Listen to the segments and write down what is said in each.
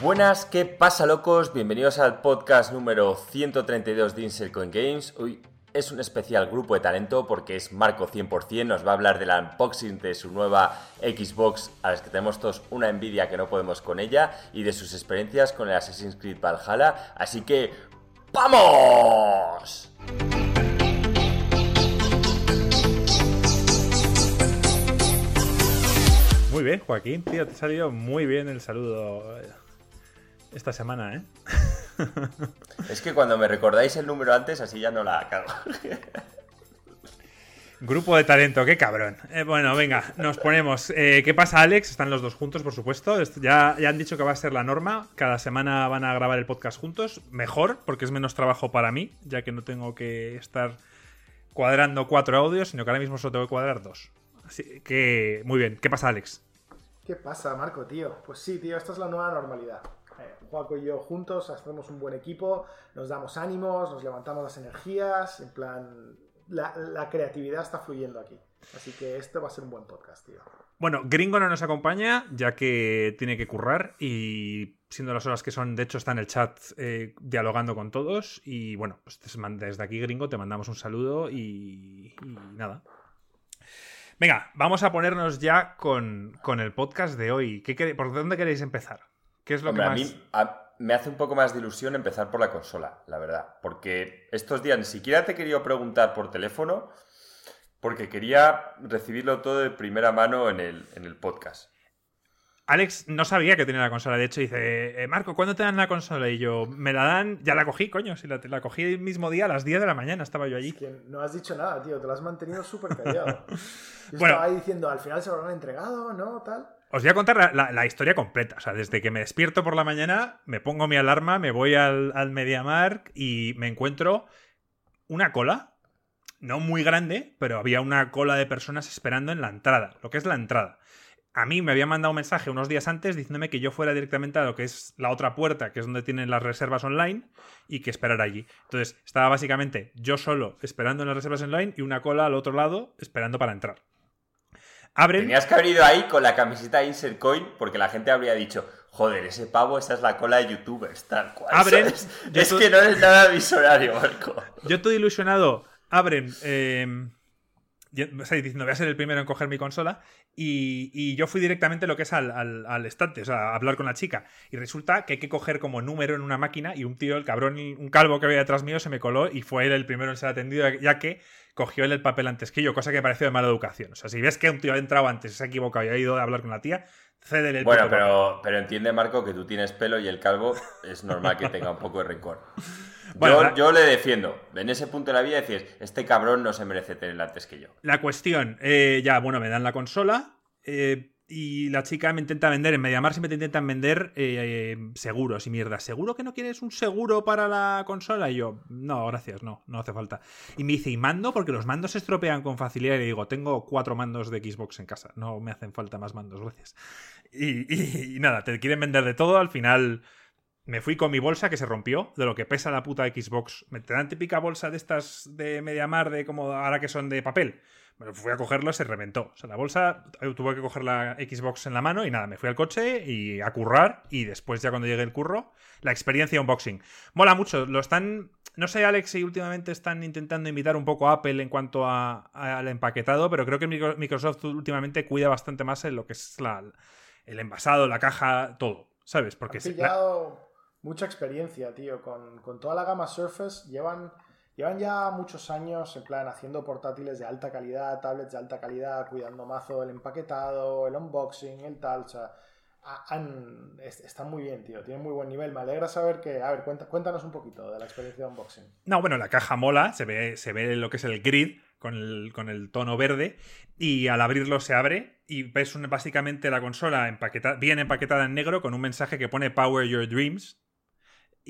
Buenas, ¿qué pasa locos? Bienvenidos al podcast número 132 de Insert Coin Games. Hoy es un especial grupo de talento porque es Marco 100%, nos va a hablar del unboxing de su nueva Xbox a las que tenemos todos una envidia que no podemos con ella y de sus experiencias con el Assassin's Creed Valhalla. Así que ¡vamos! Muy bien, Joaquín, tío, te ha salido muy bien el saludo esta semana, ¿eh? Es que cuando me recordáis el número antes, así ya no la cago. Grupo de talento, qué cabrón. Eh, bueno, venga, nos ponemos. Eh, ¿Qué pasa, Alex? Están los dos juntos, por supuesto. ya, ya han dicho que va a ser la norma. Cada semana van a grabar el podcast juntos. Mejor, porque es menos trabajo para mí, ya que no tengo que estar cuadrando cuatro audios, sino que ahora mismo solo tengo que cuadrar dos. Así que, muy bien. ¿Qué pasa, Alex? ¿Qué pasa, Marco, tío? Pues sí, tío, esta es la nueva normalidad. Juaco y yo juntos hacemos un buen equipo, nos damos ánimos, nos levantamos las energías, en plan, la, creatividad está fluyendo aquí. Así que esto va a ser un buen podcast, tío. Bueno, Gringo no nos acompaña ya que tiene que currar y siendo las horas que son, de hecho está en el chat eh, dialogando con todos y bueno, pues desde aquí Gringo te mandamos un saludo y, nada. Venga, vamos a ponernos ya con, el podcast de hoy. ¿Qué, ¿Por dónde queréis empezar? ¿Qué es lo que más... a mí me hace un poco más de ilusión empezar por la consola, la verdad. Porque estos días ni siquiera te he querido preguntar por teléfono, porque quería recibirlo todo de primera mano en el, en el podcast. Alex no sabía que tenía la consola. De hecho, dice, eh, Marco, ¿cuándo te dan la consola? Y yo, me la dan, ya la cogí, coño. Si la, la cogí el mismo día, a las 10 de la mañana estaba yo allí. no has dicho nada, tío. Te lo has mantenido súper callado. Yo bueno, estaba ahí diciendo, al final se lo han entregado, ¿no? Tal. Os voy a contar la, historia completa. O sea, desde que me despierto por la mañana, me pongo mi alarma, me voy al, al MediaMark y me encuentro una cola. No muy grande, pero había una cola de personas esperando en la entrada. Lo que es la entrada. A mí me había mandado un mensaje unos días antes diciéndome que yo fuera directamente a lo que es la otra puerta, que es donde tienen las reservas online, y que esperara allí. Entonces, estaba básicamente yo solo esperando en las reservas online y una cola al otro lado esperando para entrar. Tenías que haber ido ahí con la camiseta Insert Coin porque la gente habría dicho, joder, ese pavo, esa es la cola de youtubers, tal cual. Abren. Es que no es nada visionario, Marco. Yo estoy ilusionado. Abren. Eh, diciendo, voy a ser el primero en coger mi consola. Y, yo fui directamente lo que es al, al, estante, o sea, a hablar con la chica. Y resulta que hay que coger como número en una máquina. Y un tío, el cabrón, un calvo que había detrás mío, se me coló y fue él el primero en ser atendido, ya que cogió él el papel antes que yo, cosa que pareció de mala educación. O sea, si ves que un tío ha entrado antes, se ha equivocado y ha ido a hablar con la tía, cédele el Bueno, pero, pero entiende, Marco, que tú tienes pelo y el calvo es normal que tenga un poco de rencor. yo, le defiendo. En ese punto de la vida decís, este cabrón no se merece tenerla antes que yo. La cuestión, eh, ya, bueno, me dan la consola. Eh, y la chica me intenta vender, en Mediamar siempre te intentan vender eh, seguros y mierda. ¿Seguro que no quieres un seguro para la consola? Y yo, no, gracias, no, no hace falta. Y me dice, ¿y mando? Porque los mandos se estropean con facilidad. Y le digo, tengo cuatro mandos de Xbox en casa, no me hacen falta más mandos, gracias. Y, y nada, te quieren vender de todo, al final me fui con mi bolsa que se rompió, de lo que pesa la puta Xbox. Me te dan típica bolsa de estas de Mediamar, de como ahora que son de papel fui a cogerlo, se reventó. O sea, la bolsa, eh, tuve que coger la Xbox en la mano y nada, me fui al coche y a currar. Y después, ya cuando llegué el curro, la experiencia unboxing. Mola mucho. Lo están. No sé, Alex, si últimamente están intentando imitar un poco a Apple en cuanto al empaquetado, pero creo que Microsoft últimamente cuida bastante más en lo que es la, el envasado, la caja, todo. ¿Sabes? Porque. Han pillado mucha experiencia, tío. Con, con toda la gama Surface llevan Llevan ya muchos años en plan haciendo portátiles de alta calidad, tablets de alta calidad, cuidando mazo el empaquetado, el unboxing, el tal. O sea, están muy bien, tío. Tienen muy buen nivel. Me alegra saber que. A ver, cuéntanos un poquito de la experiencia de unboxing. No, bueno, la caja mola. Se ve, se ve lo que es el grid con el, con el tono verde. Y al abrirlo se abre. Y ves básicamente la consola bien empaquetada en negro con un mensaje que pone Power Your Dreams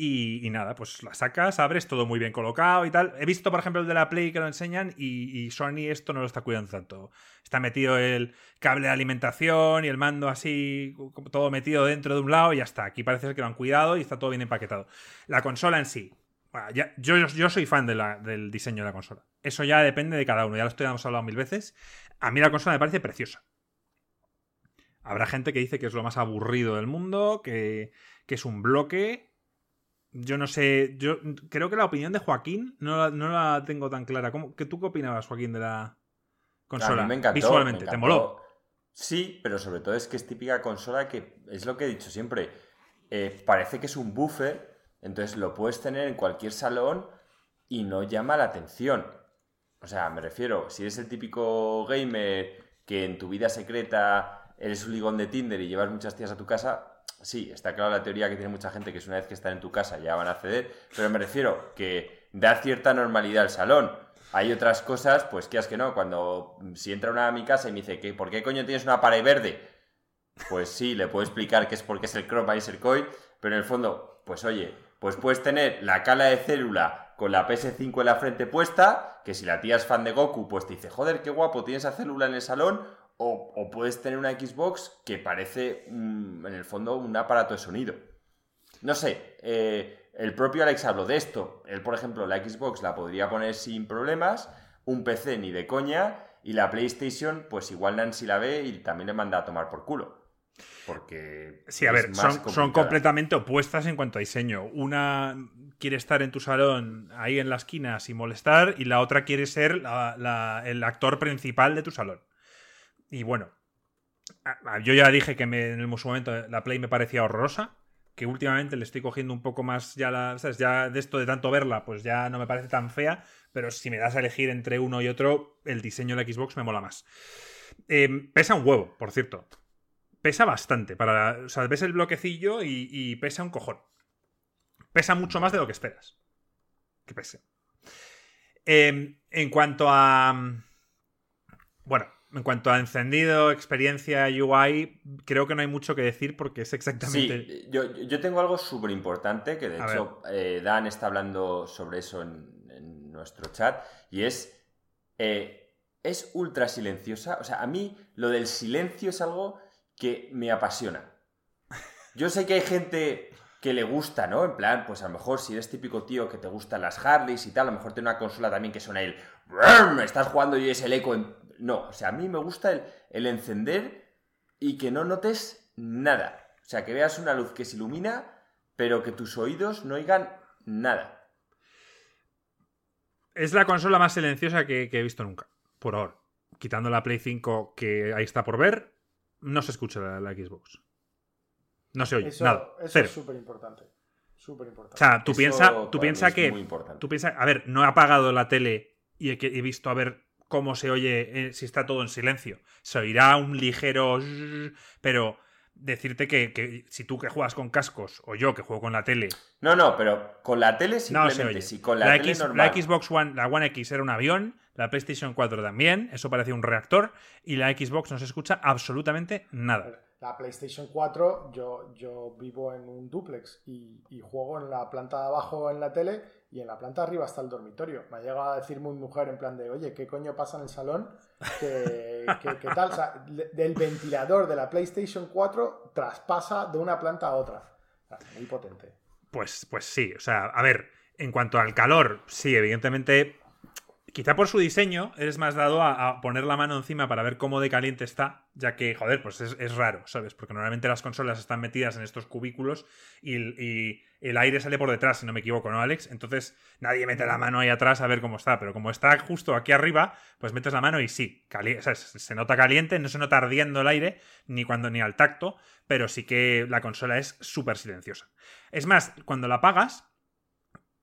y, nada, pues la sacas, abres, todo muy bien colocado y tal. He visto, por ejemplo, el de la Play que lo enseñan y, Sony esto no lo está cuidando tanto. Está metido el cable de alimentación y el mando así, todo metido dentro de un lado y ya está. Aquí parece que lo han cuidado y está todo bien empaquetado. La consola en sí. yo, yo soy fan del diseño de la consola. Eso ya depende de cada uno, ya lo hemos hablado mil veces. A mí la consola me parece preciosa. Habrá gente que dice que es lo más aburrido del mundo, que, que es un bloque. Yo no sé, yo creo que la opinión de Joaquín no la, no la tengo tan clara. ¿Cómo, que ¿Tú qué opinabas, Joaquín, de la consola? A mí me encantó, Visualmente, me ¿te moló? Sí, pero sobre todo es que es típica consola que es lo que he dicho siempre. eh, parece que es un buffer, entonces lo puedes tener en cualquier salón y no llama la atención. O sea, me refiero, si eres el típico gamer que en tu vida secreta eres un ligón de Tinder y llevas muchas tías a tu casa, sí, está claro la teoría que tiene mucha gente que es una vez que están en tu casa ya van a acceder, pero me refiero que da cierta normalidad al salón. Hay otras cosas, pues que es que no, cuando si entra una a mi casa y me dice que ¿por qué coño tienes una pared verde? Pues sí, le puedo explicar que es porque es el Chromeiser Coin, pero en el fondo, pues oye, pues puedes tener la cala de célula con la PS5 en la frente puesta, que si la tía es fan de Goku, pues te dice, joder, qué guapo, tienes esa célula en el salón, o, o puedes tener una Xbox que parece, mm, en el fondo, un aparato de sonido. No sé, eh, el propio Alex habló de esto. Él, por ejemplo, la Xbox la podría poner sin problemas, un PC ni de coña, y la PlayStation, pues igual Nancy la ve y también le manda a tomar por culo. Porque. Sí, a ver, son, completamente opuestas en cuanto a diseño. Una quiere estar en tu salón ahí en la esquina sin molestar y la otra quiere ser la- la- el actor principal de tu salón. Y bueno, yo ya dije que en el su momento la Play me parecía horrorosa, que últimamente le estoy cogiendo un poco más ya la, ¿sabes? Ya de esto de tanto verla, pues ya no me parece tan fea, pero si me das a elegir entre uno y otro, el diseño de la Xbox me mola más. Eh, pesa un huevo, por cierto pesa bastante. Para, o sea, ves el bloquecillo y, pesa un cojón. Pesa mucho más de lo que esperas. Que pese. Eh, en cuanto a. Bueno, en cuanto a encendido, experiencia UI, creo que no hay mucho que decir porque es exactamente. Sí, yo, yo tengo algo súper importante que de A hecho eh, Dan está hablando sobre eso en, en nuestro chat y es eh, es ultra silenciosa. O sea, a mí lo del silencio es algo que me apasiona. Yo sé que hay gente que le gusta, ¿no? En plan, pues a lo mejor si eres típico tío que te gustan las Harleys y tal, a lo mejor tiene una consola también que suena el... Estás jugando y es el eco. en- No, o sea, a mí me gusta el, el encender y que no notes nada. O sea, que veas una luz que se ilumina, pero que tus oídos no oigan nada. Es la consola más silenciosa que, que he visto nunca. Por ahora. Quitando la Play 5 que ahí está por ver, no se escucha la, la Xbox. No se oye, Eso, nada. eso Cero. es súper importante. Súper O importante. sea, tú piensas piensa es que. muy importante. Tú piensas. A ver, no he apagado la tele y he, que- he visto a ver cómo se oye eh, si está todo en silencio. Se oirá un ligero. Pero decirte que, que si tú que juegas con cascos o yo que juego con la tele. No, no, pero con la tele No simplemente, se oye. si con la, La, tele X- normal. la Xbox One, la One X era un avión, la PlayStation 4 también, eso parecía un reactor, y la Xbox no se escucha absolutamente nada. La PlayStation 4, yo, yo vivo en un duplex y, y juego en la planta de abajo en la tele y en la planta arriba está el dormitorio. Me ha llegado a decir mi mujer en plan de, oye, ¿qué coño pasa en el salón? ¿Qué, qué- tal? O sea, del ventilador de la PlayStation 4 traspasa de una planta a otra. Muy potente. Pues, pues sí, o sea, a ver, en cuanto al calor, sí, evidentemente, quizá por su diseño eres más dado a, poner la mano encima para ver cómo de caliente está, ya que, joder, pues es, raro, ¿sabes? Porque normalmente las consolas están metidas en estos cubículos y, el- aire sale por detrás, si no me equivoco, ¿no, Alex? Entonces nadie mete la mano ahí atrás a ver cómo está, pero como está justo aquí arriba, pues metes la mano y sí, se nota caliente, no se nota ardiendo el aire, ni cuando ni al tacto, pero sí que la consola es súper silenciosa. Es más, cuando la apagas,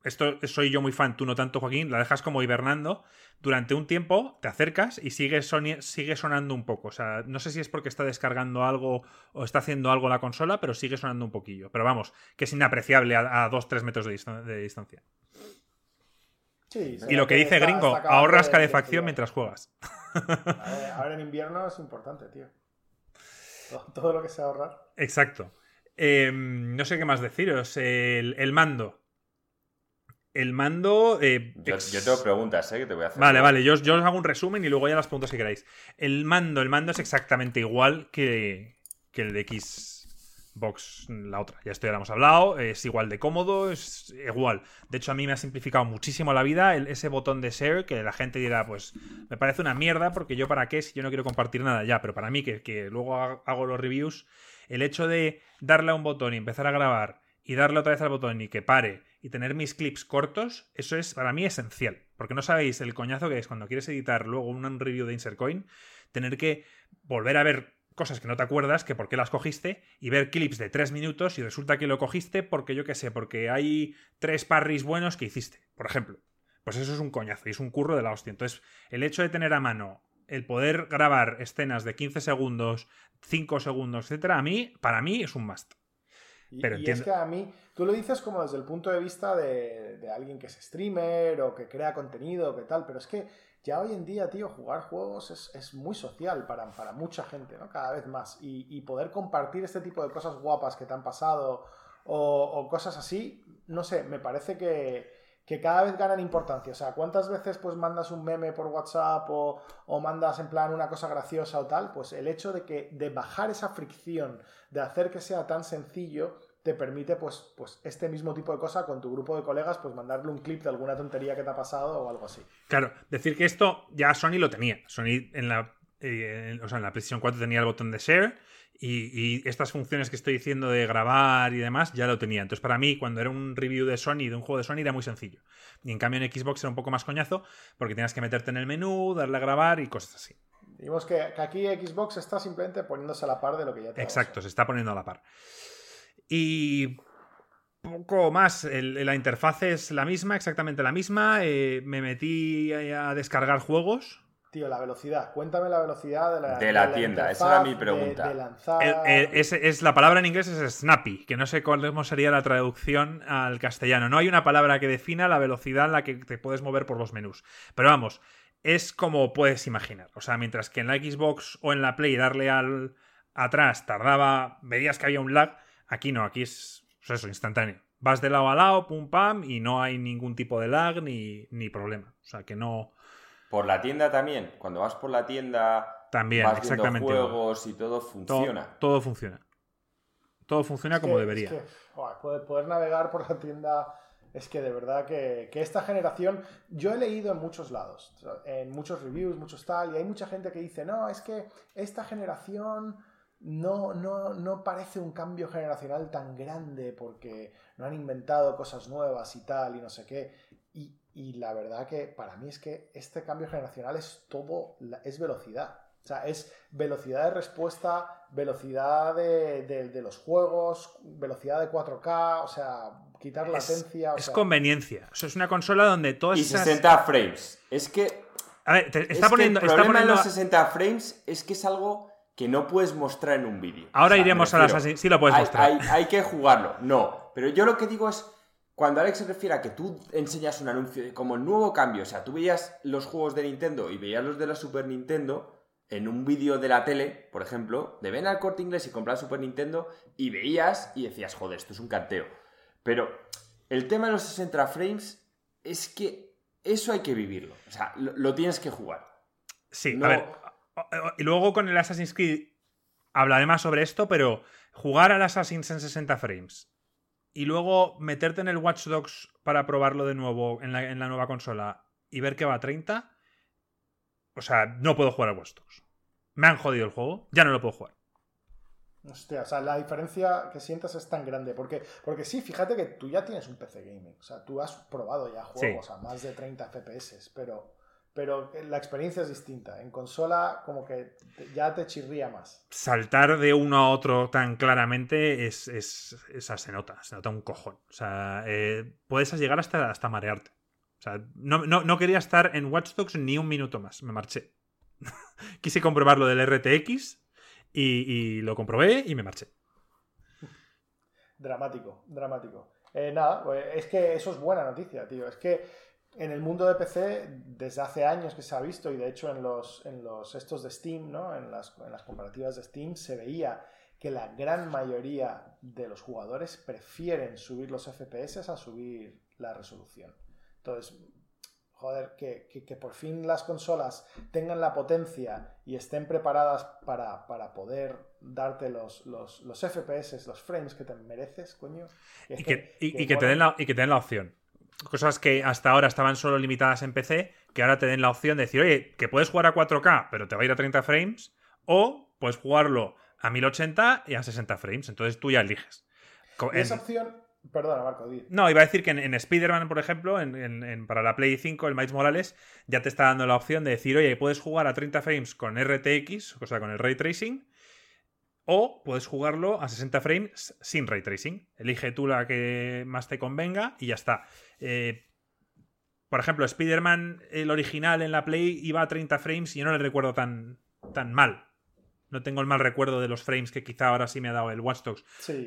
esto soy yo muy fan, tú no tanto, Joaquín, la dejas como hibernando. Durante un tiempo te acercas y sigue, soni- sigue sonando un poco. O sea, no sé si es porque está descargando algo o está haciendo algo la consola, pero sigue sonando un poquillo. Pero vamos, que es inapreciable a 2-3 metros de, distan- de distancia. Sí, Y lo que dice está- Gringo, está ahorras de- calefacción de mientras juegas. Ahora, ahora en invierno es importante, tío. Todo, todo lo que sea ahorrar. Exacto. Eh, no sé qué más deciros. El, el mando. El mando. eh, Yo, tengo preguntas, ¿eh? Que te voy a hacer. Vale, vale, yo, os- yo os hago un resumen y luego ya las preguntas si queráis. El mando, el mando es exactamente igual que, que el de. Xbox la otra. Ya esto ya lo hemos hablado, es igual de cómodo, es igual. De hecho, a mí me ha simplificado muchísimo la vida ese botón de share que la gente dirá, pues me parece una mierda porque yo para qué si yo no quiero compartir nada ya, pero para mí que, que luego hago los reviews, el hecho de darle a un botón y empezar a grabar y darle otra vez al botón y que pare y tener mis clips cortos, eso es para mí esencial. Porque no sabéis el coñazo que es cuando quieres editar luego un review de Insercoin, tener que volver a ver cosas que no te acuerdas, que por qué las cogiste, y ver clips de tres minutos y resulta que lo cogiste porque yo qué sé, porque hay tres parries buenos que hiciste, por ejemplo. Pues eso es un coñazo y es un curro de la hostia. Entonces, el hecho de tener a mano el poder grabar escenas de 15 segundos, 5 segundos, etcétera, a mí, para mí es un must. Y, Pero es que a mí, tú lo dices como desde el punto de vista de, de, alguien que es streamer o que crea contenido, que tal, pero es que ya hoy en día, tío, jugar juegos es, muy social para, para, mucha gente, ¿no? Cada vez más. Y, poder compartir este tipo de cosas guapas que te han pasado o, cosas así, no sé, me parece que, cada vez ganan importancia. O sea, ¿cuántas veces pues mandas un meme por WhatsApp o, o, mandas en plan una cosa graciosa o tal? Pues el hecho de que de bajar esa fricción, de hacer que sea tan sencillo, te permite, pues, pues, este mismo tipo de cosa con tu grupo de colegas, pues mandarle un clip de alguna tontería que te ha pasado o algo así. Claro, decir que esto ya Sony lo tenía. Sony en la, eh, o sea, en la PlayStation 4 tenía el botón de share y, estas funciones que estoy diciendo de grabar y demás ya lo tenía. Entonces, para mí, cuando era un review de Sony, de un juego de Sony, era muy sencillo. Y en cambio en Xbox era un poco más coñazo porque tenías que meterte en el menú, darle a grabar y cosas así. Digamos que, aquí Xbox está simplemente poniéndose a la par de lo que ya te Exacto, se está poniendo a la par. Y poco más. la interfaz es la misma, exactamente la misma. Eh, me metí a descargar juegos. Tío, la velocidad. Cuéntame la velocidad de la, de la, tienda. Esa era mi pregunta. es, la palabra en inglés es snappy, que no sé cómo sería la traducción al castellano. No hay una palabra que defina la velocidad en la que te puedes mover por los menús. Pero vamos, es como puedes imaginar. O sea, mientras que en la Xbox o en la Play darle al atrás tardaba, veías que había un lag Aquí no, aquí es pues eso, instantáneo. Vas de lado a lado, pum pam, y no hay ningún tipo de lag ni, problema. O sea que no. Por la tienda también. Cuando vas por la tienda, también, vas exactamente. juegos y todo funciona. Todo, funciona. Todo funciona como debería. poder, navegar por la tienda es que de verdad que, que, esta generación, yo he leído en muchos lados, en muchos reviews, muchos tal, y hay mucha gente que dice, no, es que esta generación no, no, no parece un cambio generacional tan grande porque no han inventado cosas nuevas y tal y no sé qué. Y, la verdad que para mí es que este cambio generacional es todo, es velocidad. O sea, es velocidad de respuesta, velocidad de, los juegos, velocidad de 4K, o sea, quitar latencia. es conveniencia. O sea, es una consola donde todas y 60 frames. Es que... A ver, te está poniendo... el problema los 60 frames es que es algo que no puedes mostrar en un vídeo. Ahora iremos a las Sí lo puedes mostrar. Hay, que jugarlo. No. Pero yo lo que digo es. Cuando Alex se refiere a que tú enseñas un anuncio como el nuevo cambio, o sea, tú veías los juegos de Nintendo y veías los de la Super Nintendo en un vídeo de la tele, por ejemplo, de ven al corte inglés y comprar Super Nintendo y veías y decías, joder, esto es un canteo. Pero el tema de los 60 frames es que eso hay que vivirlo. O sea, lo, tienes que jugar. Sí, a ver, y luego con el Assassin's Creed hablaré más sobre esto, pero jugar al Assassin's en 60 frames y luego meterte en el Watch Dogs para probarlo de nuevo en la, nueva consola y ver que va a 30, o sea, no puedo jugar al Watch Dogs. Me han jodido el juego, ya no lo puedo jugar. Hostia, o sea, la diferencia que sientas es tan grande. Porque, porque sí, fíjate que tú ya tienes un PC gaming. O sea, tú has probado ya juegos a más de 30 FPS, pero pero la experiencia es distinta. En consola como que ya te chirría más. Saltar de uno a otro tan claramente es, es, se nota, se nota un cojón. O sea, eh, puedes llegar hasta, hasta marearte. O sea, no, quería estar en Watch Dogs ni un minuto más, me marché. Quise comprobar lo del RTX y, lo comprobé y me marché. Dramático, dramático. Eh, nada, pues, es que eso es buena noticia, tío. Es que en el mundo de PC, desde hace años que se ha visto, y de hecho en los, en los estos de Steam, ¿no? en, las, en las comparativas de Steam, se veía que la gran mayoría de los jugadores prefieren subir los FPS a subir la resolución. Entonces, joder, que, que, por fin las consolas tengan la potencia y estén preparadas para, para poder darte los, los, los, FPS, los frames que te mereces, coño. Y, que, y, que te den la, y que te den la opción. Cosas que hasta ahora estaban solo limitadas en PC, que ahora te den la opción de decir, oye, que puedes jugar a 4K, pero te va a ir a 30 frames, o puedes jugarlo a 1080 y a 60 frames. Entonces tú ya eliges. esa opción Perdona, Marco, No, iba a decir que en, Spider-Man, por ejemplo, en, para la Play 5, el Miles Morales, ya te está dando la opción de decir, oye, puedes jugar a 30 frames con RTX, o sea, con el ray tracing, o puedes jugarlo a 60 frames sin ray tracing. Elige tú la que más te convenga y ya está. Eh, por ejemplo, Spider-Man, el original en la Play, iba a 30 frames y yo no le recuerdo tan, tan mal. No tengo el mal recuerdo de los frames que quizá ahora sí me ha dado el Watch Dogs.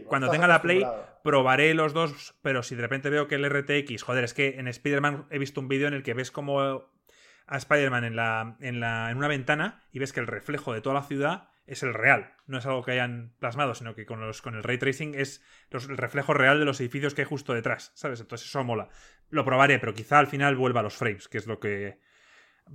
Cuando tenga la Play, probaré los dos, pero si de repente veo que el RTX, joder, es que en Spider-Man he visto un vídeo en el que ves como a Spider-Man en, la, en, la, en una ventana y ves que el reflejo de toda la ciudad es el real. No es algo que hayan plasmado, sino que con, los, con el ray tracing es el reflejo real de los edificios que hay justo detrás, ¿sabes? Entonces eso mola. Lo probaré, pero quizá al final vuelva a los frames, que es lo que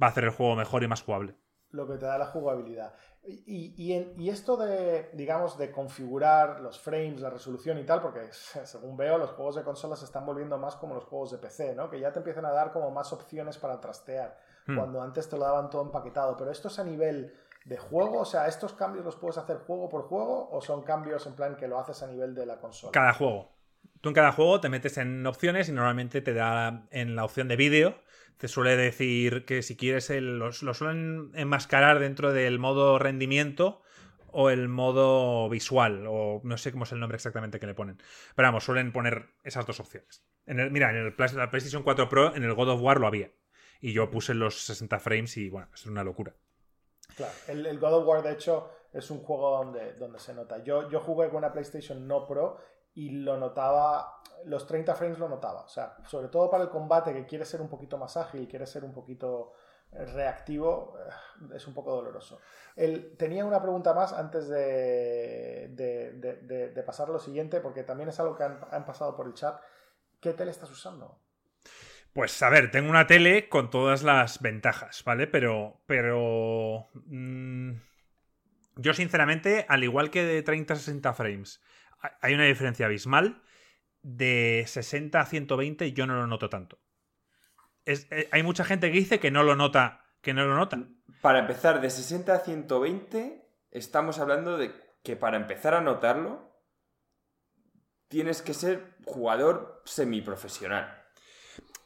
va a hacer el juego mejor y más jugable. Lo que te da la jugabilidad. Y, esto de, digamos, de configurar los frames, la resolución y tal, porque según veo, los juegos de consolas se están volviendo más como los juegos de PC, ¿no? Que ya te empiezan a dar como más opciones para trastear, hmm. cuando antes te lo daban todo empaquetado. Pero esto es a nivel de juego, o sea, ¿estos cambios los puedes hacer juego por juego o son cambios en plan que lo haces a nivel de la consola? Cada juego. Tú en cada juego te metes en opciones y normalmente te da en la opción de vídeo te suele decir que si quieres lo, suelen enmascarar dentro del modo rendimiento o el modo visual, o no sé cómo es el nombre exactamente que le ponen. Pero vamos, suelen poner esas dos opciones. Mira, en el la PlayStation 4 Pro, en el God of War lo había. Y yo puse los 60 frames y bueno, es una locura. Claro, el, God of War de hecho es un juego donde, donde se nota. Yo, yo jugué con una PlayStation no Pro y lo notaba, los 30 frames lo notaba. O sea, sobre todo para el combate que quiere ser un poquito más ágil, quiere ser un poquito eh, reactivo, eh, es un poco doloroso. Él, tenía una pregunta más antes de, de, pasar a lo siguiente, porque también es algo que han, pasado por el chat. ¿Qué tele estás usando? Pues a ver, tengo una tele con todas las ventajas, ¿vale? Pero. Pero. Mm, yo, sinceramente, al igual que de 30 a 60 frames, hay una diferencia abismal. De 60 a 120 yo no lo noto tanto. Eh, hay mucha gente que dice que no lo nota. Que no lo nota. Para empezar, de 60 a 120, estamos hablando de que para empezar a notarlo, tienes que ser jugador semiprofesional.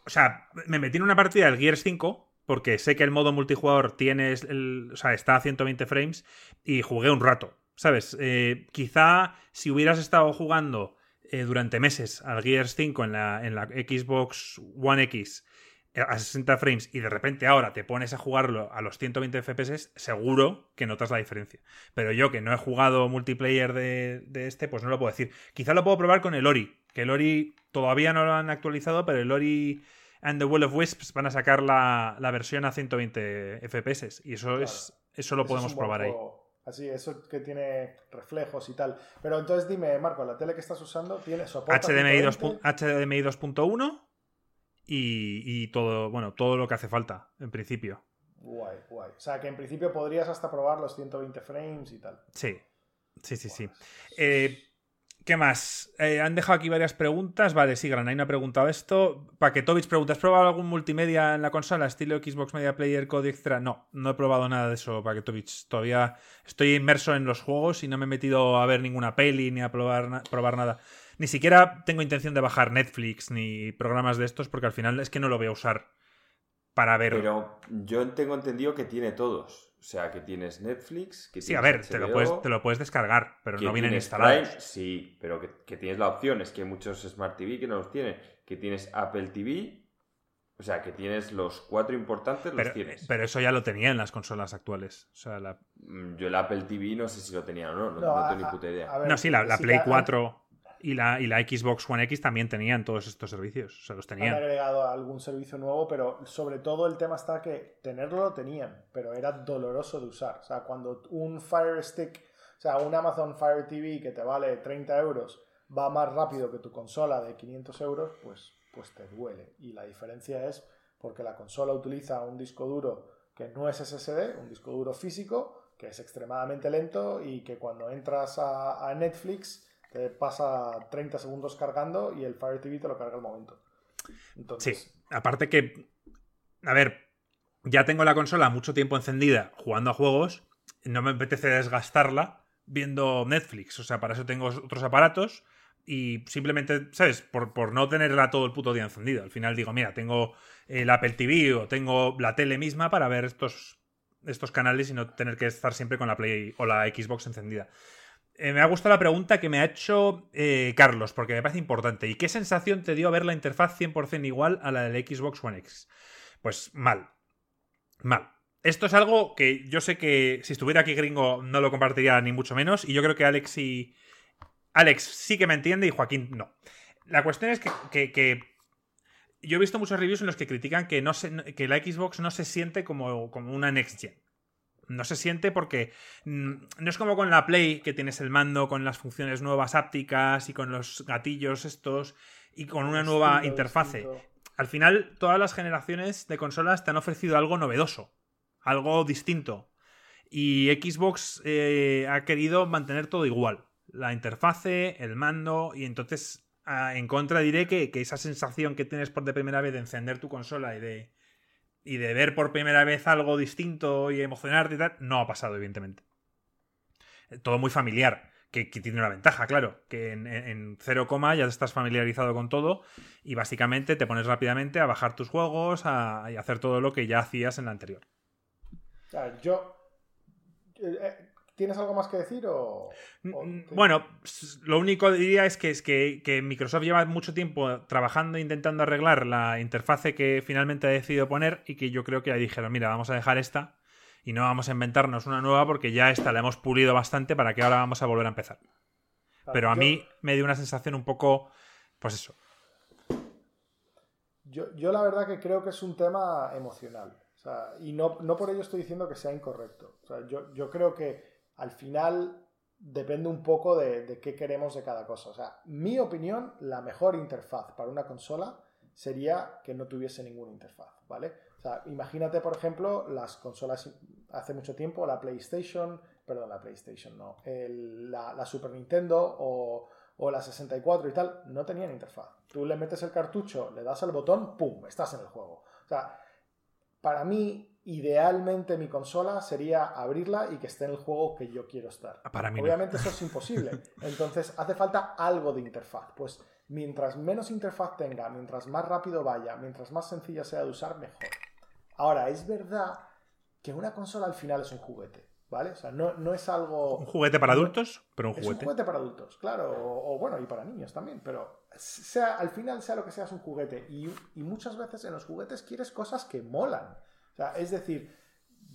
O sea, me metí en una partida del Gears 5 porque sé que el modo multijugador tiene el, o sea, está a 120 frames y jugué un rato. ¿Sabes? Eh, quizá si hubieras estado jugando eh, durante meses al Gears 5 en la, en la Xbox One X eh, a 60 frames y de repente ahora te pones a jugarlo a los 120 FPS, seguro que notas la diferencia. Pero yo que no he jugado multiplayer de, este, pues no lo puedo decir. Quizá lo puedo probar con el Ori, que el Ori todavía no lo han actualizado, pero el Ori and the Will of Wisps van a sacar la, versión a 120 FPS y eso es eso lo podemos probar ahí. Así, eso que tiene reflejos y tal. Pero entonces dime, Marco, la tele que estás usando tiene soporte HDMI 2.1 y, y todo, bueno, todo lo que hace falta, en principio. Guay, guay. O sea, que en principio podrías hasta probar los 120 frames y tal. Sí, sí, sí, sí. Eh, ¿Qué más? Eh, han dejado aquí varias preguntas. Vale, sí, Granaino ha preguntado esto. Paquetovich pregunta: ¿Has probado algún multimedia en la consola, estilo Xbox Media Player Code Extra? No, no he probado nada de eso, Paquetovich. Todavía estoy inmerso en los juegos y no me he metido a ver ninguna peli ni a probar, probar nada. Ni siquiera tengo intención de bajar Netflix ni programas de estos porque al final es que no lo voy a usar para ver. Pero yo tengo entendido que tiene todos. O sea, que tienes Netflix, que Sí, a ver, te, lo puedes, te lo puedes descargar, pero no vienen instalados. sí, pero que, tienes la opción. Es que hay muchos Smart TV que no los tienen. Que tienes Apple TV. O sea, que tienes los cuatro importantes, los tienes. Pero eso ya lo tenía en las consolas actuales. O sea, mm, Yo el Apple TV no sé si lo tenía o no. No, tengo ni puta idea. no, sí, la, Play 4 y la, y la Xbox One X también tenían todos estos servicios. O sea, los tenían. Han agregado algún servicio nuevo, pero sobre todo el tema está que tenerlo lo tenían, pero era doloroso de usar. O sea, cuando un Fire Stick, o sea, un Amazon Fire TV que te vale 30 euros va más rápido que tu consola de 500 euros, pues, pues te duele. Y la diferencia es porque la consola utiliza un disco duro que no es SSD, un disco duro físico, que es extremadamente lento y que cuando entras a, Netflix te pasa 30 segundos cargando y el Fire TV te lo carga al momento. Sí, aparte que, a ver, ya tengo la consola mucho tiempo encendida jugando a juegos, no me apetece desgastarla viendo Netflix, o sea, para eso tengo otros aparatos y simplemente, ¿sabes? Por, por, no tenerla todo el puto día encendido. Al final digo, mira, tengo el Apple TV o tengo la tele misma para ver estos, estos canales y no tener que estar siempre con la Play o la Xbox encendida. Eh, me ha gustado la pregunta que me ha hecho eh, Carlos, porque me parece importante. ¿Y qué sensación te dio ver la interfaz 100% igual a la del Xbox One X? Pues mal. Mal. Esto es algo que yo sé que si estuviera aquí gringo no lo compartiría ni mucho menos, y yo creo que Alex y, Alex sí que me entiende y Joaquín no. La cuestión es que, yo he visto muchos reviews en los que critican que, no que la Xbox no se siente como, como una next gen. No se siente porque mm, no es como con la Play, que tienes el mando con las funciones nuevas ápticas y con los gatillos estos y con una nueva interfase. Al final, todas las generaciones de consolas te han ofrecido algo novedoso, algo distinto. Y Xbox eh, ha querido mantener todo igual la interfase, el mando, y entonces en contra diré que, esa sensación que tienes por de primera vez de encender tu consola y de, y de ver por primera vez algo distinto y emocionarte y tal, no ha pasado, evidentemente. Todo muy familiar, que, tiene una ventaja, claro, que en, en 0, ya estás familiarizado con todo y básicamente te pones rápidamente a bajar tus juegos a, y hacer todo lo que ya hacías en la anterior. yo eh, eh, ¿Tienes algo más que decir o...? Bueno, lo único diría es que, es que, Microsoft lleva mucho tiempo trabajando e intentando arreglar la interfase que finalmente ha decidido poner y que yo creo que ya dijeron, mira, vamos a dejar esta y no vamos a inventarnos una nueva porque ya esta la hemos pulido bastante para que ahora vamos a volver a empezar. Pero a mí me dio una sensación un poco, pues eso. Yo, yo la verdad que creo que es un tema emocional. y no, no, por ello estoy diciendo que sea incorrecto. O sea, yo, yo creo que al final depende un poco de, qué queremos de cada cosa. O sea, mi opinión, la mejor interfaz para una consola sería que no tuviese ninguna interfaz, ¿vale? O sea, imagínate, por ejemplo, las consolas hace mucho tiempo, la PlayStation, perdón, la PlayStation, no, la, Super Nintendo o, o, la 64 y tal, no tenían interfaz. Tú le metes el cartucho, le das al botón, ¡pum!, estás en el juego. O sea, para mí idealmente mi consola sería abrirla y que esté en el juego que yo quiero estar. Ah, para mí Obviamente eso es imposible. Entonces hace falta algo de interfaz. Pues mientras menos interfaz tenga, mientras más rápido vaya, mientras más sencilla sea de usar, mejor. Ahora, es verdad que una consola al final es un juguete. ¿Vale? O sea, no, es algo. ¿Un juguete para adultos? Pero un juguete. Es un juguete para adultos, claro. O, bueno, y para niños también. Pero sea, al final, sea lo que sea, es un juguete. Y, y muchas veces en los juguetes quieres cosas que molan es decir,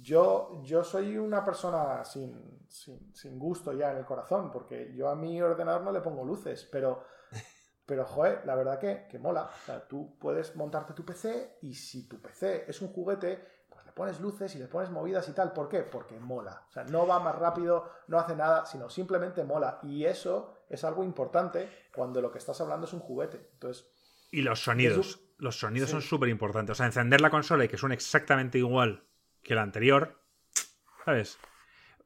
yo, yo soy una persona sin, sin, gusto ya en el corazón, porque yo a mi ordenador no le pongo luces, pero, pero joder, la verdad que, que mola. O sea, tú puedes montarte tu PC y si tu PC es un juguete, pues le pones luces y le pones movidas y tal. ¿Por qué? Porque mola. O sea, no va más rápido, no hace nada, sino simplemente mola. Y eso es algo importante cuando lo que estás hablando es un juguete. Entonces, y los sonidos. Los sonidos son súper importantes. O sea, encender la consola y que suene exactamente igual que la anterior. ¿Sabes?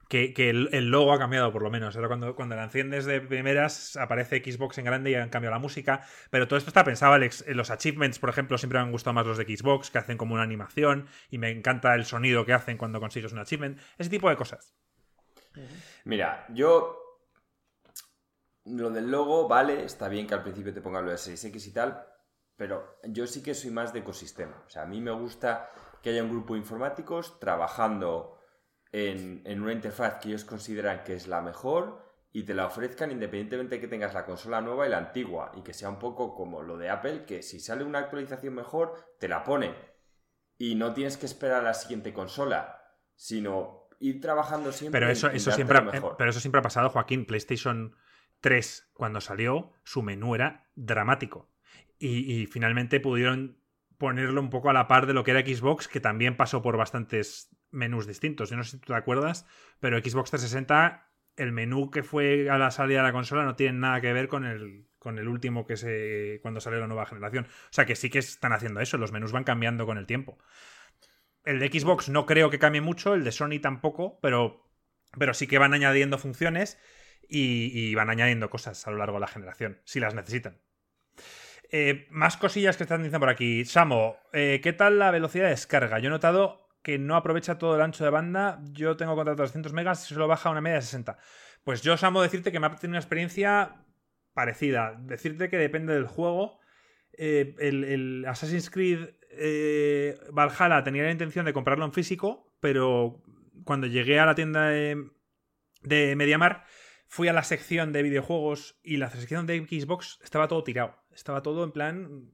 Que, el, logo ha cambiado, por lo menos. Ahora cuando, cuando la enciendes de primeras, aparece Xbox en grande y han cambiado la música. Pero todo esto está pensado, Alex. Los achievements, por ejemplo, siempre me han gustado más los de Xbox, que hacen como una animación. Y me encanta el sonido que hacen cuando consigues un achievement. Ese tipo de cosas. Mira, yo lo del logo, vale, está bien que al principio te pongan lo de 6X y tal, pero yo sí que soy más de ecosistema. O sea, a mí me gusta que haya un grupo de informáticos trabajando en, una interfaz que ellos consideran que es la mejor y te la ofrezcan independientemente de que tengas la consola nueva y la antigua. Y que sea un poco como lo de Apple, que si sale una actualización mejor, te la pone. Y no tienes que esperar a la siguiente consola, sino ir trabajando siempre. Pero eso, eso siempre, ha, pero eso siempre ha pasado, Joaquín. PlayStation 3, cuando salió, su menú era dramático. Y, finalmente pudieron ponerlo un poco a la par de lo que era Xbox, que también pasó por bastantes menús distintos. Yo no sé si tú te acuerdas, pero Xbox 360, el menú que fue a la salida de la consola no tiene nada que ver con el, con el último que se cuando salió la nueva generación. O sea que sí que están haciendo eso, los menús van cambiando con el tiempo. El de Xbox no creo que cambie mucho, el de Sony tampoco, pero, pero sí que van añadiendo funciones y, van añadiendo cosas a lo largo de la generación, si las necesitan. Eh, más cosillas que están diciendo por aquí. Samo, eh, ¿qué tal la velocidad de descarga? Yo he notado que no aprovecha todo el ancho de banda. Yo tengo contrato 300 megas y solo baja una media de 60. Pues yo, Samo, decirte que me ha tenido una experiencia parecida. Decirte que depende del juego. Eh, el, Assassin's Creed Valhalla tenía la intención de comprarlo en físico, pero cuando llegué a la tienda de, de Mediamar, fui a la sección de videojuegos y la sección de Xbox estaba todo tirado. Estaba todo en plan.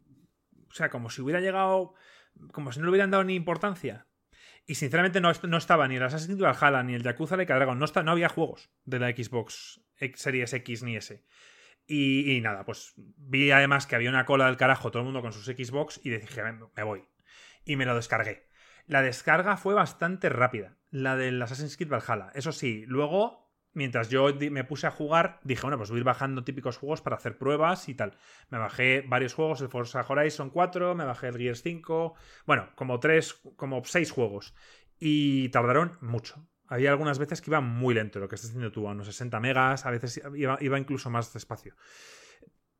O sea, como si hubiera llegado. Como si no le hubieran dado ni importancia. Y sinceramente no, no estaba ni el Assassin's Creed Valhalla ni el Yakuza Like Dragon. No, no había juegos de la Xbox Series X ni S. Y, nada, pues vi además que había una cola del carajo, todo el mundo con sus Xbox, y dije, me voy. Y me lo descargué. La descarga fue bastante rápida, la del Assassin's Creed Valhalla. Eso sí, luego, mientras yo me puse a jugar, dije, bueno, pues voy a ir bajando típicos juegos para hacer pruebas y tal. Me bajé varios juegos, el Forza Horizon 4, me bajé el Gears 5, bueno, como tres, como seis juegos. Y tardaron mucho. Había algunas veces que iba muy lento, lo que estás diciendo tú, a unos 60 megas, a veces iba, incluso más despacio.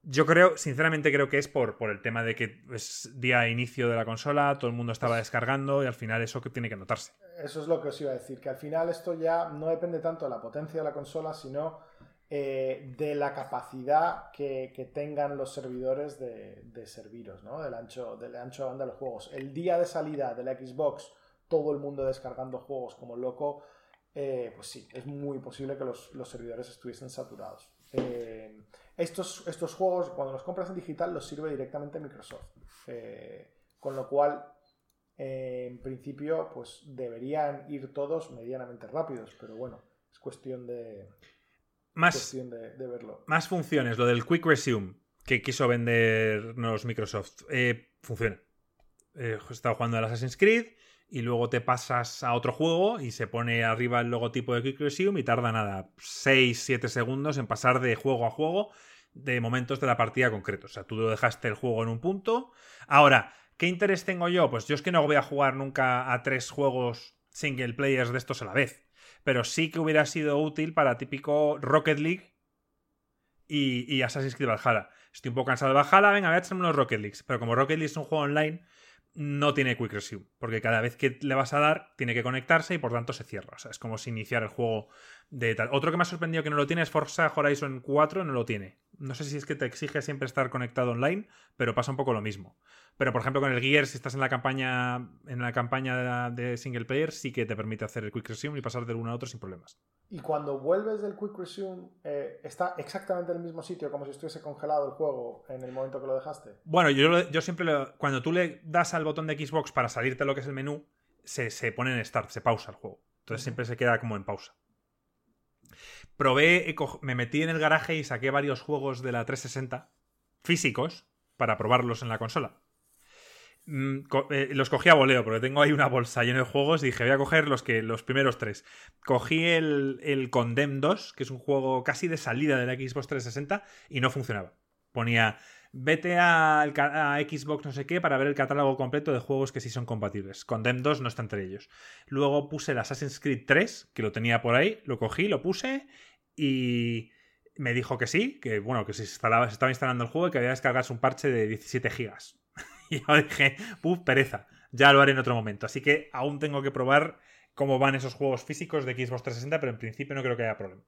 Yo creo, sinceramente creo que es por, por el tema de que es día inicio de la consola, todo el mundo estaba descargando y al final eso que tiene que notarse. Eso es lo que os iba a decir, que al final esto ya no depende tanto de la potencia de la consola, sino eh, de la capacidad que, tengan los servidores de, serviros, ¿no? Del ancho, del ancho de banda de los juegos. El día de salida de la Xbox, todo el mundo descargando juegos como loco, eh, pues sí, es muy posible que los, servidores estuviesen saturados. Eh, estos, estos juegos, cuando los compras en digital, los sirve directamente Microsoft. Eh, con lo cual, en principio, pues deberían ir todos medianamente rápidos, pero bueno, es cuestión de, más, de, verlo. Más funciones, lo del Quick Resume que quiso vendernos Microsoft, funciona. he estado jugando al Assassin's Creed y luego te pasas a otro juego y se pone arriba el logotipo de Quick Resume y tarda nada, 6-7 segundos en pasar de juego a juego de momentos de la partida concretos. O sea, tú dejaste el juego en un punto. Ahora, ¿qué interés tengo yo? Pues yo es que no voy a jugar nunca a tres juegos single players de estos a la vez. Pero sí que hubiera sido útil para típico Rocket League y, y Assassin's Creed Valhalla. Estoy un poco cansado de Valhalla, venga, voy a echarme unos Rocket Leagues. Pero como Rocket League es un juego online, no tiene Quick Resume, porque cada vez que le vas a dar tiene que conectarse y por tanto se cierra. O sea, es como si iniciar el juego de tal. Otro que me ha sorprendido que no lo tiene es Forza Horizon 4, no lo tiene. No sé si es que te exige siempre estar conectado online, pero pasa un poco lo mismo. Pero por ejemplo con el Gear, si estás en la campaña en la campaña de single player, sí que te permite hacer el Quick Resume y pasar de uno a otro sin problemas. Y cuando vuelves del Quick Resume, eh, ¿está exactamente en el mismo sitio, como si estuviese congelado el juego en el momento que lo dejaste? Bueno, yo, yo siempre, cuando tú le das al botón de Xbox para salirte lo que es el menú, se, pone en Start, se pausa el juego. Entonces siempre se queda como en pausa. Probé, me metí en el garaje y saqué varios juegos de la 360 físicos para probarlos en la consola. Mm, eh, los cogí a voleo, porque tengo ahí una bolsa llena de juegos y dije, voy a coger los, que, los primeros tres. Cogí el, el Condemn 2, que es un juego casi de salida de la Xbox 360, y no funcionaba. Ponía, vete a, Xbox no sé qué para ver el catálogo completo de juegos que sí son compatibles. Condemn 2 no está entre ellos. Luego puse el Assassin's Creed 3, que lo tenía por ahí, lo cogí, lo puse y me dijo que sí, que bueno, que se, instalaba, se estaba instalando el juego y que había que descargarse un parche de 17 gigas. y yo dije, puf, pereza, ya lo haré en otro momento. Así que aún tengo que probar cómo van esos juegos físicos de Xbox 360, pero en principio no creo que haya problema.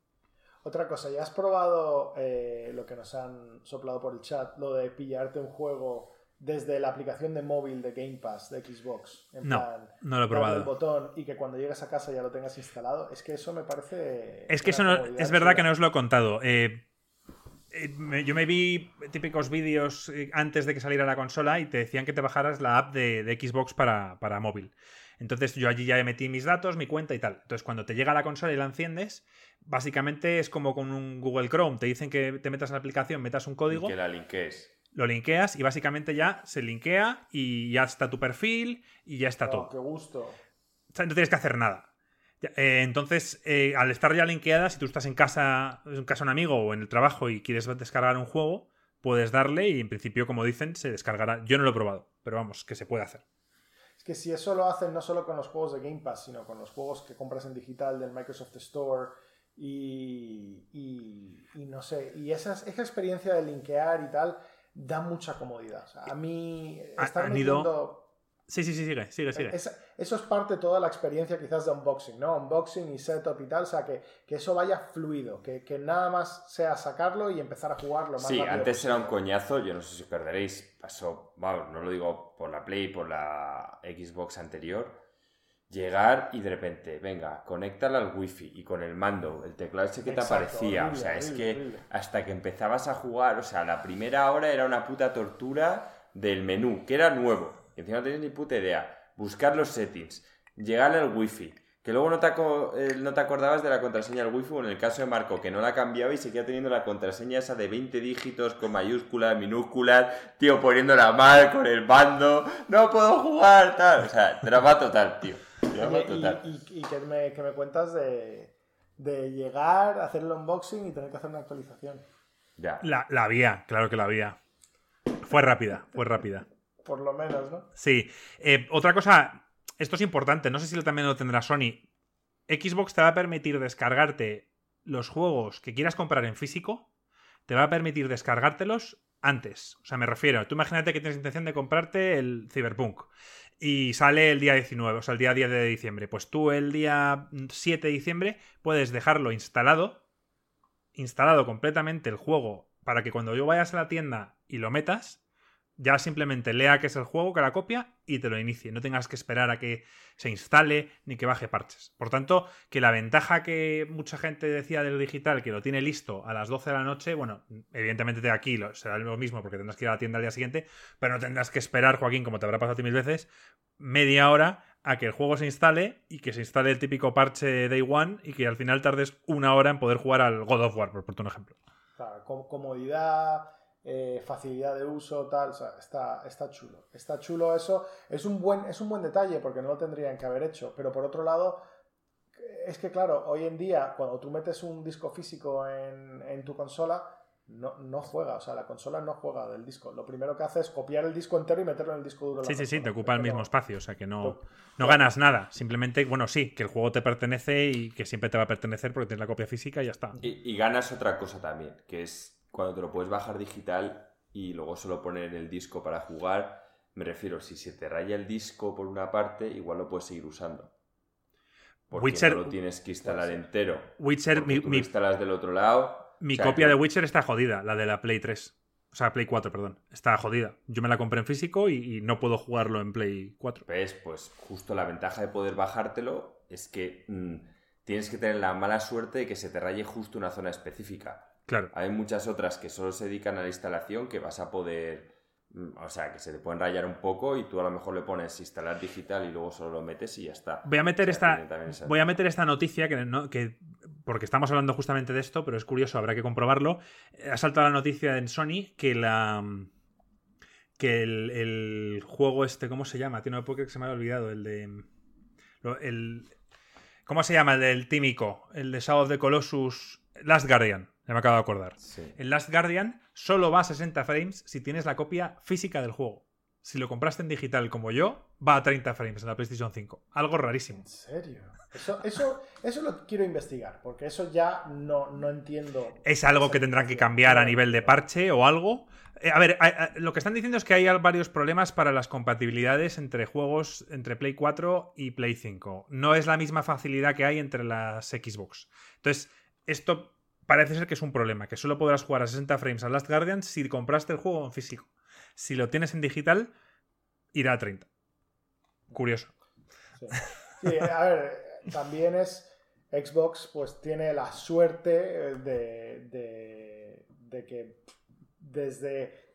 Otra cosa, ¿ya has probado eh, lo que nos han soplado por el chat, lo de pillarte un juego desde la aplicación de móvil de Game Pass de Xbox? En no, no lo he probado. el botón y que cuando llegas a casa ya lo tengas instalado. Es que eso me parece. Es que eso no, es verdad que no os lo he contado. Eh, eh, yo me vi típicos vídeos antes de que saliera la consola y te decían que te bajaras la app de, Xbox para, móvil. Entonces yo allí ya metí mis datos, mi cuenta y tal. Entonces cuando te llega la consola y la enciendes, básicamente es como con un Google Chrome. Te dicen que te metas en la aplicación, metas un código. Y que la linkees. Lo linkeas y básicamente ya se linkea y ya está tu perfil y ya está oh, todo. ¡Qué gusto! O sea, no tienes que hacer nada. Eh, entonces, eh, al estar ya linkeada, si tú estás en casa, en casa de un amigo o en el trabajo y quieres descargar un juego, puedes darle y en principio, como dicen, se descargará. Yo no lo he probado, pero vamos, que se puede hacer. Que si eso lo hacen no solo con los juegos de Game Pass, sino con los juegos que compras en digital del Microsoft Store y, y, no sé, y esa, esa experiencia de linkear y tal da mucha comodidad. O sea, a mí estar metiendo... Sí, sí, sí, sigue, sigue, sigue. eso es parte de toda la experiencia quizás de unboxing, ¿no? Unboxing y setup y tal, o sea, que, que eso vaya fluido, que, que, nada más sea sacarlo y empezar a jugarlo más Sí, antes era un coñazo, yo no sé si perderéis, pasó, vamos, no lo digo por la Play, por la Xbox anterior, llegar y de repente, venga, conéctala al wifi y con el mando, el teclado ese que te aparecía, o sea, es que hasta que empezabas a jugar, o sea, la primera hora era una puta tortura del menú, que era nuevo y encima no tenías ni puta idea. Buscar los settings, llegar al wifi, que luego no te, eh, no te acordabas de la contraseña del wifi, o en el caso de Marco, que no la cambiaba y seguía teniendo la contraseña esa de 20 dígitos con mayúsculas, minúsculas, tío, poniéndola mal con el bando, no puedo jugar, tal. O sea, drama total, tío. Drama total. Y, que, me, que, me, cuentas de, de llegar, hacer el unboxing y tener que hacer una actualización. Ya. La, la había, claro que la había. Fue rápida, fue rápida por lo menos, ¿no? Sí. Eh, otra cosa, esto es importante, no sé si también lo tendrá Sony. Xbox te va a permitir descargarte los juegos que quieras comprar en físico, te va a permitir descargártelos antes. O sea, me refiero, tú imagínate que tienes intención de comprarte el Cyberpunk y sale el día 19, o sea, el día 10 de diciembre. Pues tú el día 7 de diciembre puedes dejarlo instalado, instalado completamente el juego, para que cuando yo vayas a la tienda y lo metas, ya simplemente lea que es el juego, que la copia y te lo inicie. No tengas que esperar a que se instale ni que baje parches. Por tanto, que la ventaja que mucha gente decía del digital, que lo tiene listo a las 12 de la noche, bueno, evidentemente de aquí será lo mismo porque tendrás que ir a la tienda al día siguiente, pero no tendrás que esperar, Joaquín, como te habrá pasado a ti mil veces, media hora a que el juego se instale y que se instale el típico parche Day One y que al final tardes una hora en poder jugar al God of War, por ponerte un ejemplo. comodidad eh, facilidad de uso, tal, o sea, está, está chulo. Está chulo eso. Es un, buen, es un buen detalle porque no lo tendrían que haber hecho, pero por otro lado, es que claro, hoy en día cuando tú metes un disco físico en, tu consola, no, no, juega, o sea, la consola no juega del disco. Lo primero que hace es copiar el disco entero y meterlo en el disco duro. Sí, sí, sí, te ocupa el mismo espacio, o sea que no, no ganas nada. Simplemente, bueno, sí, que el juego te pertenece y que siempre te va a pertenecer porque tienes la copia física y ya está. y ganas otra cosa también, que es cuando te lo puedes bajar digital y luego solo poner en el disco para jugar, me refiero, si se te raya el disco por una parte, igual lo puedes seguir usando. Porque Witcher, no lo tienes que instalar entero. Witcher, mi, lo instalas del otro lado. Mi copia de Witcher está jodida, la de la Play 3. O sea, Play 4, perdón. Está jodida. Yo me la compré en físico y, no puedo jugarlo en Play 4. ¿Ves? Pues justo la ventaja de poder bajártelo es que mm, tienes que tener la mala suerte de que se te raye justo una zona específica. Claro. Hay muchas otras que solo se dedican a la instalación que vas a poder. Mm, o sea, que se te pueden rayar un poco y tú a lo mejor le pones instalar digital y luego solo lo metes y ya está. Voy a meter, esta, voy a meter esta noticia que, que porque estamos hablando justamente de esto, pero es curioso, habrá que comprobarlo. Ha saltado la noticia en Sony que la que el, juego este, ¿cómo se llama? Tiene una que se me ha olvidado, el de el ¿cómo se llama? El del Tímico, el de Shadow of the Colossus Last Guardian. Ya me acabo de acordar. El Last Guardian solo va a 60 frames si tienes la copia física del juego. Si lo compraste en digital como yo, va a 30 frames en la PlayStation 5. Algo rarísimo. ¿En serio? Eso, eso, eso lo quiero investigar, porque eso ya no, no entiendo. Es algo que tendrán que cambiar a nivel de parche o algo. Eh, a ver, lo que están diciendo es que hay varios problemas para las compatibilidades entre juegos entre Play 4 y Play 5. No es la misma facilidad que hay entre las Xbox. Entonces, esto parece ser que es un problema, que solo podrás jugar a 60 frames a Last Guardian si compraste el juego en físico. Si lo tienes en digital, irá a 30. Curioso. Sí. a ver, también es Xbox pues tiene la suerte de, de, que desde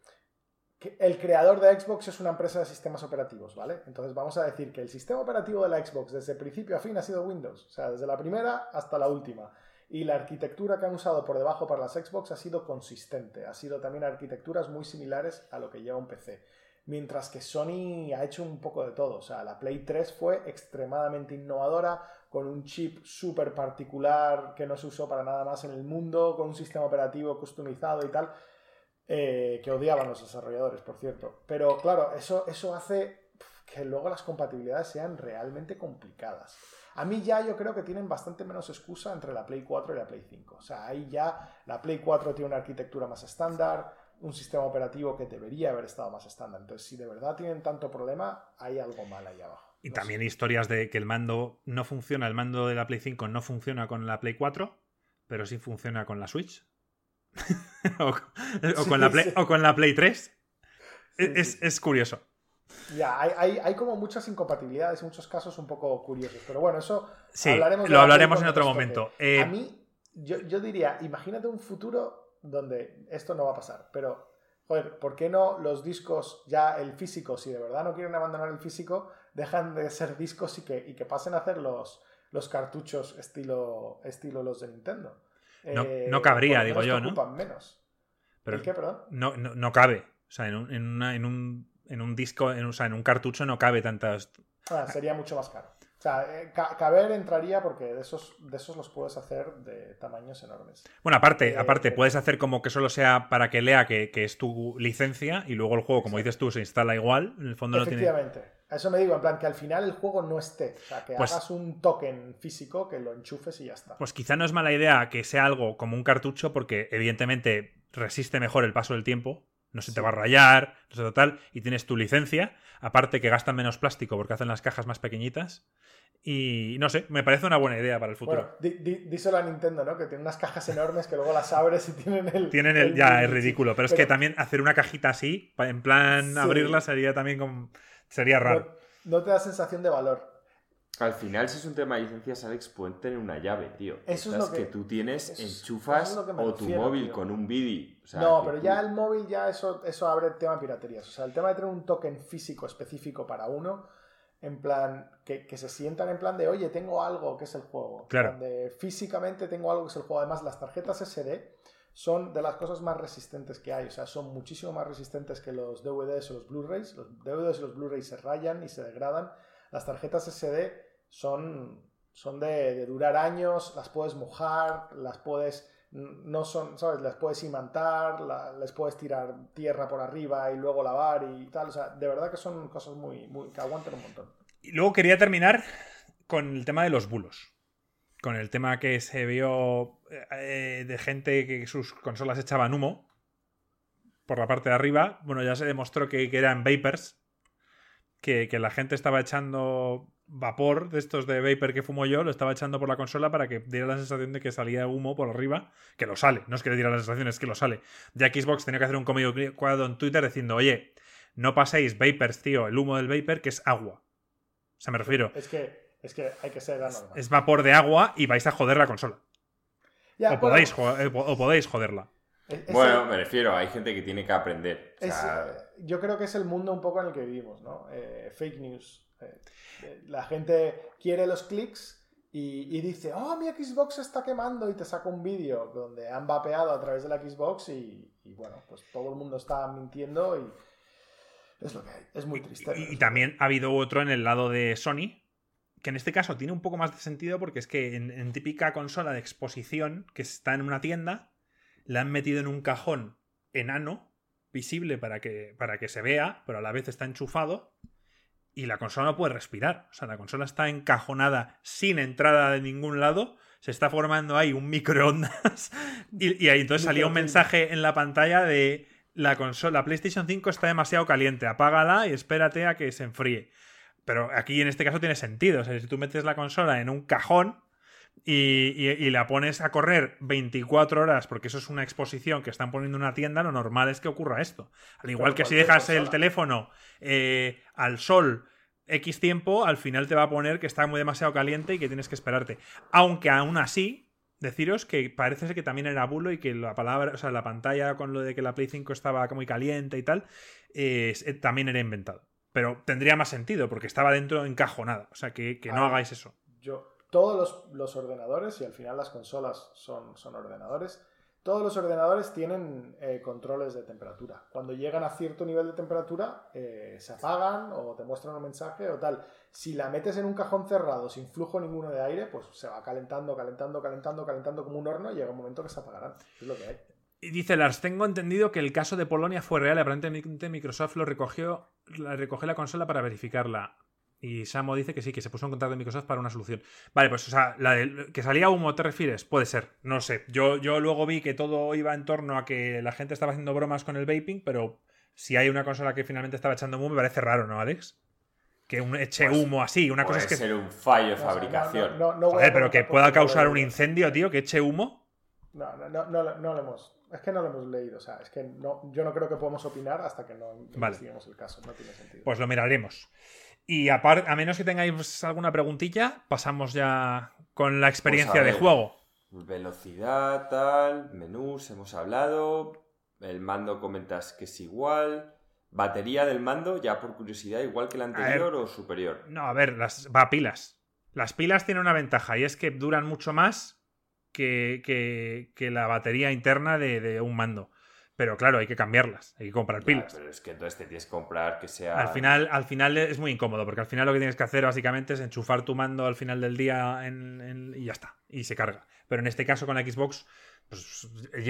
el creador de Xbox es una empresa de sistemas operativos, ¿vale? Entonces vamos a decir que el sistema operativo de la Xbox desde principio a fin ha sido Windows, o sea, desde la primera hasta la última y la arquitectura que han usado por debajo para las Xbox ha sido consistente, ha sido también arquitecturas muy similares a lo que lleva un PC. Mientras que Sony ha hecho un poco de todo, o sea, la Play 3 fue extremadamente innovadora, con un chip súper particular que no se usó para nada más en el mundo, con un sistema operativo customizado y tal. eh, que odiaban los desarrolladores, por cierto. Pero claro, eso, eso hace que luego las compatibilidades sean realmente complicadas. A mí ya yo creo que tienen bastante menos excusa entre la Play 4 y la Play 5. O sea, ahí ya la Play 4 tiene una arquitectura más estándar, un sistema operativo que debería haber estado más estándar. Entonces, si de verdad tienen tanto problema, hay algo mal ahí abajo. Y también historias de que el mando no funciona, el mando de la Play 5 no funciona con la Play 4, pero sí funciona con la Switch. o, con la Play, o, con la Play, 3. es, es, curioso. Ya, hay, hay, como muchas incompatibilidades, en muchos casos un poco curiosos. Pero bueno, eso sí, lo hablaremos en otro momento. Eh, a mí, yo, yo diría, imagínate un futuro donde esto no va a pasar, pero joder, ¿por qué no los discos, ya el físico, si de verdad no quieren abandonar el físico, dejan de ser discos y que, y que pasen a hacer los, los cartuchos estilo, estilo los de Nintendo? No, eh, no cabría, digo yo, ¿no? menos. Pero qué, perdón? No, no, no, cabe. O sea, en un, en, una, en un, en un disco, en, o sea, en un cartucho no cabe tantas. Ah, sería mucho más caro. O sea, eh, caber entraría porque de esos, de esos los puedes hacer de tamaños enormes. Bueno, aparte, eh, aparte, puedes hacer como que solo sea para que lea que, es tu licencia y luego el juego, como dices tú, se instala igual. En el fondo no tiene. Efectivamente. Eso me digo, en plan, que al final el juego no esté. O sea, que pues hagas un token físico, que lo enchufes y ya está. Pues quizá no es mala idea que sea algo como un cartucho, porque evidentemente resiste mejor el paso del tiempo. No se te va a rayar, no sé total, y tienes tu licencia. Aparte que gastan menos plástico porque hacen las cajas más pequeñitas. Y no sé, me parece una buena idea para el futuro. Bueno, díselo a Nintendo, ¿no? Que tiene unas cajas enormes que luego las abres y tienen el. Tienen el. ya, es ridículo. Pero, es que también hacer una cajita así, en plan abrirla, sería también como. Sería raro. No, te da sensación de valor. Al final, si es un tema de licencias, Alex, pueden tener una llave, tío. Eso es lo que, tú tienes, enchufas o tu móvil con un BIDI. no, pero ya el móvil, ya eso, eso abre el tema de piraterías. O sea, el tema de tener un token físico específico para uno en plan, que, se sientan en plan de, oye, tengo algo que es el juego. Claro. Donde físicamente tengo algo que es el juego. Además, las tarjetas SD son de las cosas más resistentes que hay. O sea, son muchísimo más resistentes que los DVDs o los Blu-rays. Los DVDs y los Blu-rays se rayan y se degradan. Las tarjetas SD son, son de, durar años, las puedes mojar, las puedes no son, ¿sabes? Las puedes imantar, les puedes tirar tierra por arriba y luego lavar y tal. O sea, de verdad que son cosas muy, que aguantan un montón. Y luego quería terminar con el tema de los bulos. Con el tema que se vio eh, de gente que sus consolas echaban humo por la parte de arriba. Bueno, ya se demostró que, eran vapors. Que, que la gente estaba echando vapor de estos de vapor que fumo yo, lo estaba echando por la consola para que diera la sensación de que salía humo por arriba, que lo sale, no es que le diera la sensación, es que lo sale. Ya Xbox tenía que hacer un cuadro en Twitter diciendo, oye, no paséis vapors, tío, el humo del vapor que es agua. O sea, me refiero. Es que, es que hay que ser normal. Es vapor de agua y vais a joder la consola. o, podéis, eh, o podéis joderla. Bueno, me refiero, hay gente que tiene que aprender. yo creo que es el mundo un poco en el que vivimos, ¿no? Eh, fake news. Eh, la gente quiere los clics y, dice, oh, mi Xbox está quemando y te saca un vídeo donde han vapeado a través de la Xbox y, bueno, pues todo el mundo está mintiendo y es lo que hay. Es muy triste. Y, también ha habido otro en el lado de Sony, que en este caso tiene un poco más de sentido porque es que en, típica consola de exposición que está en una tienda, la han metido en un cajón enano, visible para que, para que se vea, pero a la vez está enchufado y la consola no puede respirar. O sea, la consola está encajonada sin entrada de ningún lado. Se está formando ahí un microondas. y, y ahí entonces salía un mensaje en la pantalla de la consola, la PlayStation 5 está demasiado caliente, apágala y espérate a que se enfríe. Pero aquí en este caso tiene sentido. O sea, si tú metes la consola en un cajón y, la pones a correr 24 horas, porque eso es una exposición que están poniendo en una tienda, lo normal es que ocurra esto. Al igual que si dejas el teléfono eh, al sol X tiempo, al final te va a poner que está muy demasiado caliente y que tienes que esperarte. Aunque aún así, deciros que parece ser que también era bulo y que la palabra, o sea, la pantalla con lo de que la Play 5 estaba muy caliente y tal, eh, también era inventado. Pero tendría más sentido porque estaba dentro encajonada. O sea, que, que no hagáis eso. Yo, todos los, ordenadores, y al final las consolas son, ordenadores, todos los ordenadores tienen eh, controles de temperatura. Cuando llegan a cierto nivel de temperatura, eh, se apagan o te muestran un mensaje o tal. Si la metes en un cajón cerrado sin flujo ninguno de aire, pues se va calentando, calentando, calentando, calentando como un horno y llega un momento que se apagarán. Es lo que hay. Y dice Lars, tengo entendido que el caso de Polonia fue real aparentemente Microsoft lo recogió, recogió la consola para verificarla. Y Samo dice que sí, que se puso en contacto con Microsoft para una solución. Vale, pues o sea, la de, que salía humo, ¿te refieres? Puede ser, no sé. Yo, yo luego vi que todo iba en torno a que la gente estaba haciendo bromas con el vaping, pero si hay una consola que finalmente estaba echando humo, me parece raro, ¿no, Alex? Que un eche Pues, humo así. Una cosa Puede es que. ser un fallo de fabricación. no- no- Joder, pero que pueda causar un incendio, tío, que eche humo. No, no, no, no, lo- no lo hemos. Es que no lo hemos leído. O sea, es que no, yo no creo que podamos opinar hasta que no investiguemos el caso. No tiene sentido. Pues lo miraremos. Y aparte, a menos que tengáis alguna preguntilla, pasamos ya con la experiencia Pues a de juego. Velocidad, tal, menús, hemos hablado. El mando comentas que es igual. Batería del mando, ya por curiosidad, igual que el anterior o superior. No, a ver, las, va a pilas. Las pilas tienen una ventaja y es que duran mucho más que, que- que la batería interna de, de un mando. Pero claro, hay que cambiarlas, hay que comprar pilas. pero es que entonces te tienes que comprar que sea. Al final, al final es muy incómodo, porque al final lo que tienes que hacer básicamente es enchufar tu mando al final del día en- en- y ya está, y se carga. Pero en este caso con la Xbox, pues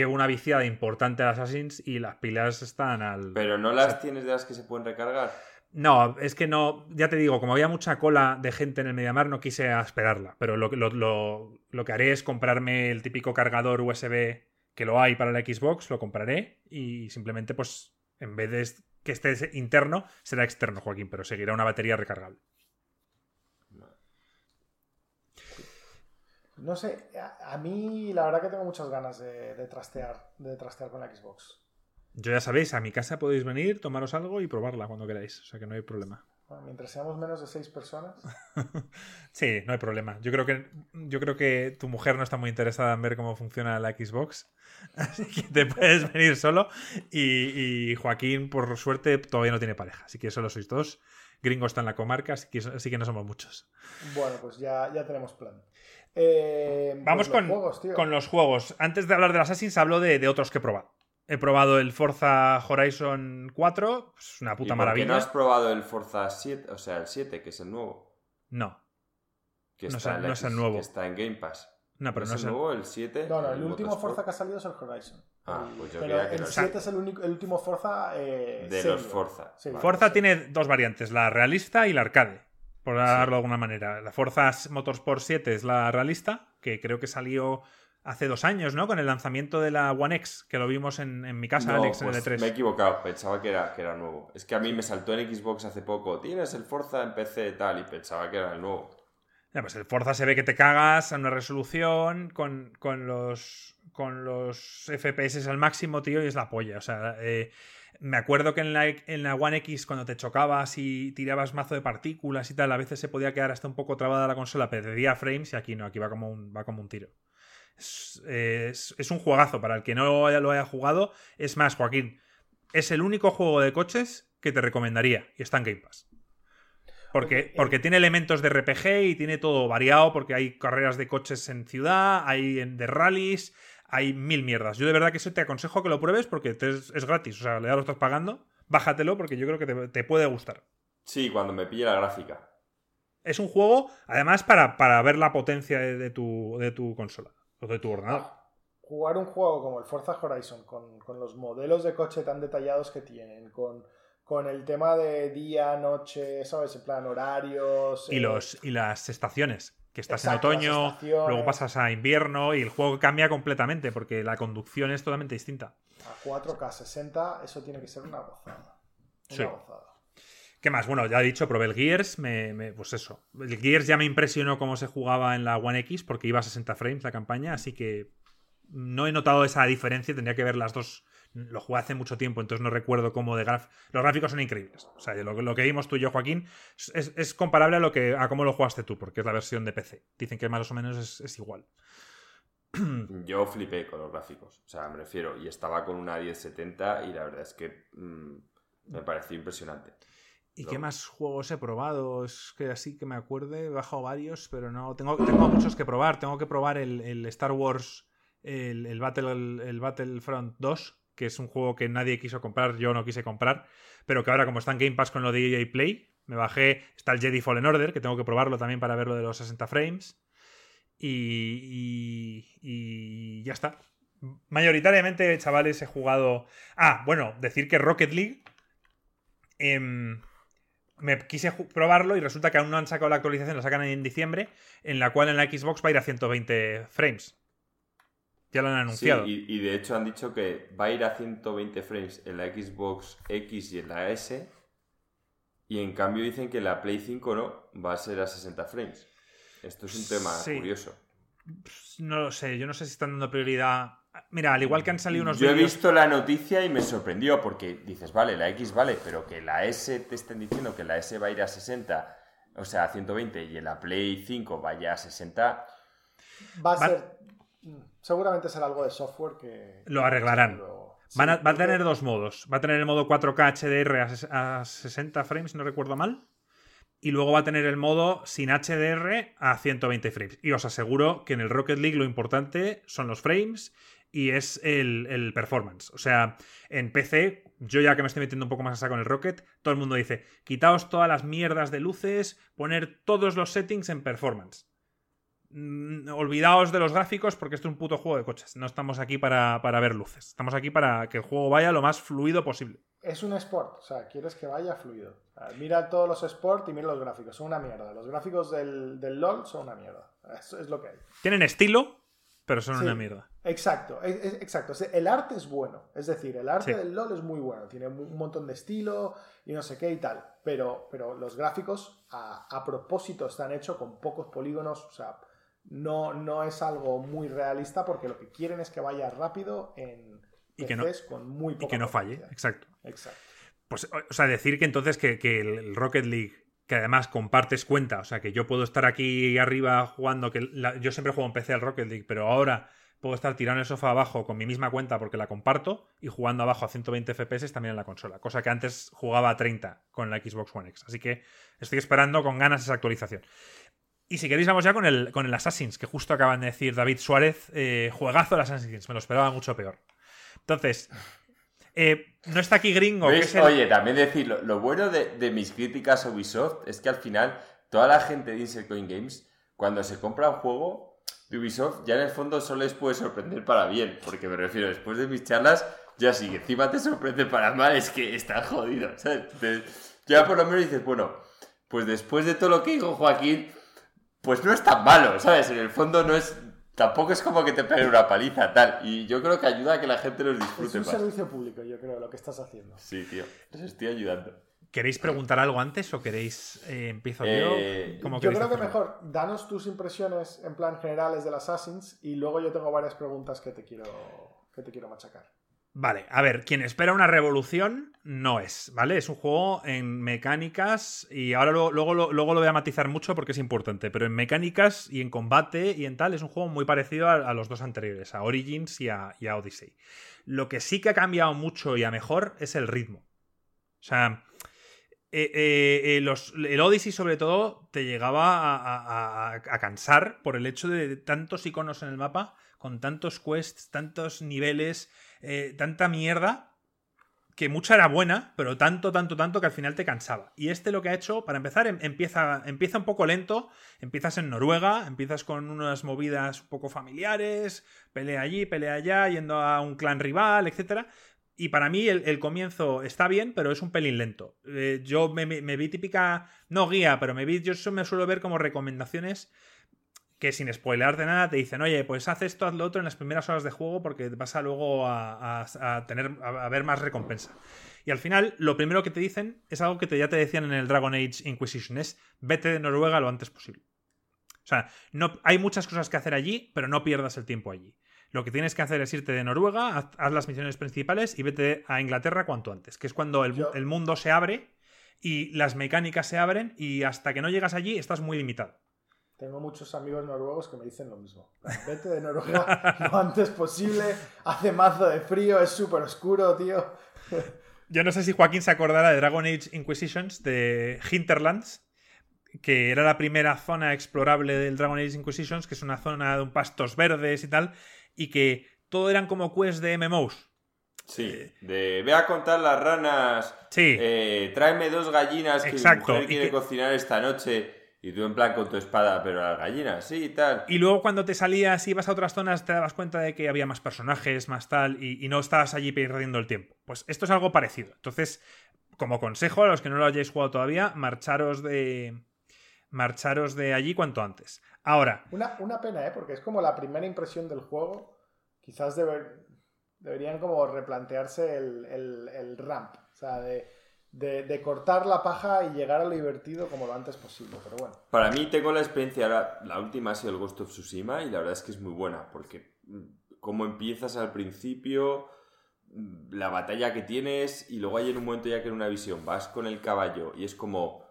una viciada importante a Assassins y las pilas están al... Pero no las tienes de las que se pueden recargar. No, es que no, ya te digo, como había mucha cola de gente en el Mediamar, no quise esperarla. Pero lo, lo- lo- lo que haré es comprarme el típico cargador USB que lo hay para la Xbox, lo compraré y simplemente, pues, en vez de que esté interno, será externo, Joaquín, pero seguirá una batería recargable. No sé, a, a mí la verdad que tengo muchas ganas de, de trastear, de trastear con la Xbox. Yo ya sabéis, a mi casa podéis venir, tomaros algo y probarla cuando queráis, o sea que no hay problema. Bueno, mientras seamos menos de seis personas. Sí, no hay problema. Yo creo que yo creo que tu mujer no está muy interesada en ver cómo funciona la Xbox. Así que te puedes venir solo. Y, y Joaquín, por suerte, todavía no tiene pareja. Así que solo sois dos. Gringo está en la comarca, así que, así que no somos muchos. Bueno, pues ya, ya tenemos plan. Eh, Vamos pues los con, juegos, tío. con los juegos. Antes de hablar de Assassin's, hablo de, de otros que he probado. He probado el Forza Horizon 4, pues una ¿Y puta por qué maravilla. no has probado el Forza 7, o sea, el 7, que es el nuevo? No, Que No está es- en no la es el nuevo. Que está en Game Pass. No, pero ¿No es el el- nuevo, el 7? No, no, el último Motorsport? Forza que ha salido es el Horizon. Ah, pues yo pero creía que el no. 7 es el, único, el último Forza. eh, De serio. los Forza. Sí, Vale. Forza sí. tiene dos variantes, la realista y la arcade, por hablarlo de alguna manera. La Forza Motorsport 7 es la realista, que creo que salió hace dos años, ¿no? Con el lanzamiento de la One X, que lo vimos en, en mi casa, No, Alex, en pues el E3. Me he equivocado, pensaba que era, que era nuevo. Es que a mí me saltó en Xbox hace poco. Tienes el Forza en PC y tal, y pensaba que era el nuevo. Pues el Forza se ve que te cagas a una resolución con, con los con los FPS al máximo, tío, y es la polla. O sea, eh, me acuerdo que en la, en la One X, cuando te chocabas y tirabas mazo de partículas y tal, a veces se podía quedar hasta un poco trabada la consola, perdía frames y aquí no, aquí va como un, va como un tiro. Es, es- un juegazo para el que no lo haya jugado. Es más, Joaquín, es el único juego de coches que te recomendaría y está en Game Pass. Porque, eh, porque tiene elementos de RPG y tiene todo variado, porque hay carreras de coches en ciudad, hay en- de rallies, hay mil mierdas. Yo de verdad que eso te aconsejo que lo pruebes porque te es, es gratis, o sea, ya lo estás pagando, bájatelo porque yo creo que te, te puede gustar. Sí, cuando me pille la gráfica. Es un juego, además, para, para ver la potencia de, de tu, de tu consola o de tu ordenador. Jugar un juego como el Forza Horizon, con, con los modelos de coche tan detallados que tienen, con, con el tema de día, noche, ¿sabes? En plan horarios. Y, eh, los, y las estaciones, que estás Exacto, en otoño, luego pasas a invierno y el juego cambia completamente porque la conducción es totalmente distinta. A 4K 60, eso tiene que ser una gozada. Una Sí. gozada. ¿Qué más? Bueno, ya he dicho, probé el Gears, me, me- pues eso. El Gears ya me impresionó cómo se jugaba en la One X porque iba a 60 frames la campaña, así que no he notado esa diferencia, tendría que ver las dos. Lo jugué hace mucho tiempo, entonces no recuerdo cómo de graf... Los gráficos son increíbles. O sea, lo, lo que vimos tú y yo, Joaquín, es, es comparable a lo que a cómo lo jugaste tú, porque es la versión de PC. Dicen que más o menos es, es igual. Yo flipé con los gráficos. O sea, me refiero, y estaba con una 1070 y la verdad es que mm, me pareció impresionante. ¿Y qué más juegos he probado? Es que así que me acuerde, he bajado varios, pero no. Tengo, tengo muchos que probar. Tengo que probar el, el Star Wars, el, el, Battle, el Battlefront 2, que es un juego que nadie quiso comprar, yo no quise comprar, pero que ahora, como está en Game Pass con lo de EA Play, me bajé. Está el Jedi Fallen Order, que tengo que probarlo también para ver lo de los 60 frames. Y, y, ya está. Mayoritariamente, chavales, he jugado. Ah, bueno, decir que Rocket League. em, me quise probarlo y resulta que aún no han sacado la actualización, la sacan en diciembre, en la cual en la Xbox va a ir a 120 frames. Ya lo han Sí, anunciado. y, y de hecho han dicho que va a ir a 120 frames en la Xbox X y en la S. Y en cambio dicen que la Play 5 no, va a ser a 60 frames. Esto es un tema Sí. curioso. No lo sé, yo no sé si están dando prioridad. Mira, al igual que han salido unos Yo he visto la noticia y me sorprendió porque dices, vale, la X vale, pero que la S te estén diciendo que la S va a ir a 60, o sea, a 120 y en la Play 5 vaya a 60, Va a Va- ser. Seguramente será algo de software que. Lo arreglarán. Van a- va a tener dos modos. Va a tener el modo 4K HDR a, a 60 frames, si no recuerdo mal. Y luego va a tener el modo sin HDR a 120 frames. Y os aseguro que en el Rocket League lo importante son los frames y es el, el performance. O sea, en PC, yo ya que me estoy metiendo un poco más a saco en el Rocket, todo el mundo dice, quitaos todas las mierdas de luces, poner todos los settings en performance. Mm, olvidaos de los gráficos porque esto es un puto juego de coches. No estamos aquí para, para ver luces. Estamos aquí para que el juego vaya lo más fluido posible. Es un sport, o sea, quieres que vaya fluido. Mira todos los sports y mira los gráficos, son una mierda. Los gráficos del, del LOL son una mierda. Eso es lo que hay. Tienen estilo, pero son Sí. una mierda. Exacto, es- es- exacto. El arte es bueno, es decir, el arte Sí. del LOL es muy bueno, tiene un montón de estilo y no sé qué y tal, pero, pero los gráficos a, a propósito están hechos con pocos polígonos, o sea, no, no es algo muy realista porque lo que quieren es que vaya rápido en Y que no- con muy Y poca que no falle, potencia. exacto. Exacto. Pues, o sea, decir que entonces que, que el el Rocket League, que además compartes cuenta, o sea, que yo puedo estar aquí arriba jugando, que la- yo siempre juego en PC al Rocket League, pero ahora puedo estar tirado en el sofá abajo con mi misma cuenta porque la comparto y jugando abajo a 120 FPS también en la consola, cosa que antes jugaba a 30 con la Xbox One X. Así que estoy esperando con ganas esa actualización. Y si queréis, vamos ya con el, con el Assassins, que justo acaban de decir David Suárez, eh, juegazo el Assassins, me lo esperaba mucho peor. Entonces, eh, no está aquí Gringo, que ¿Ves? es el- Oye, también decir, lo, bueno de, de mis críticas a Ubisoft es que al final toda la gente de Insert Coin Games, cuando se compra un juego de Ubisoft, ya en el fondo solo les puede sorprender para bien. Porque me refiero, después de mis charlas, ya sí, encima te sorprende para mal, es que está jodido. ya por lo menos dices, bueno, pues después de todo lo que dijo Joaquín, pues no es tan malo, ¿sabes? En el fondo no es. Tampoco es como que te peguen una paliza, tal. Y yo creo que ayuda a que la gente los Es disfrute un más. servicio público, yo creo, lo que estás haciendo. Sí, tío. Les estoy ayudando. ¿Queréis preguntar algo antes o queréis eh, empiezo Eh, yo? ¿Cómo Yo creo que mejor, danos tus impresiones en plan generales del Assassins y luego yo tengo varias preguntas que te quiero, que te quiero machacar. Vale, a ver, quien espera una revolución no es, ¿vale? Es un juego en mecánicas y ahora lo- luego, lo- luego lo voy a matizar mucho porque es importante, pero en mecánicas y en combate y en tal es un juego muy parecido a, los dos anteriores, a Origins y a, Odyssey. Lo que sí que ha cambiado mucho y a mejor es el ritmo. O sea, eh, eh, eh, el Odyssey sobre todo te llegaba a cansar por el hecho de tantos iconos en el mapa, con tantos quests, tantos niveles, eh, tanta mierda, que mucha era buena, pero tanto, tanto, tanto que al final te cansaba. Y este lo que ha hecho, para empezar, em- empieza, empieza un poco lento, empiezas en Noruega, empiezas con unas movidas un poco familiares, pelea allí, pelea allá, yendo a un clan rival, etcétera. Y para mí el, comienzo está bien, pero es un pelín lento. Eh, yo me, me- me vi típica, no guía, pero me vi, yo eso me suelo ver como recomendaciones que sin spoiler de nada te dicen, oye, pues haz esto, haz lo otro en las primeras horas de juego porque vas a luego a, a- a tener, a, a ver más recompensa. Y al final, lo primero que te dicen es algo que te, ya te decían en el Dragon Age Inquisition, es vete de Noruega lo antes posible. O sea, no, hay muchas cosas que hacer allí, pero no pierdas el tiempo allí. Lo que tienes que hacer es irte de Noruega, haz, haz las misiones principales y vete a Inglaterra cuanto antes, que es cuando el mundo se abre y las mecánicas se abren y hasta que no llegas allí estás muy limitado. Tengo muchos amigos noruegos que me dicen lo mismo. Vete de Noruega lo antes posible, hace mazo de frío, es súper oscuro, tío. Yo no sé si Joaquín se acordará de Dragon Age Inquisitions de Hinterlands, que era la primera zona explorable del Dragon Age Inquisitions, que es una zona de un pastos verdes y tal, y que todo eran como quests de MMOs. Sí, de ve a contar las ranas, Sí. eh, tráeme dos gallinas que Exacto, mi mujer quiere que- cocinar esta noche Y tú en plan con tu espada, pero a las gallinas, sí, y tal. Y luego cuando te salías y ibas a otras zonas te dabas cuenta de que había más personajes, más tal, y, y no estabas allí perdiendo el tiempo. Pues esto es algo parecido. Entonces, como consejo a los que no lo hayáis jugado todavía, marcharos de... Marcharos de allí cuanto antes. Ahora, Una, una pena, ¿eh? Porque es como la primera impresión del juego. Quizás deber- deberían como replantearse el, el- el ramp. O sea, de, de- cortar la paja y llegar a lo divertido como lo antes posible. Pero bueno. Para mí tengo la experiencia ahora, la última ha sido el Ghost of Tsushima y la verdad es que es muy buena, porque mm, como empiezas al principio, mm, la batalla que tienes y luego hay en un momento ya que en una visión vas con el caballo y es como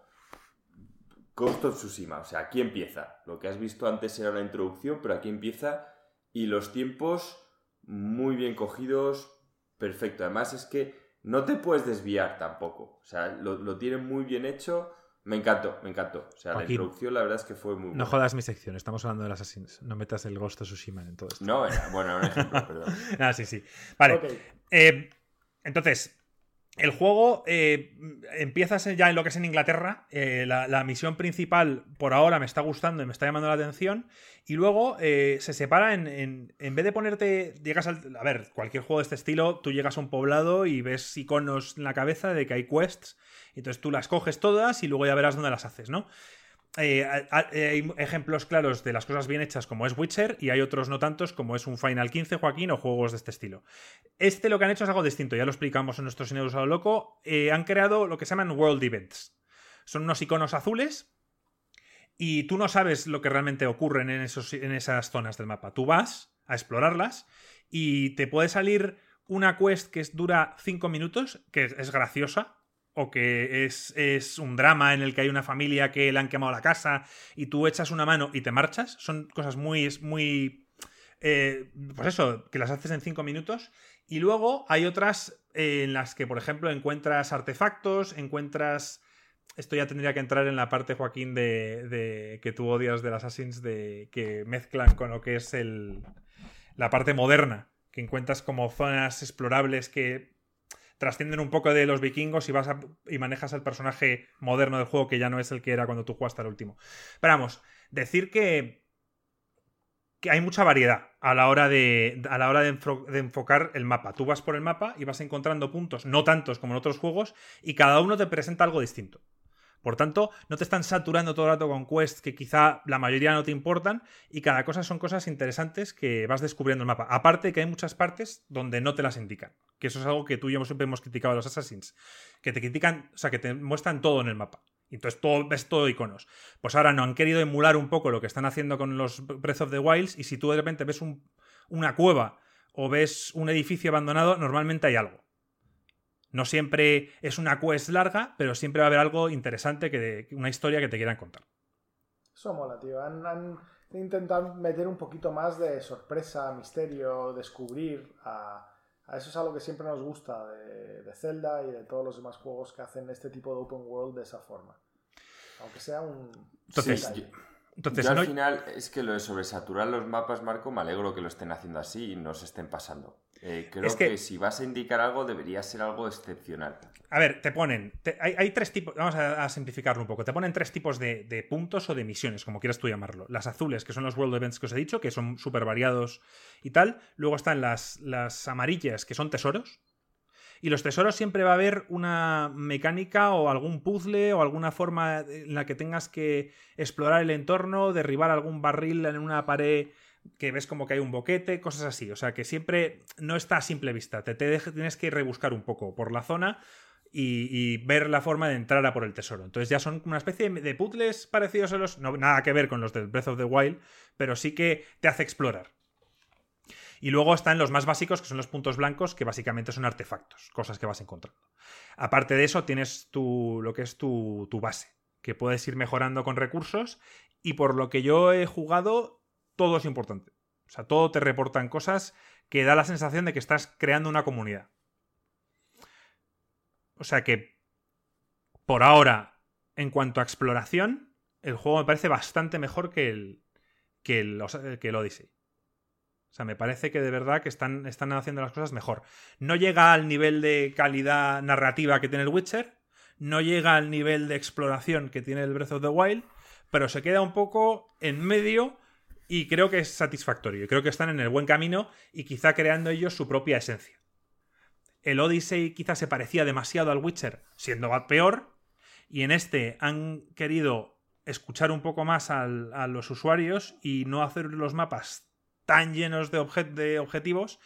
Ghost of Tsushima, o sea, aquí empieza. Lo que has visto antes era una introducción, pero aquí empieza y los tiempos muy bien cogidos, perfecto. Además es que no te puedes desviar tampoco, o sea, lo, lo tienen muy bien hecho. Me encantó, me encantó. O sea, la introducción la verdad es que fue muy no buena. jodas mi sección, estamos hablando del Assassin's. No metas el Ghost of Tsushima en todo esto. No, era, bueno, era un ejemplo, perdón. Ah, sí, sí. Vale. Eh, entonces, el juego eh, empiezas ya en lo que es en Inglaterra. eh, la, la misión principal por ahora me está gustando y me está llamando la atención. Y luego eh, se separa en, en. En vez de ponerte. Llegas al. A ver, cualquier juego de este estilo, tú llegas a un poblado y ves iconos en la cabeza de que hay quests. Entonces tú las coges todas y luego ya verás dónde las haces, ¿no? Eh, a- a- eh, hay ejemplos claros de las cosas bien hechas como es Witcher y hay otros no tantos como es un Final 15, Joaquín, o juegos de este estilo. Este lo que han hecho es algo distinto, ya lo explicamos en nuestro Cine Usado Loco. Eh, han creado lo que se llaman World Events. Son unos iconos azules y tú no sabes lo que realmente ocurre en, esos, en esas zonas del mapa. Tú vas a explorarlas y te puede salir una quest que dura 5 minutos, que es graciosa, o que es, es un drama en el que hay una familia que le han quemado la casa y tú echas una mano y te marchas. Son cosas muy, muy eh, pues eso, que las haces en 5 minutos. Y luego hay otras eh, en las que, por ejemplo, encuentras artefactos, encuentras... Esto ya tendría que entrar en la parte, Joaquín, de, de que tú odias del Assassins, de que mezclan con lo que es el, la parte moderna, que encuentras como zonas explorables que trascienden un poco de los vikingos y vas a- y manejas al personaje moderno del juego que ya no es el que era cuando tú jugaste al último. Pero vamos, decir que hay mucha variedad a la hora de enfocar el mapa. Tú vas por el mapa y vas encontrando puntos, no tantos como en otros juegos, y cada uno te presenta algo distinto. Por tanto, no te están saturando todo el rato con quests que quizá la mayoría no te importan y cada cosa son cosas interesantes que vas descubriendo el mapa. Aparte que hay muchas partes donde no te las indican, que eso es algo que tú y yo siempre hemos criticado a los Assassins, que te critican, o sea, que te muestran todo en el mapa. Entonces ves todo iconos. Pues ahora no, han querido emular un poco lo que están haciendo con los Breath of the Wilds y si tú de repente ves un- una cueva o ves un edificio abandonado, normalmente hay algo. No siempre es una quest larga, pero siempre va a haber algo interesante, que una historia que te quieran contar. Eso mola, tío. Han, han intentado meter un poquito más de sorpresa, misterio, descubrir. A, a eso es algo que siempre nos gusta de, de Zelda y de todos los demás juegos que hacen este tipo de open world de esa forma. Aunque sea un. Entonces, Entonces, Yo al no- final es que lo de sobresaturar los mapas, Marco, me alegro que lo estén haciendo así y no se estén pasando. Eh, creo Es que- que... si vas a indicar algo debería ser algo excepcional. A ver, te ponen. te- hay, hay tres tipos. Vamos a, a simplificarlo un poco. Te ponen tres tipos de, de puntos o de misiones, como quieras tú llamarlo. Las azules, que son los World Events que os he dicho, que son súper variados y tal. Luego están las, las amarillas, que son tesoros. Y los tesoros siempre va a haber una mecánica o algún puzzle o alguna forma en la que tengas que explorar el entorno, derribar algún barril en una pared que ves como que hay un boquete, cosas así. O sea que siempre no está a simple vista. Te, te tienes que rebuscar un poco por la zona y, ver la forma de entrar a por el tesoro. Entonces ya son una especie de, de puzzles parecidos a los... No, nada que ver con los del Breath of the Wild, pero sí que te hace explorar. Y luego están los más básicos, que son los puntos blancos, que básicamente son artefactos, cosas que vas encontrando. Aparte de eso, tienes tu, lo que es tu, tu base, que puedes ir mejorando con recursos. Y por lo que yo he jugado, todo es importante. O sea, todo te reportan cosas que da la sensación de que estás creando una comunidad. O sea que, por ahora, en cuanto a exploración, el juego me parece bastante mejor que el, que el, que Odyssey. O sea, me parece que de verdad que están, están haciendo las cosas mejor. No llega al nivel de calidad narrativa que tiene el Witcher, no llega al nivel de exploración que tiene el Breath of the Wild, pero se queda un poco en medio y creo que es satisfactorio. Creo que están en el buen camino y quizá creando ellos su propia esencia. El Odyssey quizá se parecía demasiado al Witcher, siendo peor, y en este han querido escuchar un poco más a los usuarios y no hacer los mapas tan llenos de, de objetivos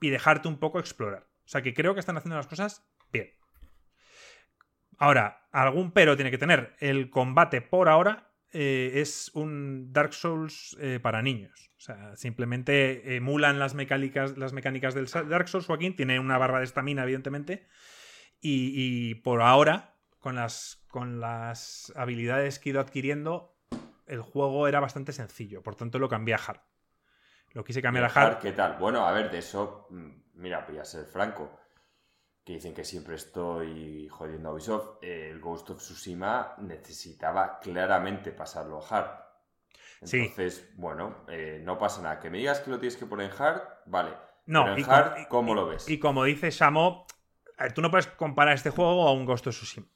y dejarte un poco explorar. O sea que creo que están haciendo las cosas bien. Ahora, algún pero tiene que tener. El combate por ahora eh, es un Dark Souls eh, para niños. O sea, simplemente emulan las mecánicas, las mecánicas del Dark Souls. Joaquín tiene una barra de estamina, evidentemente. Y, por ahora, con las, con las habilidades que he ido adquiriendo, el juego era bastante sencillo. Por tanto, lo cambié a hard. Lo quise cambiar a hard. ¿Qué tal? Bueno, a ver, de eso, mm, mira, voy a ser franco que dicen que siempre estoy jodiendo a Ubisoft, el Ghost of Tsushima necesitaba claramente pasarlo a hard. Entonces, bueno, eh, no pasa nada. Que me digas que lo tienes que poner en hard, vale. No, Pero en hard, ¿cómo lo ves? Y como dice Samo, tú no puedes comparar este juego a un Ghost of Tsushima.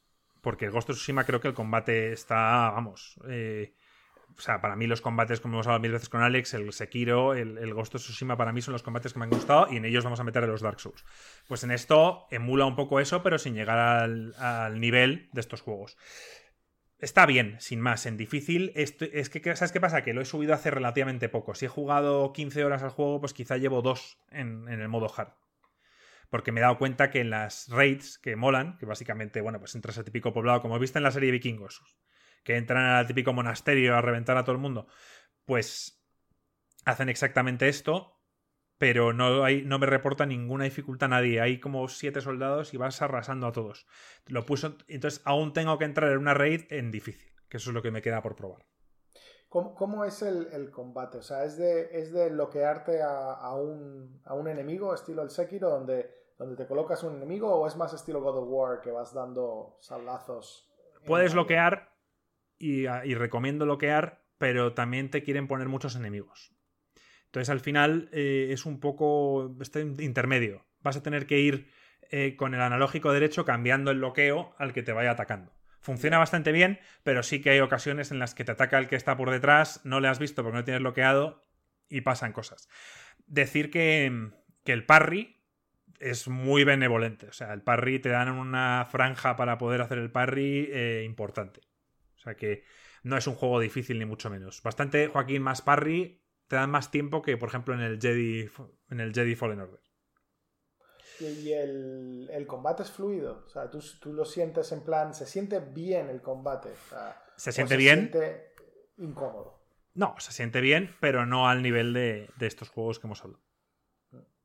Porque el Ghost of Tsushima creo que el combate está, vamos, eh, o sea, para mí los combates, como hemos hablado mil veces con Alex, el Sekiro, el, el, Ghost of Tsushima, para mí son los combates que me han gustado y en ellos vamos a meter a los Dark Souls. Pues en esto emula un poco eso, pero sin llegar al, nivel de estos juegos. Está bien, sin más. En difícil, es que, ¿sabes qué pasa? Que lo he subido hace relativamente poco. Si he jugado 15 horas al juego, pues quizá llevo dos en, en el modo hard porque me he dado cuenta que en las raids que molan, que básicamente, bueno, pues entras a típico poblado, como viste en la serie Vikingos, que entran al típico monasterio a reventar a todo el mundo, pues hacen exactamente esto, pero no, hay, no me reporta ninguna dificultad a nadie. Hay como siete soldados y vas arrasando a todos. Lo puso, entonces aún tengo que entrar en una raid en difícil, que eso es lo que me queda por probar. ¿Cómo, es el, combate? O sea, ¿es de, es de bloquearte a, un, a un enemigo, estilo el Sekiro, donde, donde te colocas un enemigo, o es más estilo God of War, que vas dando sablazos? Puedes bloquear, y, recomiendo bloquear, pero también te quieren poner muchos enemigos. Entonces al final eh, es un poco este intermedio. Vas a tener que ir eh, con el analógico derecho cambiando el bloqueo al que te vaya atacando. Funciona bastante bien, pero sí que hay ocasiones en las que te ataca el que está por detrás, no le has visto porque no tienes bloqueado y pasan cosas. Decir que, que el parry es muy benevolente. O sea, el parry te dan una franja para poder hacer el parry eh, importante. O sea que no es un juego difícil ni mucho menos. Bastante Joaquín más parry te dan más tiempo que, por ejemplo, en el Jedi, en el Jedi Fallen Order. Y el, combate es fluido. O sea, tú, lo sientes en plan. Se siente bien el combate. se siente bien. Se siente incómodo. No, se siente bien, pero no al nivel de, estos juegos que hemos hablado.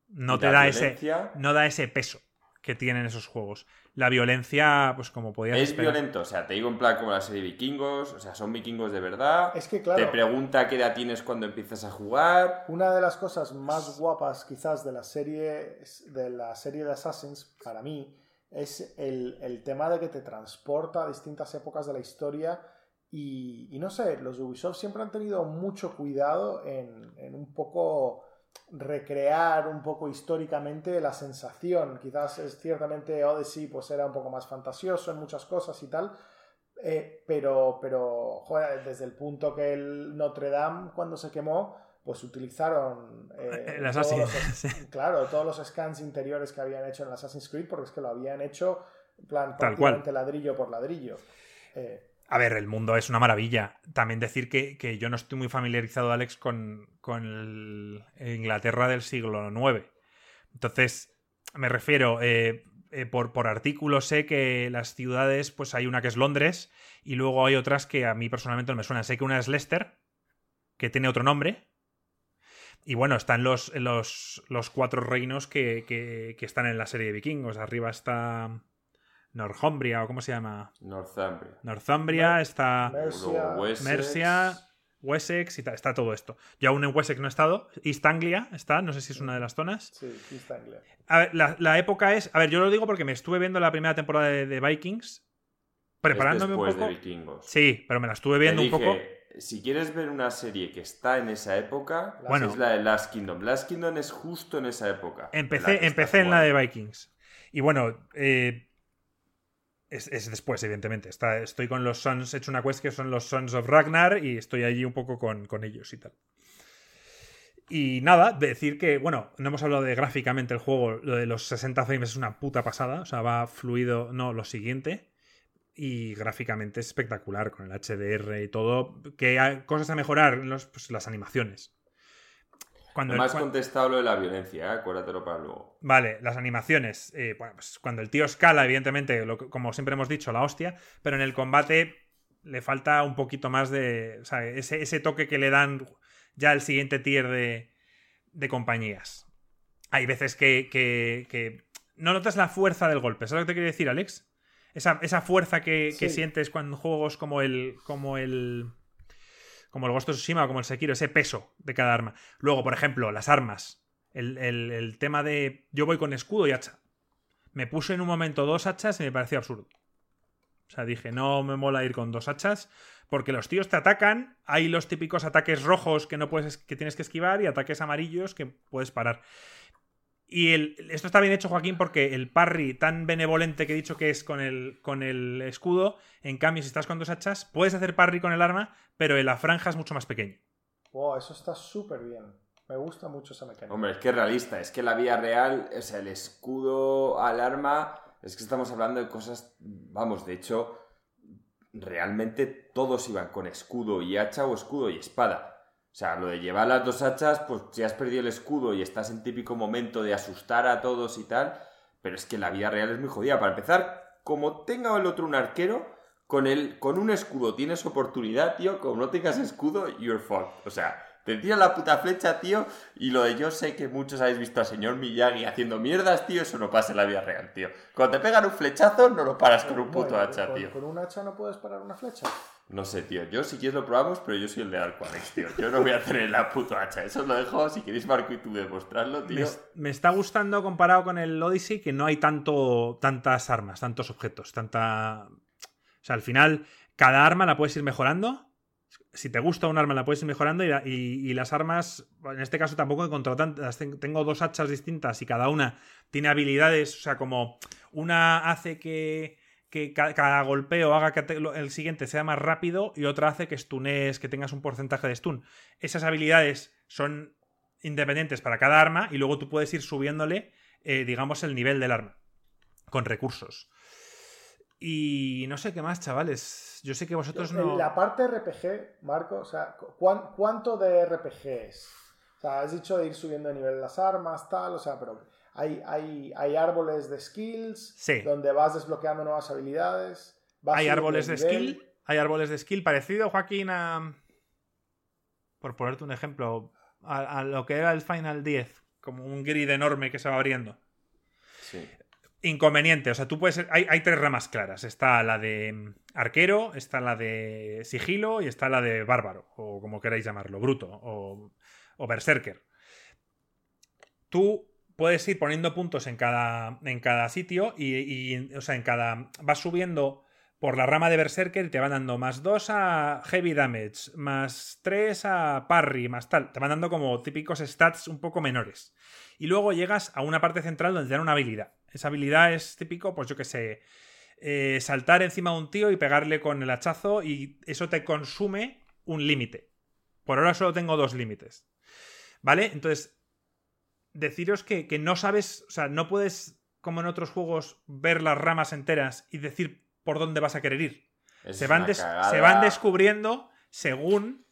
No te da ese. No da ese peso que tienen esos juegos. La violencia, pues como podías Es violento, o sea, te digo en plan como la serie vikingos, o sea, son vikingos de verdad. Es que claro. Te pregunta qué edad tienes cuando empiezas a jugar. Una de las cosas más guapas quizás de la serie de la serie de Assassins, para mí, es el, tema de que te transporta a distintas épocas de la historia. Y, no sé, los Ubisoft siempre han tenido mucho cuidado en, en un poco recrear un poco históricamente la sensación. Quizás es ciertamente Odyssey pues era un poco más fantasioso en muchas cosas y tal, eh, pero, pero desde el punto que el Notre Dame cuando se quemó, pues utilizaron eh, claro, todos los scans interiores que habían hecho en Assassin's Creed, porque es que lo habían hecho en plan prácticamente ladrillo por ladrillo. Eh, a ver, el mundo es una maravilla. También decir que, yo no estoy muy familiarizado, Alex, con, Inglaterra del siglo IX. Entonces, me refiero, eh, eh, por, por artículos sé que las ciudades, pues hay una que es Londres y luego hay otras que a mí personalmente no me suenan. Sé que una es Leicester, que tiene otro nombre. Y bueno, están los, los, los cuatro reinos que, que, están en la serie de vikingos. Arriba está Northumbria, o cómo se llama. Northumbria. Northumbria, está Mercia. Wessex, y está todo esto. Yo aún en Wessex no he estado. East Anglia está, no sé si es una de las zonas. Sí, East Anglia. A ver, la, época es. A ver, yo lo digo porque me estuve viendo la primera temporada de, Vikings. Preparándome un poco. De vikingos. Sí, pero me la estuve viendo un poco. Si quieres ver una serie que está en esa época, bueno, es la de Last Kingdom. Last Kingdom es justo en esa época. Empecé, empecé en la de Vikings. Y bueno, eh, Es, después, evidentemente. Está, estoy con los Sons, he hecho una quest que son los Sons of Ragnar y estoy allí un poco con, con ellos y tal. Y nada, decir que, bueno, no hemos hablado de gráficamente el juego, lo de los 60 frames es una puta pasada, o sea, va fluido, no, lo siguiente. Y gráficamente es espectacular con el HDR y todo. Que hay cosas a mejorar, los, pues, las animaciones. Cuando más contestado lo de la violencia, ¿eh? acuérdatelo para luego. Vale, las animaciones. Eh, bueno, pues cuando el tío escala, evidentemente, como siempre hemos dicho, la hostia, pero en el combate le falta un poquito más de. O sea, ese, ese toque que le dan ya el siguiente tier de, compañías. Hay veces que, no notas la fuerza del golpe. ¿Sabes lo que te quiero decir, Alex? Esa, fuerza que, sientes cuando juegos como el. como el. Como el Ghost of Tsushima o como el Sekiro, ese peso de cada arma. Luego, por ejemplo, las armas. El, el tema de. Yo voy con escudo y hacha. Me puse en un momento dos hachas y me pareció absurdo. O sea, dije, no me mola ir con dos hachas porque los tíos te atacan, hay los típicos ataques rojos que no puedes que tienes que esquivar y ataques amarillos que puedes parar. Y el, esto está bien hecho, Joaquín, porque el parry tan benevolente que he dicho que es con el, con el escudo, en cambio, si estás con dos hachas, puedes hacer parry con el arma, pero en la franja es mucho más pequeño. Wow, eso está súper bien. Me gusta mucho esa mecánica. Hombre, es que es realista. Es que la vía real, o sea, el escudo al arma, es que estamos hablando de cosas, vamos, de hecho, realmente todos iban con escudo y hacha o escudo y espada. O sea, lo de llevar las dos hachas, pues si has perdido el escudo y estás en típico momento de asustar a todos y tal, pero es que la vida real es muy jodida. Para empezar, como tenga el otro un arquero, con, el, con un escudo tienes oportunidad, tío, como no tengas escudo, you're fucked. O sea, te tira la puta flecha, tío. Y lo de yo sé que muchos habéis visto al señor Miyagi haciendo mierdas, tío. Eso no pasa en la vida real, tío. Cuando te pegan un flechazo, no lo paras con un puto hacha, tío. ¿Con un hacha no puedes parar una flecha? No sé, tío. Yo si quieres lo probamos, pero yo soy el de Alquanex, tío. Yo no voy a tener la puta hacha. Eso lo dejo si queréis Marco y tú demostrarlo, tío. Me, está gustando comparado con el Odyssey que no hay tanto, tantas armas, tantos objetos, tanta... O sea, al final, cada arma la puedes ir mejorando si te gusta un arma la puedes ir mejorando y, las armas, en este caso tampoco encontrado tantas, tengo dos hachas distintas y cada una tiene habilidades, o sea, como una hace que, cada, golpeo haga que el siguiente sea más rápido y otra hace que stunees, que tengas un porcentaje de stun. Esas habilidades son independientes para cada arma y luego tú puedes ir subiéndole, eh, digamos, el nivel del arma con recursos. Y no sé qué más, chavales. Yo sé que vosotros no. La parte RPG, Marco, o sea, ¿cuánto de RPG es? O sea, has dicho de ir subiendo de nivel las armas, tal, o sea, pero hay, hay, hay árboles de skills donde vas desbloqueando nuevas habilidades. hay árboles de, skill, hay árboles de skill parecido, Joaquín, a. Por ponerte un ejemplo, a, a lo que era el Final 10, como un grid enorme que se va abriendo. Sí. Inconveniente, o sea, tú puedes. Hay, tres ramas claras. Está la de mm, arquero, está la de sigilo y está la de bárbaro, o como queráis llamarlo, bruto, o, o berserker. Tú puedes ir poniendo puntos en cada, en cada sitio y, o sea, en cada. Vas subiendo por la rama de berserker y te van dando más 2 a heavy damage, más 3 a parry, más tal. Te van dando como típicos stats un poco menores. Y luego llegas a una parte central donde te dan una habilidad. Esa habilidad es típico, pues yo que sé, eh, saltar encima de un tío y pegarle con el hachazo y eso te consume un límite. Por ahora solo tengo dos límites. ¿Vale? Entonces, deciros que, no sabes, o sea, no puedes, como en otros juegos, ver las ramas enteras y decir por dónde vas a querer ir. Se van, se van descubriendo según...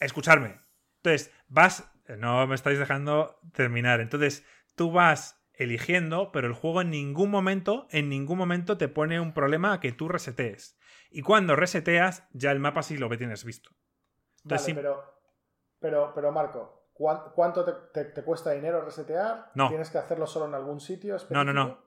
Escucharme. Entonces, vas... No me estáis dejando terminar. Entonces, tú vas eligiendo, pero el juego en ningún momento, en ningún momento te pone un problema a que tú resetees. Y cuando reseteas, ya el mapa sí lo que tienes visto. vale, pero, pero, pero Marco, ¿cuánto te, cuesta dinero resetear? No. ¿Tienes que hacerlo solo en algún sitio No, no, no.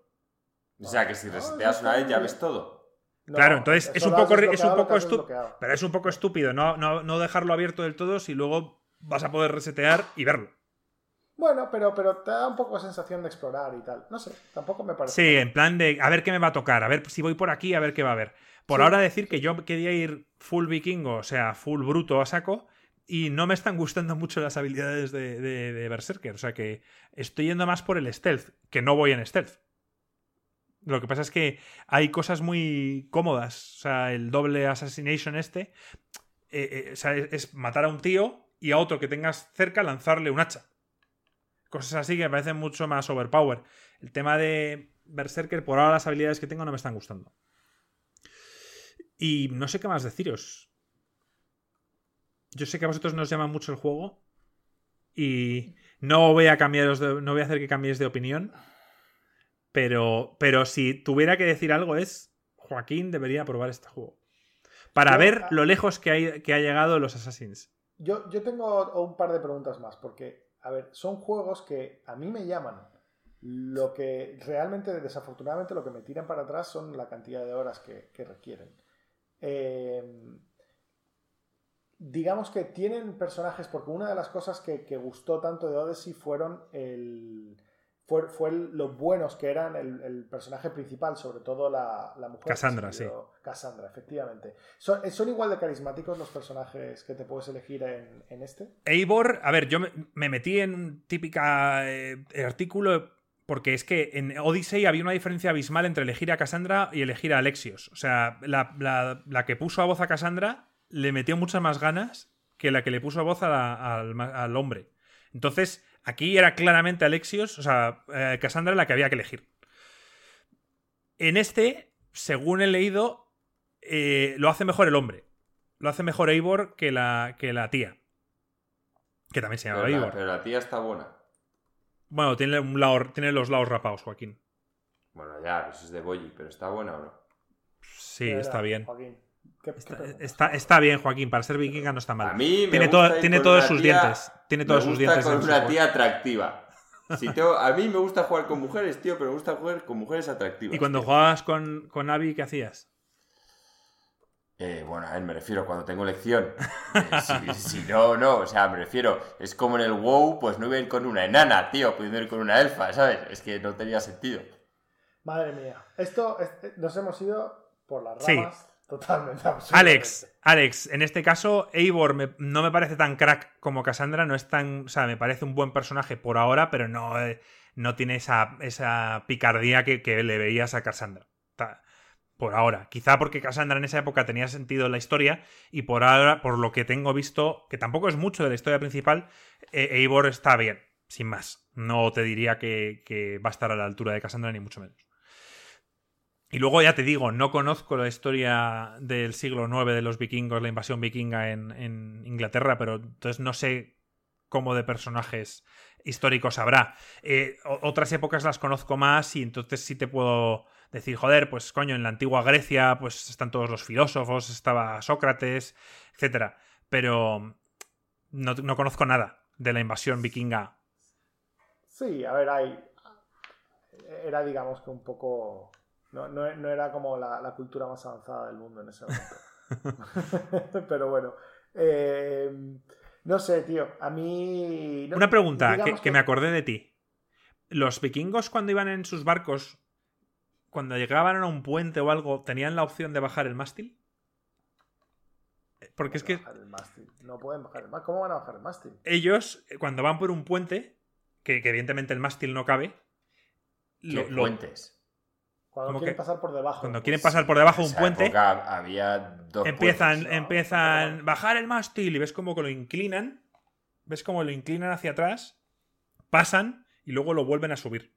O sea que si reseteas una vez ya ves todo. claro, entonces es un poco, es un poco estúpido. Pero es un poco estúpido no, no, no dejarlo abierto del todo si luego vas a poder resetear y verlo. Bueno, pero, pero te da un poco la sensación de explorar y tal. No sé, tampoco me parece. Sí, en plan de a ver qué me va a tocar, a ver si voy por aquí, a ver qué va a haber. Por ahora decir que yo quería ir full vikingo, o sea, full bruto a saco, y no me están gustando mucho las habilidades de, de, Berserker. O sea que estoy yendo más por el stealth, que no voy en stealth. Lo que pasa es que hay cosas muy cómodas. O sea, el doble assassination este eh, eh, o sea, es, es matar a un tío y a otro que tengas cerca lanzarle un hacha. Cosas así que me parecen mucho más overpower. El tema de Berserker, por ahora las habilidades que tengo no me están gustando. Y no sé qué más deciros. Yo sé que a vosotros nos llama mucho el juego. Y no voy a cambiaros de- no voy a hacer que cambiéis de opinión. Pero, pero si tuviera que decir algo es. Joaquín debería probar este juego. Para Yo- ver lo lejos que, hay, que ha llegado los Assassins. Yo, yo tengo un par de preguntas más, porque, a ver, son juegos que a mí me llaman. Lo que realmente, desafortunadamente, lo que me tiran para atrás son la cantidad de horas que, requieren. Eh, digamos que tienen personajes, porque una de las cosas que, que gustó tanto de Odyssey fueron el, fue, los buenos que eran el, el personaje principal, sobre todo la, la mujer. Cassandra, salió- Cassandra, efectivamente. Son, son igual de carismáticos los personajes que te puedes elegir en, en este. Eivor, a ver, yo me, me metí en un típica eh, artículo porque es que en Odyssey había una diferencia abismal entre elegir a Cassandra y elegir a Alexios. O sea, la, la- la que puso a voz a Cassandra le metió muchas más ganas que la que le puso a voz a la- al, ma- al hombre. Entonces, aquí era claramente Alexios, o sea, eh, Cassandra la que había que elegir. En este, según he leído, eh, lo hace mejor el hombre. Lo hace mejor Eivor que la, que la tía. Que también se llama Pero la, Eivor. pero la tía está buena. Bueno, tiene, un lado- tiene los lados rapados, Joaquín. Bueno, ya, eso es de Boyi, pero ¿está buena o no? Sí, Era, está bien. Joaquín, ¿qué- qué Está, está- está bien, Joaquín. Para ser vikinga no está mal. A mí me tiene gusta to- ir tiene con todos una sus tía- dientes. Tiene todos me sus gusta dientes. con una tía atractiva. Si tengo- a mí me gusta jugar con mujeres, tío, pero me gusta jugar con mujeres atractivas. Y cuando tío. jugabas con, con Abby, ¿qué hacías? Eh, bueno, a ver, me refiero cuando tengo lección. Eh, si, si no, no, o sea, me refiero, es como en el WoW, pues no iba a ir con una enana, tío, pudiendo ir con una elfa, ¿sabes? Es que no tenía sentido. Madre mía. Esto, es- nos hemos ido por las Sí. Totalmente. Alex, Alex, en este caso, Eivor no me parece tan crack como Cassandra, no es tan. O sea, me parece un buen personaje por ahora, pero no, eh, no tiene esa, esa picardía que, que le veías a Cassandra. Por ahora. Quizá porque Cassandra en esa época tenía sentido en la historia, y por ahora, por lo que tengo visto, que tampoco es mucho de la historia principal, eh, Eivor está bien, sin más. No te diría que, que va a estar a la altura de Cassandra, ni mucho menos. Y luego ya te digo, no conozco la historia del siglo IX de los vikingos, la invasión vikinga en, Inglaterra, pero entonces no sé cómo de personajes históricos habrá. Eh, otras épocas las conozco más y entonces sí te puedo decir, joder, pues coño, en la antigua Grecia pues están todos los filósofos, estaba Sócrates, etcétera. Pero no, no conozco nada de la invasión vikinga. Sí, a ver, hay. Era, digamos que un poco. No, no- no era como la, la cultura más avanzada del mundo en ese momento. Pero bueno. eh, no sé, tío. A mí. no- Una pregunta, que, que me acordé de ti. ¿Los vikingos cuando iban en sus barcos, cuando llegaban a un puente o algo, tenían la opción de bajar el mástil? Porque es que Bajar el mástil. No pueden bajar el mástil. ¿Cómo van a bajar el mástil? ellos, eh, cuando van por un puente, que, que evidentemente el mástil no cabe, lo- ¿Qué lo- puentes? Cuando ¿Cómo quieren que? pasar por debajo. cuando pues, quieren pasar por debajo de un puente, época había dos empiezan, puentes. ¿no? empiezan Pero- bajar el mástil y ves como que lo inclinan, ves como lo inclinan hacia atrás, pasan y luego lo vuelven a subir.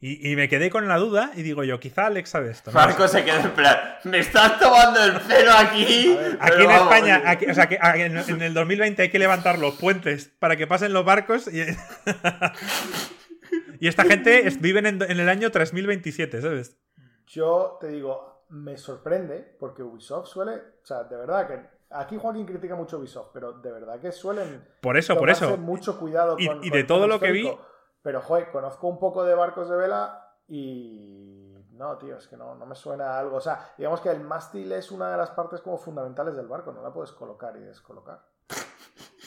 Y, y me quedé con la duda y digo yo, quizá Alex sabe esto. ¿no? Marco se quedó en plan, me estás tomando el pelo aquí. A ver, Aquí en vamos, España, aquí- o sea, que a- en, en el 2020 hay que levantar los puentes para que pasen los barcos y, y esta gente es- viven en, en el año 3027, ¿sabes? Yo te digo, me sorprende porque Ubisoft suele. O sea, de verdad que. Aquí Joaquín critica mucho Ubisoft, pero de verdad que suelen. Por eso, por eso. mucho cuidado Y- con, y de todo lo que vi-. Pero, joder, conozco un poco de barcos de vela y. No, tío, es que no, no me suena a algo. O sea, digamos que el mástil es una de las partes como fundamentales del barco, no la puedes colocar y descolocar.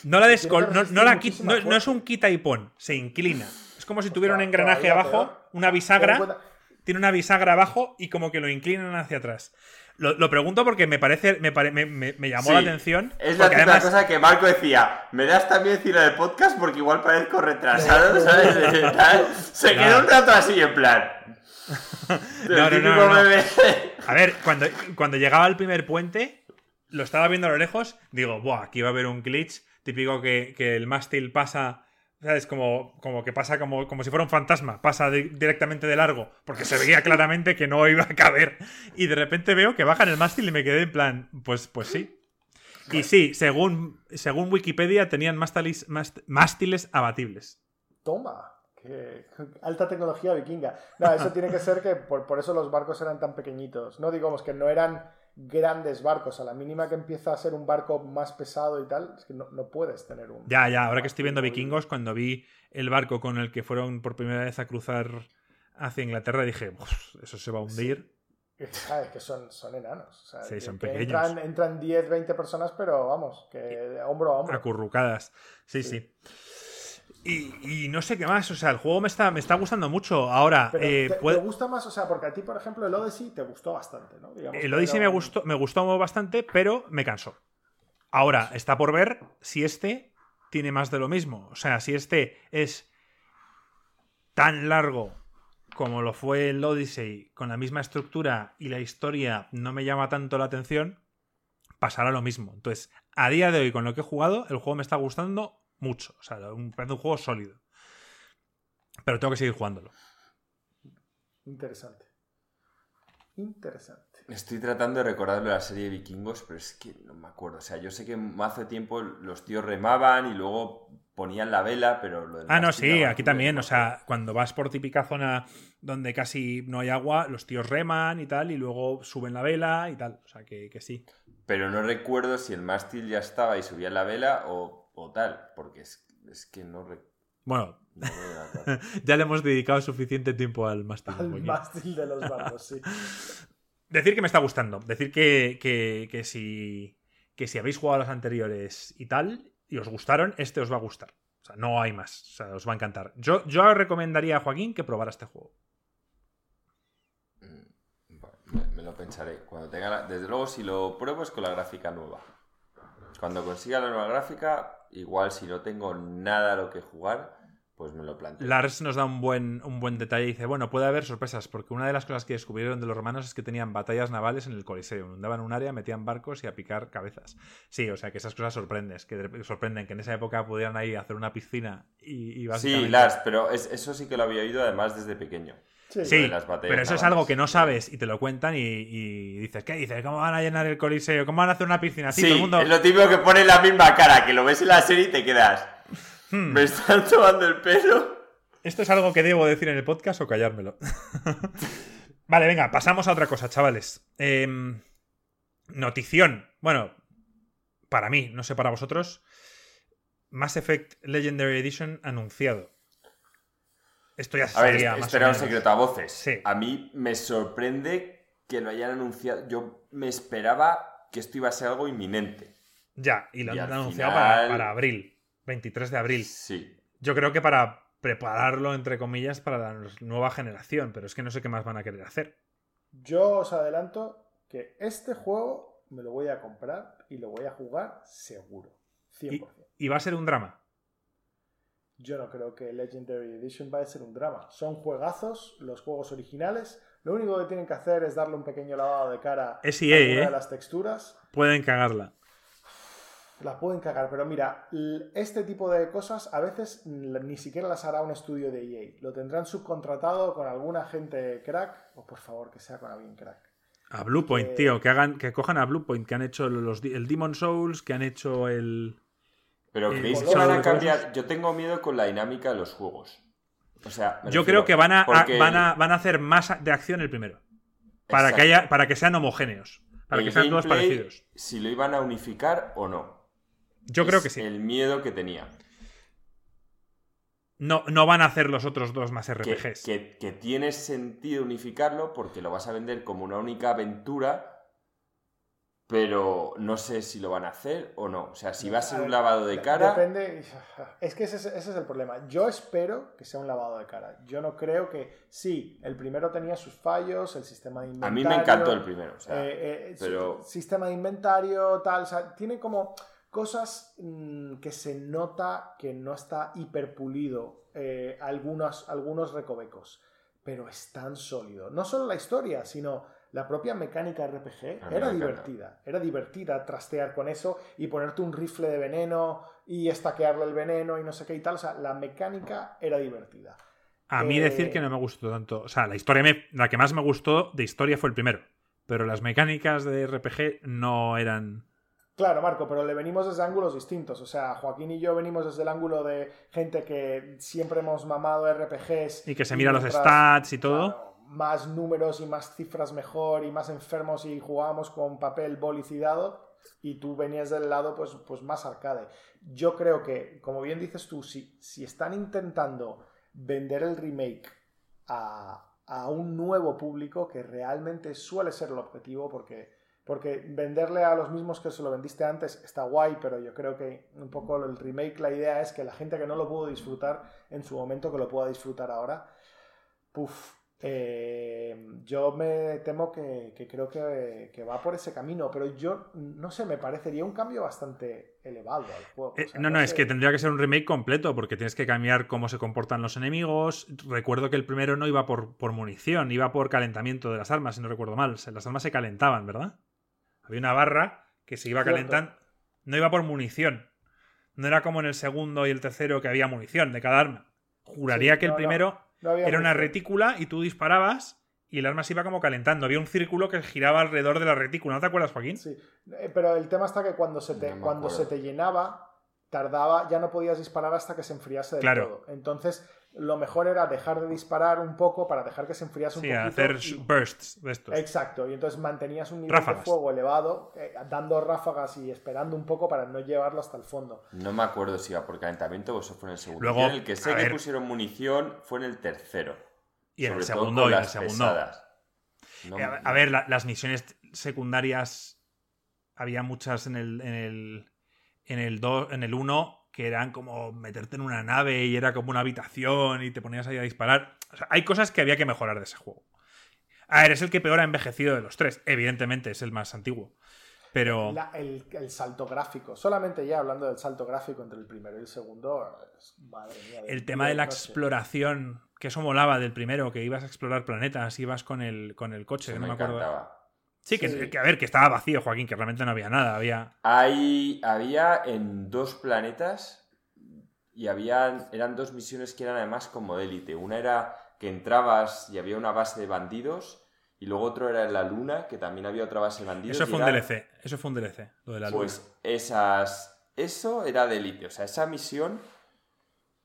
No la, descol- no, la no- no es un quita y pon, se inclina. Es como si Pues tuviera un engranaje abajo, peor. una bisagra, tiene una bisagra abajo y como que lo inclinan hacia atrás. Lo, lo pregunto porque me parece, me, pare- me, me- me llamó Sí, la atención. Es la además, cosa que Marco decía, me das también decir el podcast porque igual parezco retrasado, ¿sabes? De. Se quedó Claro. un rato así en plan. No, no, no. A ver, cuando, cuando llegaba el primer puente, lo estaba viendo a lo lejos, digo, buah, aquí va a haber un glitch típico que, que el mástil pasa, ¿sabes? Como, como que pasa como, como si fuera un fantasma, pasa di- directamente de largo, porque se veía claramente que no iba a caber. Y de repente veo que bajan el mástil y me quedé en plan, pues, pues sí. Y sí, según, según Wikipedia tenían mástiles, mást- mástiles abatibles. Toma. Qué alta tecnología vikinga. No, eso tiene que ser que por, por eso los barcos eran tan pequeñitos. No digamos que no eran grandes barcos. A la mínima que empieza a ser un barco más pesado y tal, es que no, no puedes tener un. Ya, ya, ahora que estoy viendo vikingos, cuando vi el barco con el que fueron por primera vez a cruzar hacia Inglaterra, dije, "Uf, eso se va a hundir. ¿Sabes? Que son, son enanos. o sea, Sí, que- son que pequeños. Entran, entran 10, 20 personas, pero vamos, que hombro a hombro. acurrucadas. Sí, Sí. sí. Y, y no sé qué más, o sea, el juego me está, me está gustando mucho. Ahora, Pero eh, te, puede- te gusta más? O sea, porque a ti, por ejemplo, el Odyssey te gustó bastante, ¿no? Digamos el Odyssey me un- gustó, me gustó bastante, pero me cansó. Ahora, está por ver si este tiene más de lo mismo. O sea, si este es tan largo como lo fue el Odyssey, con la misma estructura y la historia no me llama tanto la atención, pasará lo mismo. Entonces, a día de hoy, con lo que he jugado, el juego me está gustando mucho. O sea, un, parece un juego sólido. Pero tengo que seguir jugándolo. Interesante. Interesante. Estoy tratando de recordar de la serie de vikingos, pero es que no me acuerdo. O sea, yo sé que hace tiempo los tíos remaban y luego ponían la vela, pero lo del Ah, no, sí, aquí también. O sea, cuando vas por típica zona donde casi no hay agua, los tíos reman y tal, y luego suben la vela y tal. O sea, que, que sí. Pero no recuerdo si el mástil ya estaba y subía la vela o, o tal, porque es, es que no, re- Bueno, no ya le hemos dedicado suficiente tiempo al mástil. Al mástil de los barcos, sí. Decir que me está gustando. Decir que, que, que si, que si habéis jugado a los anteriores y tal, y os gustaron, este os va a gustar. O sea, no hay más. O sea, os va a encantar. Yo, yo recomendaría a Joaquín que probara este juego. Mm, me, me lo pensaré. Cuando tenga la- Desde luego, si lo pruebo es con la gráfica nueva. Cuando consiga la nueva gráfica, igual si no tengo nada a lo que jugar, pues me lo planteo. Lars nos da un buen, un buen detalle y dice, bueno, puede haber sorpresas, porque una de las cosas que descubrieron de los romanos es que tenían batallas navales en el Coliseo, inundaban un área, metían barcos y a picar cabezas. Sí, o sea que esas cosas sorprenden, que de- sorprenden que en esa época pudieran ahí hacer una piscina y, y básicamente... Sí, Lars, pero es- eso sí que lo había oído además desde pequeño. Sí, las pero eso es algo que no sabes y te lo cuentan y, y dices, ¿qué dices? ¿Cómo van a llenar el Coliseo? ¿Cómo van a hacer una piscina? Sí, Sí, todo el mundo... es lo típico que pone la misma cara, que lo ves en la serie y te quedas. Hmm. ¿Me están tomando el pelo? ¿Esto es algo que debo decir en el podcast o callármelo? vale, venga, pasamos a otra cosa, chavales. Em, notición. Bueno, para mí, no sé para vosotros. Mass Effect Legendary Edition anunciado. Esto ya se A ver, esto era un secreto a voces. Sí. A mí me sorprende que lo hayan anunciado. Yo me esperaba que esto iba a ser algo inminente. Ya, y lo Y han anunciado final- para, para abril. 23 de abril. Sí. Yo creo que para prepararlo, entre comillas, para la nueva generación, pero es que no sé qué más van a querer hacer. Yo os adelanto que este juego me lo voy a comprar y lo voy a jugar seguro. 100%. Y va a ser un drama. Yo no creo que Legendary Edition vaya a ser un drama. Son juegazos, los juegos originales. Lo único que tienen que hacer es darle un pequeño lavado de cara a alguna ¿eh? de las texturas. Pueden cagarla. La pueden cagar, pero mira, este tipo de cosas a veces ni siquiera las hará un estudio de EA. Lo tendrán subcontratado con alguna gente crack, o por favor que sea con alguien crack. A Bluepoint, Eh, tío, que hagan, que cojan a Bluepoint, que han hecho los, el Demon Souls, que han hecho el. Pero creéis que van a cambiar. Yo tengo miedo con la dinámica de los juegos. O sea, me Yo refiero, creo que van a, van a van a hacer más de acción el primero. Para que haya, para que sean homogéneos. Para el que sean todos parecidos. Si lo iban a unificar o no. Yo creo que sí. El miedo que tenía. No, no van a hacer los otros dos más Que, RPGs. que- que tiene sentido unificarlo porque lo vas a vender como una única aventura. Pero no sé si lo van a hacer o no. O sea, si va a ser un lavado de cara. Depende. Es que ese, es el problema. Yo espero que sea un lavado de cara. Yo no creo que. Sí, el primero tenía sus fallos, el sistema de inventario. A mí me encantó el primero. O sea, eh, eh, pero... Sistema de inventario, tal. O sea, tiene como cosas mm, que se nota que no está hiperpulido. Eh, algunos, algunos recovecos. Pero es tan sólido. No solo la historia, sino la propia mecánica RPG era divertida. Era divertida trastear con eso y ponerte un rifle de veneno y estaquearle el veneno y no sé qué y tal. O sea, la mecánica era divertida. A mí decir que eh, no me gustó tanto. O sea, la historia la que más me gustó de historia fue el primero. Pero las mecánicas de RPG no eran. Claro, Marco, pero le venimos desde ángulos distintos. O sea, Joaquín y yo venimos desde el ángulo de gente que siempre hemos mamado RPGs. Y que se mira los stats y todo más números y más cifras mejor y más enfermos y jugábamos con papel bolicidado y tú venías del lado pues, pues más arcade. Yo creo que, como bien dices tú, si, si están intentando vender el remake a, a, un nuevo público, que realmente suele ser el objetivo, porque, porque venderle a los mismos que se lo vendiste antes está guay, pero yo creo que un poco el remake, la idea es que la gente que no lo pudo disfrutar en su momento, que lo pueda disfrutar ahora. Puf, eh, yo me temo que, creo que, va por ese camino, pero yo no sé, me parecería un cambio bastante elevado al juego. Eh, no, no, es que tendría que ser un remake completo porque tienes que cambiar cómo se comportan los enemigos. Recuerdo que el primero no iba por, por munición, iba por calentamiento de las armas, si no recuerdo mal. Las armas se calentaban, ¿verdad? Había una barra que se iba calentando. No iba por munición. No era como en el segundo y el tercero que había munición de cada arma. Juraría que el primero era una retícula y tú disparabas y el arma se iba como calentando. Había un círculo que giraba alrededor de la retícula. ¿No te acuerdas, Joaquín? Sí, eh, pero el tema está que cuando se te, cuando se te llenaba, tardaba, ya no podías disparar hasta que se enfriase del claro. todo. Entonces, lo mejor era dejar de disparar un poco para dejar que se enfriase un sí, hacer bursts de estos. Exacto, y entonces mantenías un nivel de fuego elevado, eh, dando ráfagas y esperando un poco para no llevarlo hasta el fondo. No me acuerdo si iba por calentamiento o eso fue en el segundo. Luego, el que sé que pusieron munición fue en el tercero. Y en el segundo, y en el segundo. Eh, a, ver, las misiones secundarias había muchas en el en el en el, en el 1 que eran como meterte en una nave y era como una habitación y te ponías ahí a disparar. hay cosas que había que mejorar de ese juego. A ver, es el que peor ha envejecido de los tres. Evidentemente, es el más antiguo. Pero. el, salto gráfico. Solamente ya hablando del salto gráfico entre el primero y el segundo. Madre mía. El tema de la exploración. Que eso molaba del primero, que ibas a explorar planetas, ibas con el, con el coche, no me, acuerdo. Sí, que, a ver, que estaba vacío, Joaquín, que realmente no había nada. Había. Hay, había en dos planetas y había, eran dos misiones que eran además como de élite. Una era que entrabas y había una base de bandidos. Y luego otro era en la luna, que también había otra base de bandidos. Eso fue un DLC. Eso fue un DLC, lo de la luna. Pues esas. Eso era de élite. O sea, esa misión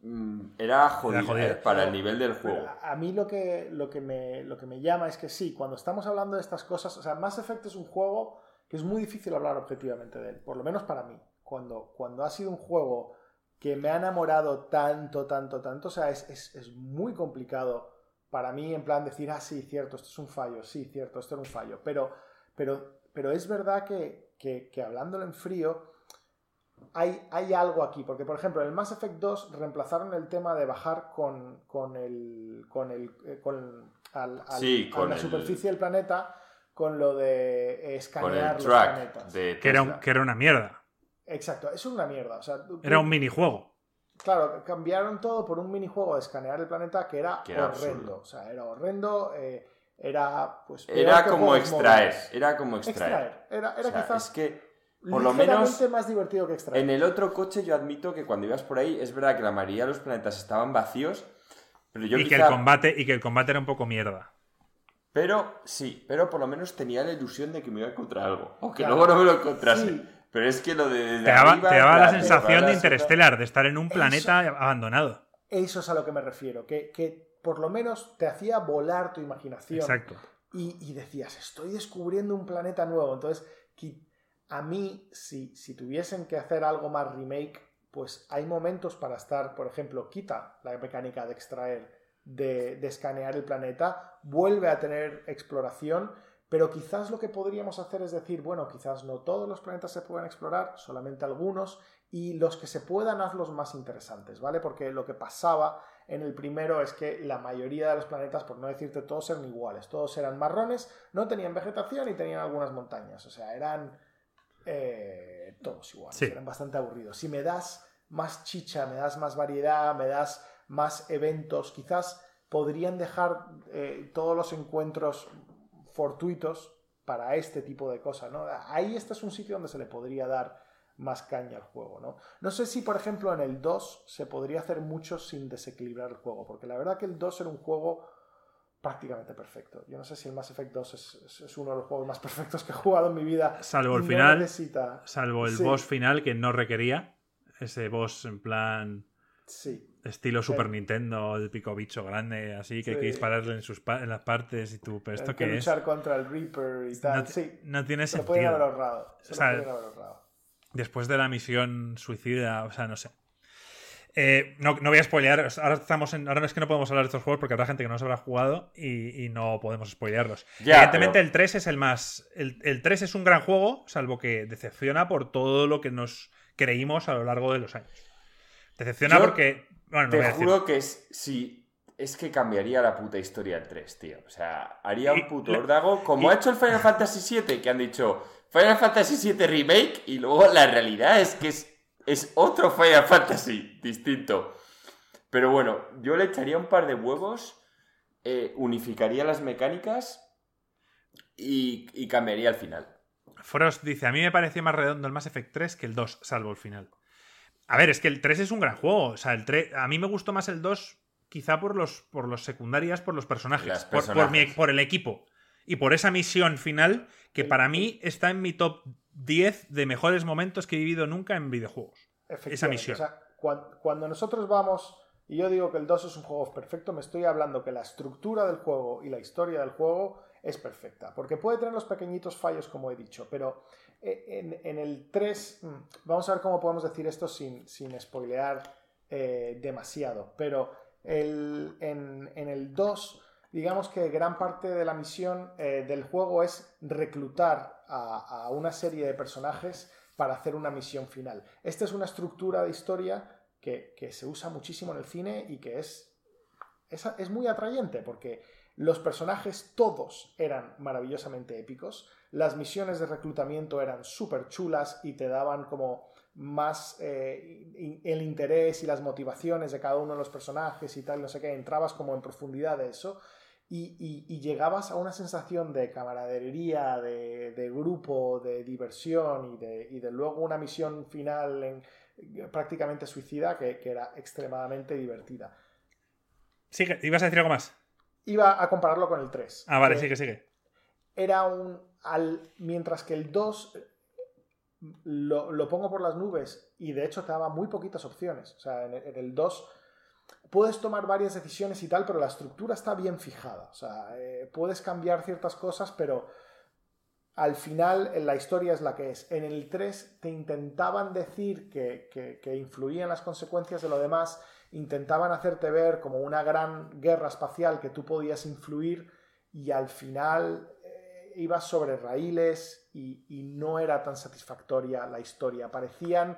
Mm, era jodido, ¿eh? para el nivel del juego. A mí lo que, lo, que me, lo que me llama es que sí, cuando estamos hablando de estas cosas, o sea, Mass Effect es un juego que es muy difícil hablar objetivamente de él, por lo menos para mí. Cuando, cuando ha sido un juego que me ha enamorado tanto, tanto, tanto, o sea, es, es, muy complicado para mí en plan decir, ah, sí, cierto, esto es un fallo, sí, cierto, esto era un fallo, pero, pero, pero es verdad que, que, que hablándolo en frío, hay, hay, algo aquí, porque por ejemplo en el Mass Effect 2 reemplazaron el tema de bajar con, con el con el eh, con, al, a la superficie del planeta con lo de escanear los planetas. que, era que era una mierda. Exacto, es una mierda. era un minijuego. Claro, cambiaron todo por un minijuego de escanear el planeta que era, horrendo. O sea, era horrendo. Eh, era pues. Era como extraer. Era como extraer. Era, era quizás. Es que por lo menos más divertido que En el otro coche yo admito que cuando ibas por ahí es verdad que la mayoría de los planetas estaban vacíos, pero yo y que el combate y que el combate era un poco mierda. Pero sí, pero por lo menos tenía la ilusión de que me iba a encontrar algo, aunque luego no me lo encontrase. Pero es que lo de te daba, te daba la sensación de Interstellar, de estar en un planeta abandonado. Eso es a lo que me refiero, que, que por lo menos te hacía volar tu imaginación. Exacto. Y, y decías, estoy descubriendo un planeta nuevo. Entonces, a mí, si, si tuviesen que hacer algo más remake, pues hay momentos para estar, por ejemplo, quita la mecánica de extraer, de, escanear el planeta, vuelve a tener exploración, Pero quizás lo que podríamos hacer es decir, bueno, quizás no todos los planetas se puedan explorar, solamente algunos, y los que se puedan hazlos más interesantes, ¿vale? Porque lo que pasaba en el primero es que la mayoría de los planetas, por no decirte todos, eran iguales, todos eran marrones, no tenían vegetación y tenían algunas montañas, o sea, eran eh, todos iguales, eran bastante aburridos. Si me das más chicha, me das más variedad, me das más eventos, quizás podrían dejar eh, todos los encuentros fortuitos para este tipo de cosas, ¿no? Ahí este es un sitio donde se le podría dar más caña al juego, ¿no? No sé si, por ejemplo, en el 2 se podría hacer mucho sin desequilibrar el juego, porque la verdad que el 2 era un juego prácticamente perfecto. Yo no sé si el Mass Effect 2 es, uno de los juegos más perfectos que he jugado en mi vida. Salvo el final, salvo el boss final que no requería ese boss en plan... Sí. Estilo Super Nintendo, el pico bicho grande, así que hay que dispararle en, sus en las partes y tú, pero esto que, es. luchar contra el Reaper y tal. No, sí. no tiene se sentido. haber ahorrado. Se o sea, haber ahorrado. Después de la misión suicida, o sea, no sé. Eh, no, no, voy a spoilear. Ahora estamos en. Ahora es que no podemos hablar de estos juegos porque habrá gente que no se habrá jugado y, y no podemos spoilearlos. Evidentemente, el 3 es el más. El, el 3 es un gran juego, salvo que decepciona por todo lo que nos creímos a lo largo de los años. Decepciona porque te juro que es, si es que cambiaría la puta historia del 3, tío. O sea, haría un puto ordago como ha hecho el Final Fantasy VII, que han dicho Final Fantasy VII Remake y luego la realidad es que es, es otro Final Fantasy distinto. Pero bueno, yo le echaría un par de huevos, eh, unificaría las mecánicas y, y cambiaría el final. Frost dice, a mí me parecía más redondo el Mass Effect 3 que el 2, salvo el final. A ver, es que el 3 es un gran juego. O sea, el 3, a mí me gustó más el 2 quizá por los, por los secundarias, por los personajes, Por, el equipo. Y por esa misión final que para mí está en mi top 10 de mejores momentos que he vivido nunca en videojuegos. Esa misión. O sea, cuando, nosotros vamos, y yo digo que el 2 es un juego perfecto, me estoy hablando que la estructura del juego y la historia del juego es perfecta. Porque puede tener los pequeñitos fallos, como he dicho, pero eh, en, el 3, mm, vamos a ver cómo podemos decir esto sin, sin spoilear eh, demasiado, pero el, en, el 2, digamos que gran parte de la misión eh, del juego es reclutar a, una serie de personajes para hacer una misión final. Esta es una estructura de historia que, se usa muchísimo en el cine y que es, es, muy atrayente porque los personajes todos eran maravillosamente épicos. Las misiones de reclutamiento eran súper chulas y te daban como más eh, el interés y las motivaciones de cada uno de los personajes y tal, no sé qué, entrabas como en profundidad de eso y, llegabas a una sensación de camaradería, de, grupo, de diversión y de, luego una misión final en, prácticamente suicida que, que era extremadamente divertida. Sigue, ¿ibas a decir algo más? Iba a compararlo con el 3. Ah, vale, sigue, sigue. Era un. Al, mientras que el 2 lo, pongo por las nubes y de hecho te daba muy poquitas opciones. O sea, en, el 2 puedes tomar varias decisiones y tal, pero la estructura está bien fijada. O sea, eh, puedes cambiar ciertas cosas, pero al final la historia es la que es. En el 3 te intentaban decir que, que, que influían las consecuencias de lo demás intentaban hacerte ver como una gran guerra espacial que tú podías influir y al final eh, ibas sobre raíles y, no era tan satisfactoria la historia. Parecían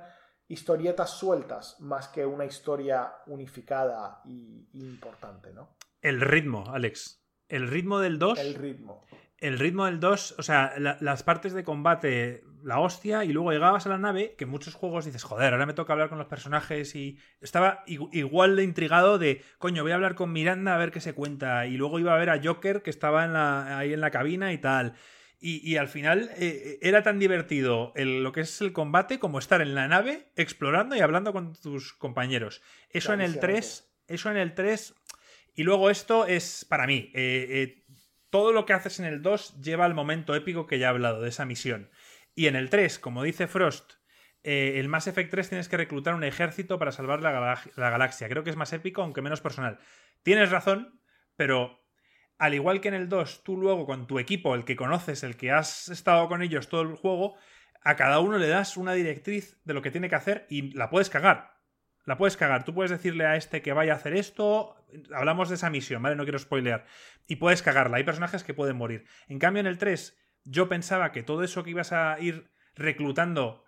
historietas sueltas más que una historia unificada y, importante, ¿no? El ritmo, Alex. El ritmo del 2. El ritmo el ritmo del 2, o sea, las partes de combate, la hostia, y luego llegabas a la nave, que en muchos juegos dices, joder, ahora me toca hablar con los personajes, y estaba igual de intrigado de, coño, voy a hablar con Miranda a ver qué se cuenta, y luego iba a ver a Joker que estaba en la, ahí en la cabina y tal. Y, al final eh, era tan divertido lo que es el combate como estar en la nave explorando y hablando con tus compañeros. Eso en el 3, eso en el 3, y luego esto es para mí. Eh, eh, todo lo que haces en el 2 lleva al momento épico que ya he hablado, de esa misión. Y en el 3, como dice Frost, el Mass Effect 3 tienes que reclutar un ejército para salvar la, galaxia. Creo que es más épico, aunque menos personal. Tienes razón, pero al igual que en el 2, tú luego con tu equipo, el que conoces, el que has estado con ellos todo el juego, a cada uno le das una directriz de lo que tiene que hacer y la puedes cagar. La puedes cagar. Tú puedes decirle a este que vaya a hacer esto. Hablamos de esa misión, ¿vale? No quiero spoilear. Y puedes cagarla. Hay personajes que pueden morir. En cambio, en el 3, yo pensaba que todo eso que ibas a ir reclutando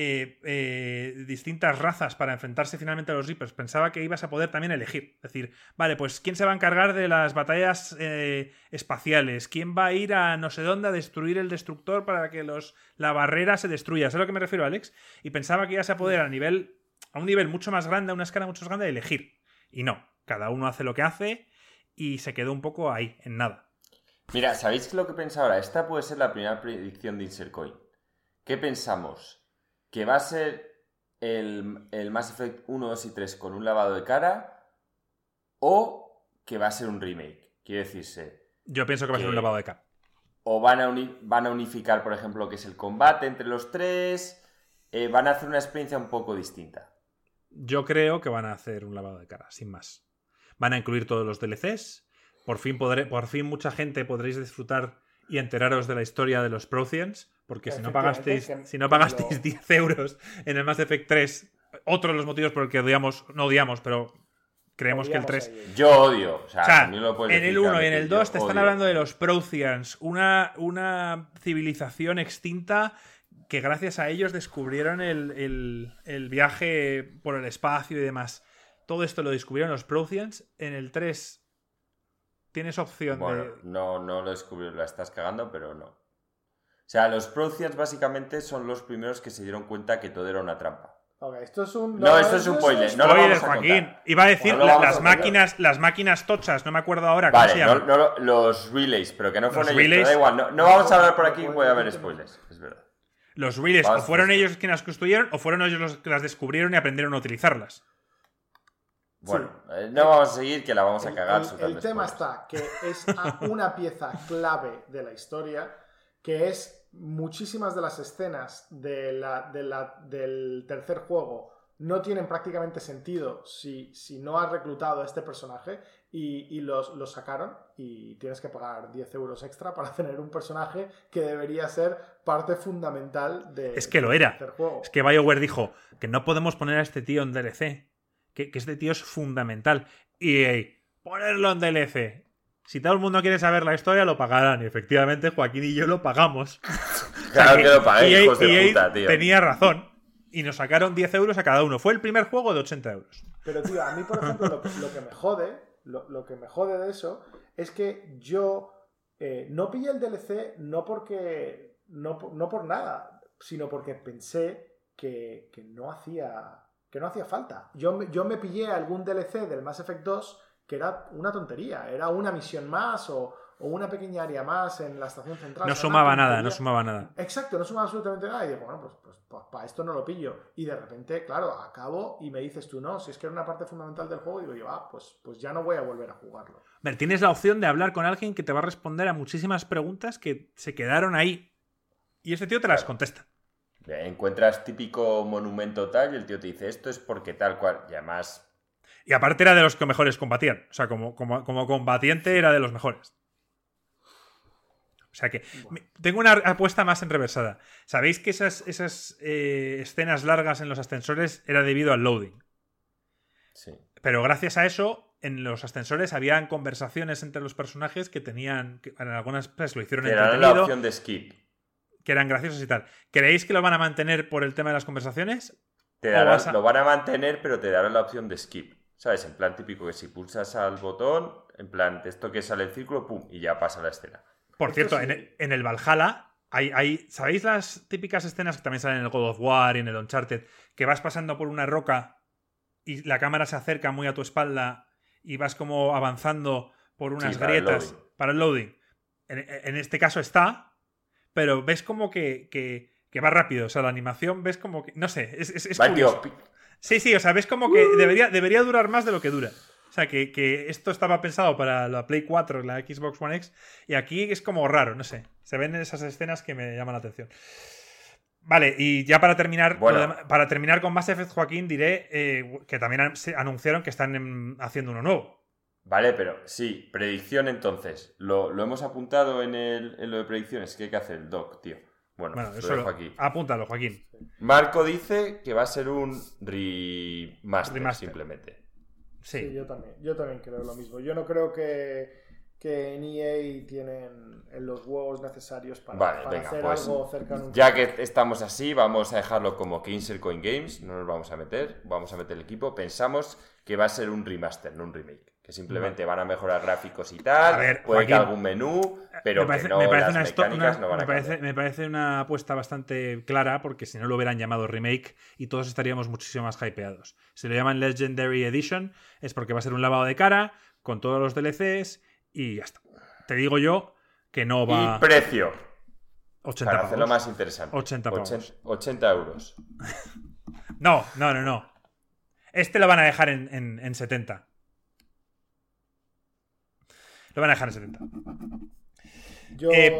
eh, eh, distintas razas para enfrentarse finalmente a los Reapers, pensaba que ibas a poder también elegir. Es decir, vale, pues ¿quién se va a encargar de las batallas eh, espaciales? ¿Quién va a ir a no sé dónde a destruir el destructor para que los, la barrera se destruya? ¿Sabes lo que me refiero, Alex? Y pensaba que ibas a poder a nivel a un nivel mucho más grande, a una escala mucho más grande, elegir. Y no, cada uno hace lo que hace y se quedó un poco ahí, en nada. Mira, ¿sabéis lo que pensaba ahora? Esta puede ser la primera predicción de Insercoin. ¿Qué pensamos? Que va a ser el, el Mass Effect 1, 2 y 3 con un lavado de cara o que va a ser un remake. Quiere decirse. Yo pienso que va a ser un lavado de cara. O van a, van a unificar, por ejemplo, lo que es el combate entre los tres. Eh, van a hacer una experiencia un poco distinta. Yo creo que van a hacer un lavado de cara, sin más. Van a incluir todos los DLCs. Por fin, podré, por fin mucha gente podréis disfrutar y enteraros de la historia de los Protheans, porque si no pagasteis, si no pagasteis 10 euros en el Mass Effect 3, otro de los motivos por el que odiamos, no odiamos, pero creemos que el 3... Yo odio. O sea, en el 1 y en el 2 te están hablando de los Protheans, una, una civilización extinta que gracias a ellos descubrieron el, el, viaje por el espacio y demás. Todo esto lo descubrieron los Protheans. En el 3 tienes opción de. No, no lo descubrí, la estás cagando, pero no. O sea, los Protheans básicamente son los primeros que se dieron cuenta que todo era una trampa. esto es un. No, esto es un spoiler. No lo vamos a Joaquín. Iba a decir las, máquinas, las máquinas tochas, no me acuerdo ahora cómo se llaman. No, los relays, pero que no fueron ellos. da igual, no, vamos a hablar por aquí, voy a ver spoilers. Es verdad. Los relays, o fueron ellos quienes las construyeron, o fueron ellos los que las descubrieron y aprendieron a utilizarlas. Bueno, eh, no vamos a seguir, que la vamos a cagar. El, el tema está que es una pieza clave de la historia, que es muchísimas de las escenas de la, del tercer juego no tienen prácticamente sentido si, si no has reclutado a este personaje y, los, los, sacaron y tienes que pagar 10 euros extra para tener un personaje que debería ser parte fundamental de, es que lo era. tercer juego. Es que BioWare dijo que no podemos poner a este tío en DLC que, este tío es fundamental. Y ponerlo en DLC. Si todo el mundo quiere saber la historia, lo pagarán. Y efectivamente, Joaquín y yo lo pagamos. Claro que, lo pagué, hijos de puta, tío. Tenía razón. Y nos sacaron 10 euros a cada uno. Fue el primer juego de 80 euros. Pero, tío, a mí, por ejemplo, lo, que me jode, lo, que me jode de eso, es que yo eh, no pillé el DLC no porque. No, no por nada, sino porque pensé que, que no hacía que no hacía falta. Yo, yo me pillé algún DLC del Mass Effect 2 que era una tontería, era una misión más o, una pequeña área más en la estación central. No sumaba nada, no sumaba nada. Exacto, no sumaba absolutamente nada. Y digo, bueno, pues, pues, pues, para esto no lo pillo. Y de repente, claro, acabo y me dices tú, no, si es que era una parte fundamental del juego, digo yo, ah, pues, pues ya no voy a volver a jugarlo. Ver, tienes la opción de hablar con alguien que te va a responder a muchísimas preguntas que se quedaron ahí. Y ese tío te las contesta. Encuentras típico monumento tal y el tío te dice esto es porque tal cual. Y además. Y aparte era de los que mejores combatían. O sea, como, como, combatiente era de los mejores. O sea que tengo una apuesta más enreversada. ¿Sabéis que esas, esas eh, escenas largas en los ascensores era debido al loading? Sí. Pero gracias a eso, en los ascensores habían conversaciones entre los personajes que tenían. en algunas veces lo hicieron que Era la opción de skip que eran graciosos y tal. ¿Creéis que lo van a mantener por el tema de las conversaciones? Te Lo van a mantener, pero te darán la opción de skip. ¿Sabes? En plan típico que si pulsas al botón, en plan, esto que sale el círculo, pum, y ya pasa la escena. Por cierto, en, el, Valhalla hay, hay, ¿Sabéis las típicas escenas que también salen en el God of War y en el Uncharted? Que vas pasando por una roca y la cámara se acerca muy a tu espalda y vas como avanzando por unas grietas para el loading. en, este caso está, pero ves como que, que, va rápido. O sea, la animación ves como que. No sé, es, es, curioso. Sí, sí, o sea, ves como que debería, debería durar más de lo que dura. O sea, que, que, esto estaba pensado para la Play 4, la Xbox One X, y aquí es como raro, no sé. Se ven esas escenas que me llaman la atención. Vale, y ya para terminar, para terminar con Mass Effect, Joaquín, diré eh, que también anunciaron que están haciendo uno nuevo. Vale, pero sí, predicción entonces. Lo, hemos apuntado en, el, en lo de predicciones. ¿Qué hay que hacer el doc, tío? Bueno, Bueno, lo eso dejo lo- aquí. apúntalo, Joaquín. Marco dice que va a ser un remaster, Remaster. simplemente. Sí. Sí, yo también. Yo también creo lo mismo. Yo no creo que, que en EA tienen los huevos necesarios para, Vale, para venga, hacer pues, algo cerca de un Ya que estamos así, vamos a dejarlo como que Insert Coin Games, no nos vamos a meter, vamos a meter el equipo. Pensamos que va a ser un remaster, no un remake. Que simplemente van a mejorar gráficos y tal, A ver, puede que Joaquín, algún menú, pero me parece, que no, me parece las una esto- mecánicas una- no van a me parece- cambiar. me parece una apuesta bastante clara porque si no lo hubieran llamado remake y todos estaríamos muchísimo más hypeados. Si lo llaman Legendary Edition es porque va a ser un lavado de cara con todos los DLCs y ya está. Te digo yo que no va Y precio, 80 para hacerlo más interesante. 80 pavos. 80, 80 euros. No, no, no, no. Este lo van a dejar en, en- en 70. Lo van a dejar en 70. Yo, Eh,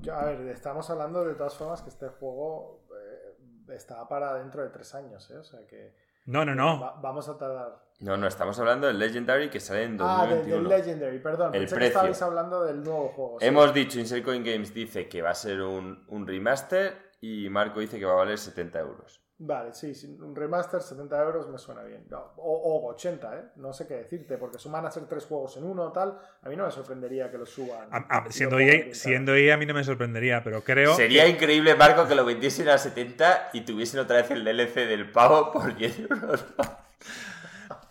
yo- a ver, estamos hablando de todas formas que este juego eh, está para dentro de tres años, ¿eh? O sea que No, no, no. va- vamos a tardar. No, no, estamos hablando del Legendary que sale en Ah, del, 2021. del Legendary, perdón. El Pensé que precio. estabais hablando del nuevo juego. sí. Hemos dicho, Insert Coin Games dice que va a ser un, un remaster y Marco dice que va a valer 70 euros. Vale, sí, sí, un remaster 70 euros me suena bien. No, o, o 80, ¿eh? No sé qué decirte, porque suman a ser tres juegos en uno o tal. A mí no me sorprendería que lo suban. A- a- Y siendo, lo EA, siendo EA a mí no me sorprendería, pero creo... Sería increíble, Marco, que lo vendiesen a 70 y tuviesen otra vez el DLC del pavo por 10 euros.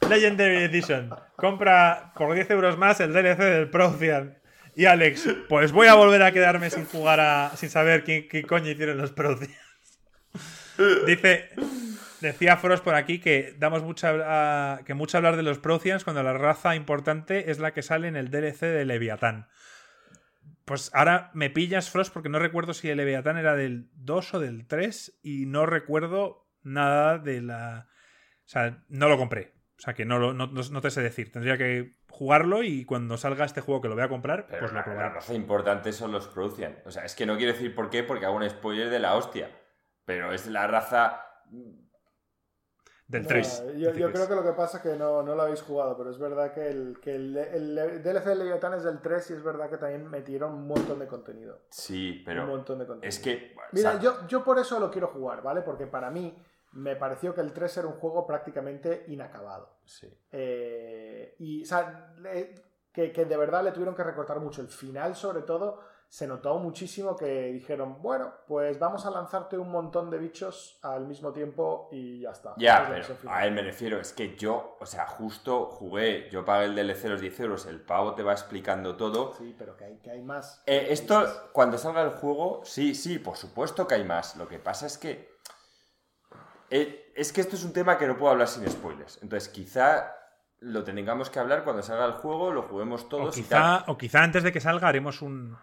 Legendary Edition. Compra por 10 euros más el DLC del Procean. Y Alex, pues voy a volver a quedarme sin jugar a. sin saber qué, qué coño hicieron los Proceans. Dice. Decía Frost por aquí que damos mucha, que mucho hablar de los Proceans cuando la raza importante es la que sale en el DLC de Leviatán. Pues ahora me pillas, Frost, porque no recuerdo si el Leviatán era del 2 o del 3 y no recuerdo nada de la... O sea, no lo compré. O sea, que no, lo, no, no- te sé decir. Tendría que jugarlo y cuando salga este juego que lo voy a comprar, Pero pues lo la, la probaré. raza importante son los Prussian. O sea, es que no quiero decir por qué, porque hago un spoiler de la hostia. Pero es la raza. Del No, 3. yo, yo creo que lo que pasa es que no, no lo habéis jugado, pero es verdad que el, que el, el DLC de Leviatán es del 3 y es verdad que también metieron un montón de contenido. Sí, pero. un montón de contenido. Es que. Mira, yo, yo por eso lo quiero jugar, ¿vale? Porque para mí me pareció que el 3 era un juego prácticamente inacabado. Sí. Eh, y, o sea, que, que de verdad le tuvieron que recortar mucho. El final, sobre todo, se notó muchísimo que dijeron, bueno, pues vamos a lanzarte un montón de bichos al mismo tiempo y ya está. Ya, es pero a él me refiero, es que yo, o sea, justo jugué, yo pagué el DLC los 10 euros, el pavo te va explicando todo. Sí, pero que hay, que hay más. Eh, hay esto, más. cuando salga el juego, sí, sí, por supuesto que hay más. Lo que pasa es que. eh, es que esto es un tema que no puedo hablar sin spoilers. Entonces, quizá lo tengamos que hablar cuando salga el juego, lo juguemos O todos y tal. quizá, o quizá antes de que salga haremos un.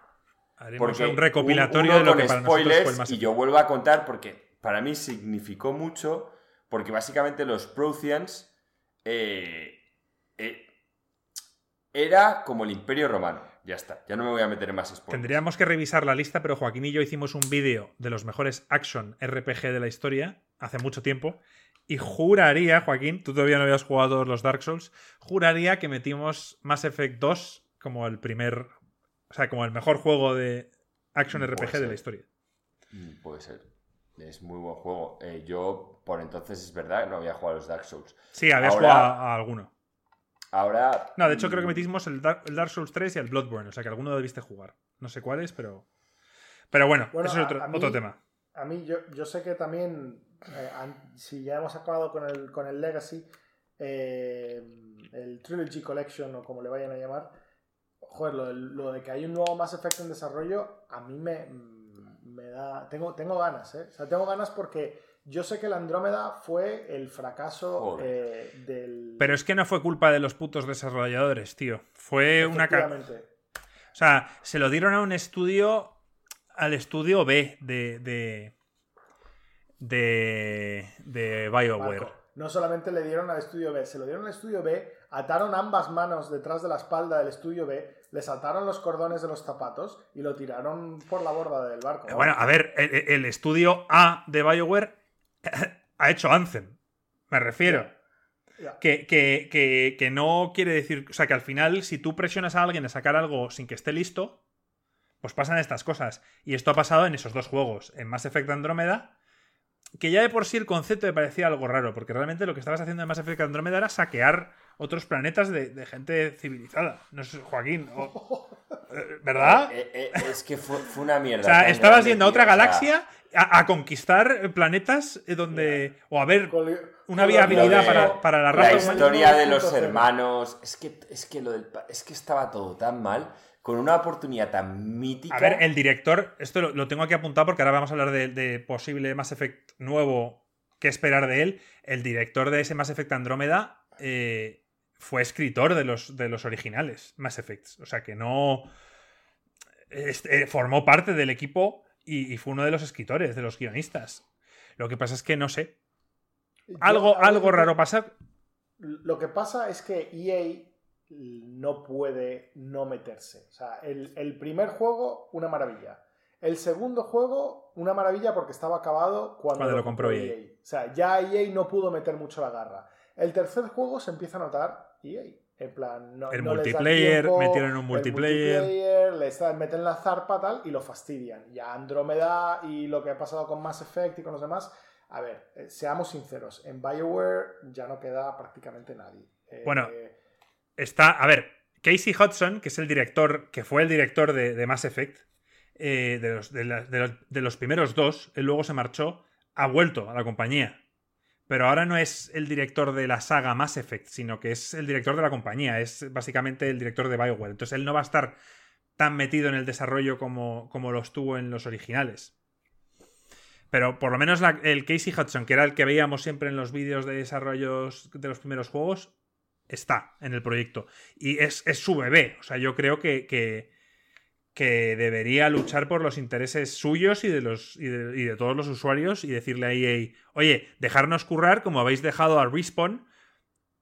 Haremos Porque un recopilatorio un- de lo que para nosotros spoilers fue el más y yo vuelvo a contar porque para mí significó mucho porque básicamente los Protheans eh, eh, era como el Imperio Romano. Ya está, ya no me voy a meter en más spoilers. Tendríamos que revisar la lista, pero Joaquín y yo hicimos un vídeo de los mejores action RPG de la historia hace mucho tiempo. Y juraría, Joaquín, tú todavía no habías jugado los Dark Souls, juraría que metimos Mass Effect 2 como el primer. O sea, como el mejor juego de action Puede RPG de la historia. Mm, Puede ser. Es muy buen juego. Eh, yo, por entonces, es verdad, no había jugado a los Dark Souls. Sí, habías Ahora- jugado a, a alguno. Ahora. No, de hecho creo que mm, metimos el Dark, el Dark Souls 3 y el Bloodborne, o sea que alguno debiste jugar. No sé cuáles, pero. Pero bueno, Bueno, eso es a- otro, a mí- otro tema. A mí, yo, yo sé que también, eh, si ya hemos acabado con el, con el Legacy, eh, el Trilogy Collection o como le vayan a llamar, joder, lo, de que hay un nuevo Mass Effect en desarrollo, a mí me, me da. Tengo, tengo ganas, ¿eh? O sea, tengo ganas porque yo sé que el Andrómeda fue el fracaso eh, del. Pero es que no fue culpa de los putos desarrolladores, tío. Fue una. O sea, se lo dieron a un estudio. Al estudio B de. de. de, de BioWare. Marco, no solamente le dieron al estudio B, se lo dieron al estudio B, ataron ambas manos detrás de la espalda del estudio B, les ataron los cordones de los zapatos y lo tiraron por la borda del barco. Eh, Bueno, a ver, el, el estudio A de BioWare ha hecho Anthem. Me refiero. Que, que- que- que no quiere decir. O sea, que al final, si tú presionas a alguien a sacar algo sin que esté listo, pues pasan estas cosas. Y esto ha pasado en esos dos juegos, en Mass Effect Andrómeda, que ya de por sí el concepto me parecía algo raro, porque realmente lo que estabas haciendo en Mass Effect Andrómeda era saquear otros planetas de, gente civilizada. No sé, Joaquín. Eh, ¿Verdad? Eh, eh, es que fue, una mierda. O sea, estabas yendo a otra galaxia a, conquistar planetas donde. O a ver una viabilidad para, para, la raza. La historia de los hermanos. Es que, es que lo del, es que estaba todo tan mal con una oportunidad tan mítica. A ver, el director, esto lo, tengo aquí apuntado porque ahora vamos a hablar de, posible Mass Effect nuevo, qué esperar de él. El director de ese Mass Effect Andrómeda eh, fue escritor de los, de los originales Mass Effects. O sea que no. Este, formó parte del equipo y, fue uno de los escritores, de los guionistas. Lo que pasa es que no sé. Algo, algo raro pasa. Lo que pasa es que EA no puede no meterse. O sea, el, primer juego, una maravilla. El segundo juego, una maravilla porque estaba acabado cuando, lo compró EA. E o sea, ya EA no pudo meter mucho la garra. El tercer juego se empieza a notar EA. En plan, no, el multiplayer, metieron un multiplayer. multiplayer le meten la zarpa tal y lo fastidian. Ya Andrómeda y lo que ha pasado con Mass Effect y con los demás. A ver, eh, seamos sinceros, en Bioware ya no queda prácticamente nadie. bueno, eh, está. A ver, Casey Hudson, que es el director, que fue el director de, Mass Effect, eh, de, los, de, los, primeros dos, él luego se marchó, ha vuelto a la compañía. Pero ahora no es el director de la saga Mass Effect, sino que es el director de la compañía, es básicamente el director de Bioware. Entonces él no va a estar tan metido en el desarrollo como, como lo estuvo en los originales. Pero por lo menos el Casey Hudson, que era el que veíamos siempre en los vídeos de desarrollos de los primeros juegos, está en el proyecto. Y es, su bebé. O sea, yo creo que, debería luchar por los intereses suyos y de, los, y de, todos los usuarios y decirle a EA, oye, dejarnos currar como habéis dejado a Respawn,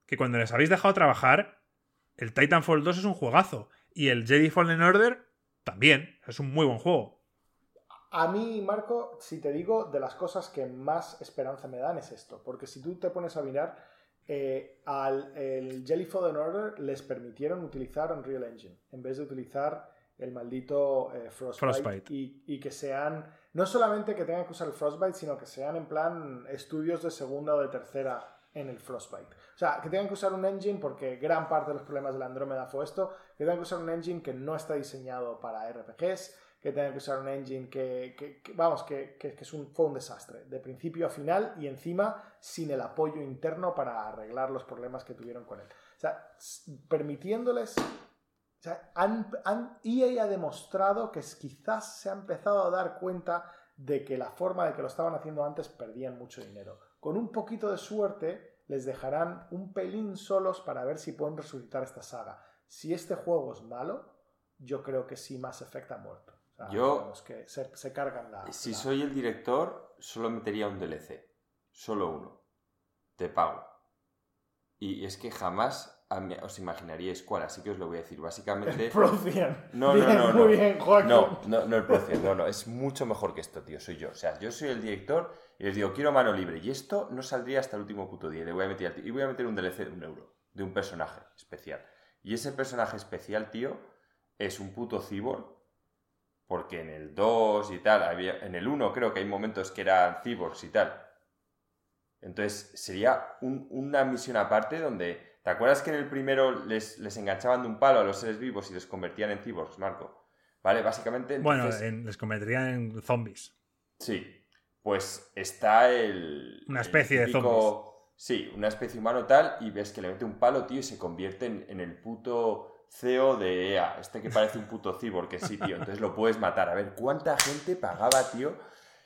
que cuando les habéis dejado trabajar, el Titanfall 2 es un juegazo. Y el Jedi Fallen Order también. Es un muy buen juego. A mí, Marco, si te digo, de las cosas que más esperanza me dan es esto. Porque si tú te pones a mirar, eh, al el Jelly Fallen Order les permitieron utilizar Unreal Engine en vez de utilizar el maldito eh, Frostbite, Y, que sean, no solamente que tengan que usar el Frostbite, sino que sean en plan estudios de segunda o de tercera en el Frostbite. O sea, que tengan que usar un engine, porque gran parte de los problemas de la Andrómeda fue esto, que tengan que usar un engine que no está diseñado para RPGs, que tengan que usar un engine que, vamos, que, es un, fue un desastre, de principio a final y encima sin el apoyo interno para arreglar los problemas que tuvieron con él. O sea, permitiéndoles... O sea, han, han, EA ha demostrado que quizás se ha empezado a dar cuenta de que la forma de que lo estaban haciendo antes perdían mucho dinero. Con un poquito de suerte les dejarán un pelín solos para ver si pueden resucitar esta saga. Si este juego es malo, yo creo que sí Mass Effect ha muerto. Yo, que se, cargan la. Si soy el director, solo metería un DLC. Solo uno. Te pago. Y es que jamás os imaginaríais cuál, así que os lo voy a decir. Básicamente. El Procian. No, no, no, no. Muy bien, Joaquín. No, no, no el Procian, no, no. Es mucho mejor que esto, tío. Soy yo. O sea, yo soy el director y les digo, quiero mano libre. Y esto no saldría hasta el último puto día. Y le voy a meter, y voy a meter un DLC de un euro. De un personaje especial. Y ese personaje especial, tío, es un puto cyborg porque en el 2 y tal, había, en el 1 creo que hay momentos que eran cyborgs y tal. Entonces sería una misión aparte donde... ¿Te acuerdas que en el primero les, les, enganchaban de un palo a los seres vivos y les convertían en cyborgs, Marco? ¿Vale? Básicamente... Bueno, les convertirían en zombies. Sí. Pues está el... Una especie de zombies. Sí, una especie humano tal y ves que le mete un palo, tío, y se convierte en el puto CEO de EA, este que parece un puto cyborg, que sí, tío, entonces lo puedes matar. A ver, ¿cuánta gente pagaba, tío?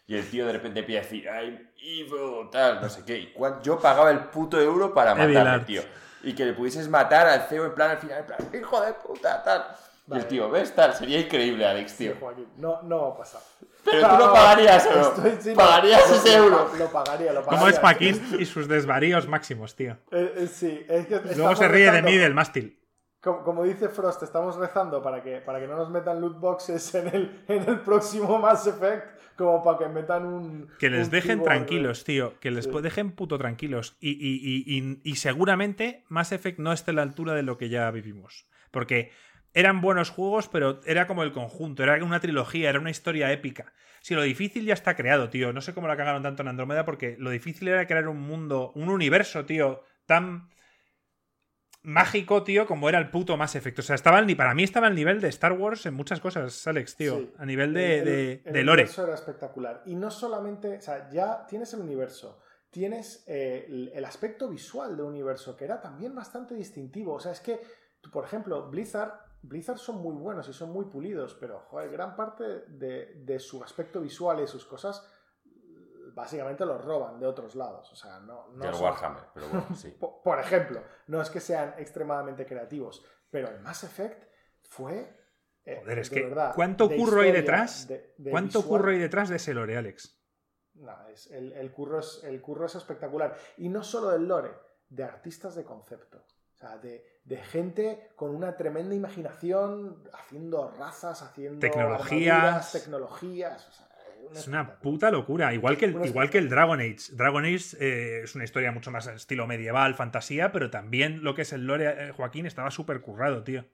Y el tío de repente empieza a decir, I'm evil, tal, no sé qué. Y yo pagaba el puto euro para matarle, tío. Y que le pudieses matar al CEO en plan, al final, en plan, hijo de puta, tal. Y el tío, ¿ves? Tal, sería increíble, Alex, tío. no, no va a pasar. Pero tú lo pagarías, ¿o ¿Pagarías ese euro? Lo pagaría, lo pagaría. ¿Cómo es Paquín y sus desvaríos máximos, tío? Eh, eh, sí, es que Luego se ríe de mí del mástil. Como, dice Frost, estamos rezando para que, para que no nos metan loot boxes en el, en el próximo Mass Effect, como para que metan un. Que les dejen tranquilos, tío. Que les dejen puto tranquilos. Y, seguramente Mass Effect no esté a la altura de lo que ya vivimos. Porque eran buenos juegos, pero era como el conjunto, era una trilogía, era una historia épica. Si lo difícil ya está creado, tío. No sé cómo la cagaron tanto en Andrómeda, porque lo difícil era crear un mundo, un universo, tío, tan mágico, tío, como era el puto Mass Effect. O sea, estaba ni para mí estaba al nivel de Star Wars en muchas cosas, Alex, tío. A nivel de, el, de, el de lore. universo era espectacular. Y no solamente, o sea, ya tienes el universo, tienes eh, el, el aspecto visual del universo, que era también bastante distintivo. O sea, es que, tú, por ejemplo, Blizzard Blizzard son muy buenos y son muy pulidos, pero joder, gran parte de, de, su aspecto visual y sus cosas básicamente los roban de otros lados. O sea, no. no el son... Warhammer, pero bueno, sí. por, ejemplo, no es que sean extremadamente creativos, pero el Mass Effect fue. Eh, Joder, es que. Verdad, ¿Cuánto de curro hay detrás? De, de ¿Cuánto visual? curro hay detrás de ese lore, Alex? No, es, el, el, curro es, el curro es espectacular. Y no solo del lore, de artistas de concepto. O sea, de, de, gente con una tremenda imaginación, haciendo razas, haciendo tecnologías, tecnologías. O sea, es una puta locura. Igual que el, igual que el Dragon Age. Dragon Age eh, es una historia mucho más estilo medieval, fantasía, pero también lo que es el lore, eh, Joaquín, estaba súper currado, tío.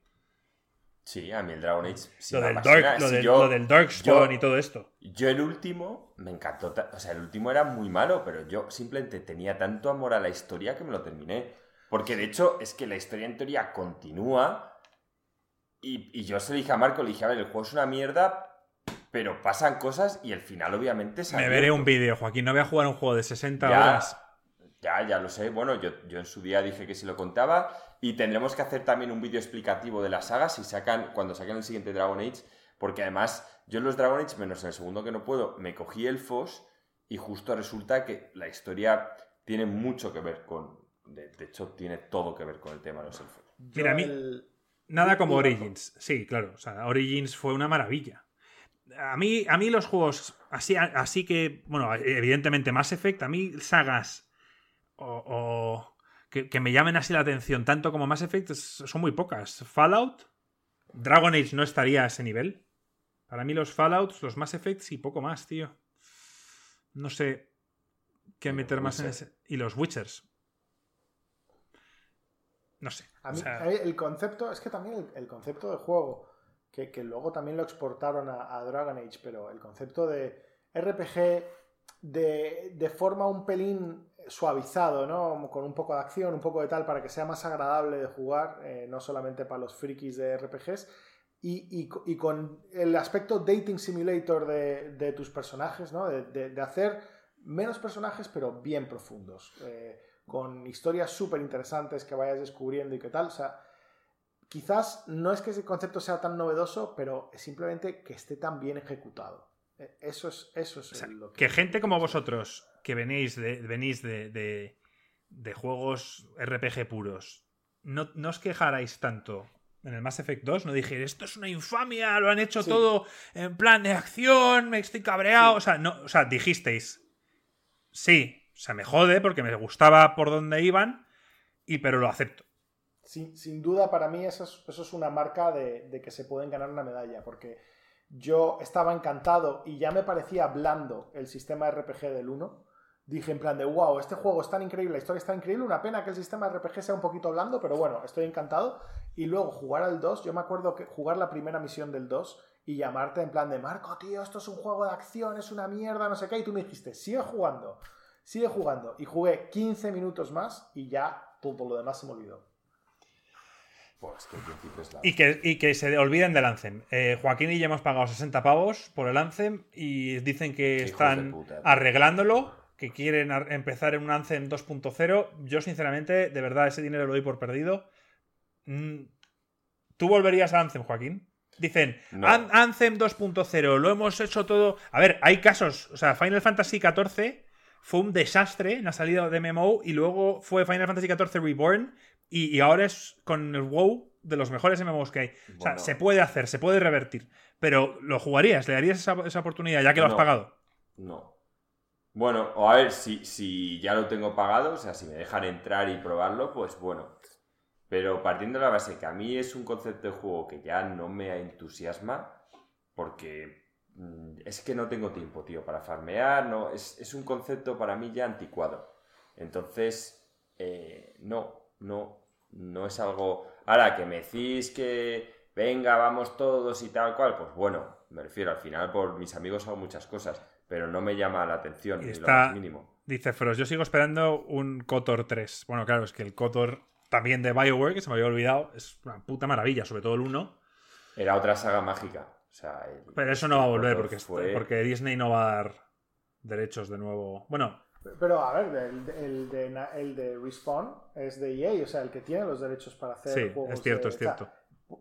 Sí, a mí el Dragon Age. Sí lo, del Dark, lo, si del, yo, lo, del Darkstone y todo esto. Yo el último me encantó. O sea, el último era muy malo, pero yo simplemente tenía tanto amor a la historia que me lo terminé. Porque de hecho es que la historia en teoría continúa. Y, y yo se lo dije a Marco, le dije, a ver, el juego es una mierda, pero pasan cosas y el final obviamente salió. Me veré un vídeo, Joaquín, no voy a jugar un juego de 60 ya, horas. Ya, ya lo sé. Bueno, yo, yo en su día dije que si lo contaba y tendremos que hacer también un vídeo explicativo de la saga si sacan, cuando saquen el siguiente Dragon Age, porque además yo en los Dragon Age, menos en el segundo que no puedo, me cogí elfos y justo resulta que la historia tiene mucho que ver con... De, de hecho, tiene todo que ver con el tema de los elfos. Mira, a mí... Nada como Origins. Sí, claro. O sea, Origins fue una maravilla a mí, a mí los juegos, así, así que, bueno, evidentemente Mass Effect, a mí sagas o, o que, que, me llamen así la atención, tanto como Mass Effect, son muy pocas. Fallout, Dragon Age no estaría a ese nivel. Para mí los Fallouts, los Mass Effects y poco más, tío. No sé qué meter más en ese. Y los Witchers. No sé. A mí, o sea... el concepto, es que también el, el concepto del juego que, luego también lo exportaron a, Dragon Age, pero el concepto de RPG de, forma un pelín suavizado, ¿no? Con un poco de acción, un poco de tal, para que sea más agradable de jugar, eh, no solamente para los frikis de RPGs. Y, con el aspecto dating simulator de, tus personajes, ¿no? De, de, hacer menos personajes, pero bien profundos. Eh, con historias súper interesantes que vayas descubriendo y qué tal. O sea, quizás no es que ese concepto sea tan novedoso, pero es simplemente que esté tan bien ejecutado. Eso es, eso es o sea, lo que... que... gente como vosotros, que venís de, venís de, de, de juegos RPG puros, no, no, os quejarais tanto en el Mass Effect 2, no dije, esto es una infamia, lo han hecho sí. todo en plan de acción, me estoy cabreado. Sí. O, sea, no, o sea, dijisteis, sí, o sea, me jode porque me gustaba por dónde iban, y pero lo acepto sin, sin, duda para mí eso es, eso es una marca de, de, que se pueden ganar una medalla, porque yo estaba encantado y ya me parecía blando el sistema RPG del 1. Dije en plan de, wow, este juego es tan increíble, la historia está increíble, una pena que el sistema RPG sea un poquito blando, pero bueno, estoy encantado. Y luego jugar al 2, yo me acuerdo que jugar la primera misión del 2 y llamarte en plan de, Marco, tío, esto es un juego de acción, es una mierda, no sé qué, y tú me dijiste, sigue jugando, sigue jugando. Y jugué 15 minutos más y ya todo lo demás se me olvidó. Pues que es la... y, que, y, que, se olviden del Anthem. Eh, Joaquín y yo hemos pagado 60 pavos por el Anthem y dicen que están puta, arreglándolo, que quieren empezar en un Anthem 2.0. Yo, sinceramente, de verdad, ese dinero lo doy por perdido. Mm, ¿Tú volverías a Anthem, Joaquín? Dicen, no. An Anthem 2.0, lo hemos hecho todo. A ver, hay casos. O sea, Final Fantasy XIV fue un desastre en la salida de MMO y luego fue Final Fantasy XIV Reborn y, y, ahora es con el WoW de los mejores MMOs que hay. Bueno. O sea, se puede hacer, se puede revertir. Pero ¿lo jugarías? ¿Le darías esa, esa oportunidad ya que lo has pagado? No. Bueno, o a ver, si, si ya lo tengo pagado, o sea, si me dejan entrar y probarlo, pues bueno. Pero partiendo de la base que a mí es un concepto de juego que ya no me entusiasma, porque mmm, es que no tengo tiempo, tío, para farmear, no, es, es un concepto para mí ya anticuado. Entonces, eh, no, no, no es algo... Ahora, que me decís que venga, vamos todos y tal cual, pues bueno, me refiero, al final por mis amigos hago muchas cosas, pero no me llama la atención, lo más mínimo. Dice Frost, yo sigo esperando un Kotor 3. Bueno, claro, es que el Kotor también de Bioware, que se me había olvidado, es una puta maravilla, sobre todo el 1. Era otra saga mágica. pero eso no va a volver porque, porque Disney no va a dar derechos de nuevo. Bueno. Pero a ver, el, de, el de Respawn es de EA, o sea, el que tiene los derechos para hacer sí, Es cierto, es cierto.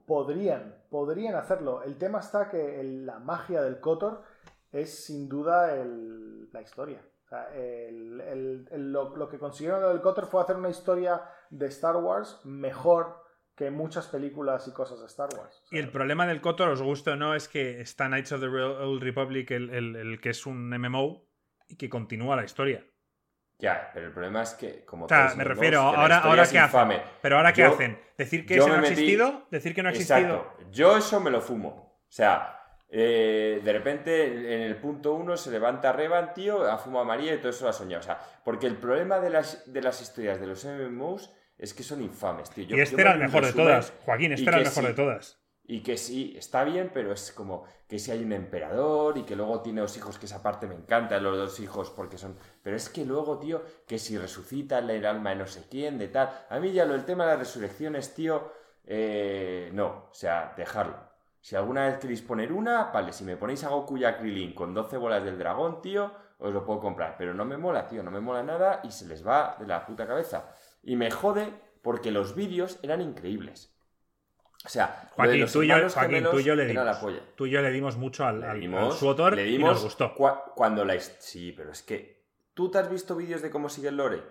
podrían, podrían hacerlo. El tema está que la magia del Kotor es sin duda la historia lo, que consiguieron del Cotter fue hacer una historia de Star Wars mejor que muchas películas y cosas de Star Wars. Y el problema del Cotter, os gusta o no, es que está Knights of the Old Republic, el, que es un MMO, y que continúa la historia. Ya, pero el problema es que, como. O sea, me refiero, ahora, ahora qué hacen. Pero ahora qué hacen. ¿Decir que eso no ha existido? ¿Decir que no ha existido? Yo eso me lo fumo. O sea, eh, de repente en el punto uno se levanta Revan, tío, a fuma María y todo eso lo ha soñado. O sea, porque el problema de las, de las historias de los MMOs es que son infames, tío. y este era el mejor de todas, Joaquín, este era el mejor de todas. Y que sí, está bien, pero es como que si hay un emperador y que luego tiene dos hijos, que esa parte me encanta, los dos hijos, porque son... Pero es que luego, tío, que si resucita el alma de no sé quién, de tal... A mí ya lo el tema de las resurrecciones, tío, eh, no, o sea, dejarlo. Si alguna vez queréis poner una, vale, si me ponéis a Goku y a Krilin con 12 bolas del dragón, tío, os lo puedo comprar. Pero no me mola, tío, no me mola nada y se les va de la puta cabeza. Y me jode porque los vídeos eran increíbles. O sea, Joaquín, tú, y yo, tú, yo, le dimos, tú y yo le dimos mucho al, dimos, al, le dimos y nos gustó. cuando la... Sí, pero es que... ¿Tú te has visto vídeos de cómo sigue el lore?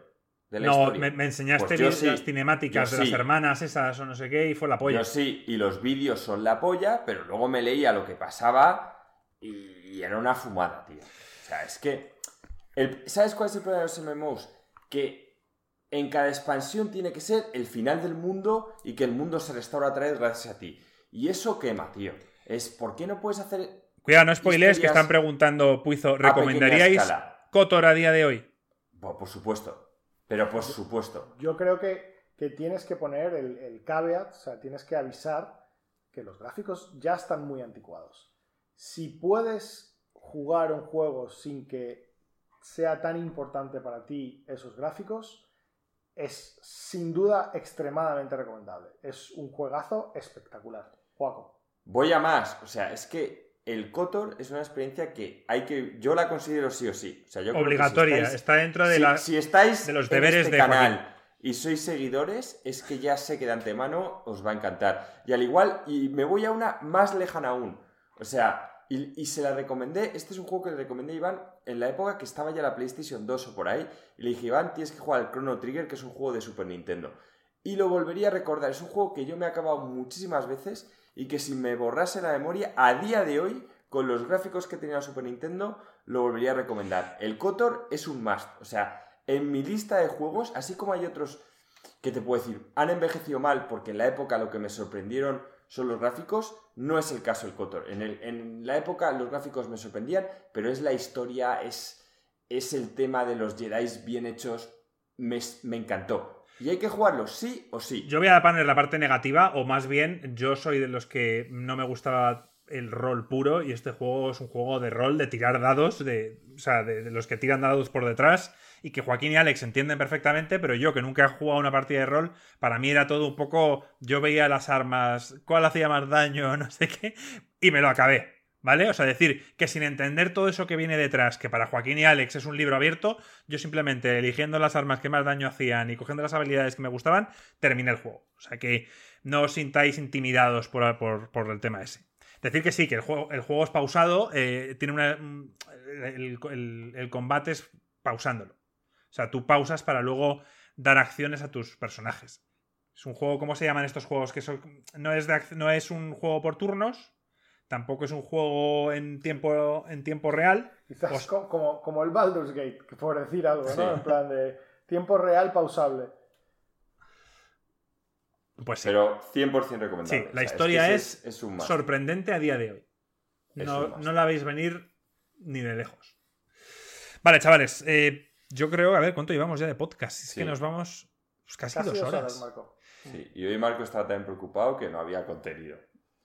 no, Me, enseñaste pues las cinemáticas de las hermanas esas o no sé qué y fue la polla. Yo sí, y los vídeos son la polla, pero luego me leía lo que pasaba y, era una fumada, tío. O sea, es que... ¿Sabes cuál es el problema de los MMOs? Que en cada expansión tiene que ser el final del mundo y que el mundo se restaura otra vez gracias a ti. Y eso quema, tío. Es, ¿por qué no puedes hacer... Cuidado, no spoilees que están preguntando, Puizo, ¿recomendaríais Kotor a día de hoy? por supuesto. Pero por supuesto. Yo creo que, tienes que poner el, el, caveat, o sea, tienes que avisar que los gráficos ya están muy anticuados. Si puedes jugar un juego sin que sea tan importante para ti esos gráficos, es sin duda extremadamente recomendable. Es un juegazo espectacular. Juaco. Voy a más, o sea, es que el Kotor es una experiencia que hay que. Yo la considero sí o sí. O sea, yo Obligatoria, está dentro de, la, si estáis de los deberes este de canal y sois seguidores, es que ya sé que de antemano os va a encantar. Y al igual, y me voy a una más lejana aún. O sea, y, se la recomendé. Este es un juego que le recomendé a Iván en la época que estaba ya la PlayStation 2 o por ahí. Y le dije, Iván, tienes que jugar al Chrono Trigger, que es un juego de Super Nintendo. Y lo volvería a recordar. Es un juego que yo me he acabado muchísimas veces y que si me borrase la memoria, a día de hoy, con los gráficos que tenía la Super Nintendo, lo volvería a recomendar. El Kotor es un must. O sea, en mi lista de juegos, así como hay otros que te puedo decir, han envejecido mal porque en la época lo que me sorprendieron son los gráficos, no es el caso del Kotor. En, en la época los gráficos me sorprendían, pero es la historia, es, es el tema de los Jedi bien hechos, me, me encantó. Y hay que jugarlo sí o sí. Yo voy a poner la parte negativa, o más bien, yo soy de los que no me gustaba el rol puro y este juego es un juego de rol, de tirar dados, de, o sea, de, los que tiran dados por detrás y que Joaquín y Alex entienden perfectamente, pero yo que nunca he jugado una partida de rol, para mí era todo un poco, yo veía las armas, cuál hacía más daño, no sé qué, y me lo acabé. ¿Vale? O sea, decir que sin entender todo eso que viene detrás, que para Joaquín y Alex es un libro abierto, yo simplemente eligiendo las armas que más daño hacían y cogiendo las habilidades que me gustaban, terminé el juego. O sea que no os sintáis intimidados por, por, el tema ese. Decir que sí, que el juego, el juego es pausado, eh, tiene una. El, combate es pausándolo. O sea, tú pausas para luego dar acciones a tus personajes. Es un juego, ¿cómo se llaman estos juegos? Que no, es no es un juego por turnos, tampoco es un juego en tiempo, en tiempo real. Quizás pues como, como el Baldur's Gate, por decir algo, ¿no? En plan de tiempo real pausable. Pues sí. Pero 100% recomendable. Sí, la historia es, sorprendente a día de hoy. No, la veis venir ni de lejos. Vale, chavales. Eh, yo creo, a ver, ¿cuánto llevamos ya de podcast? Es que nos vamos pues, casi, dos horas. Sí, y hoy Marco estaba tan preocupado que no había contenido.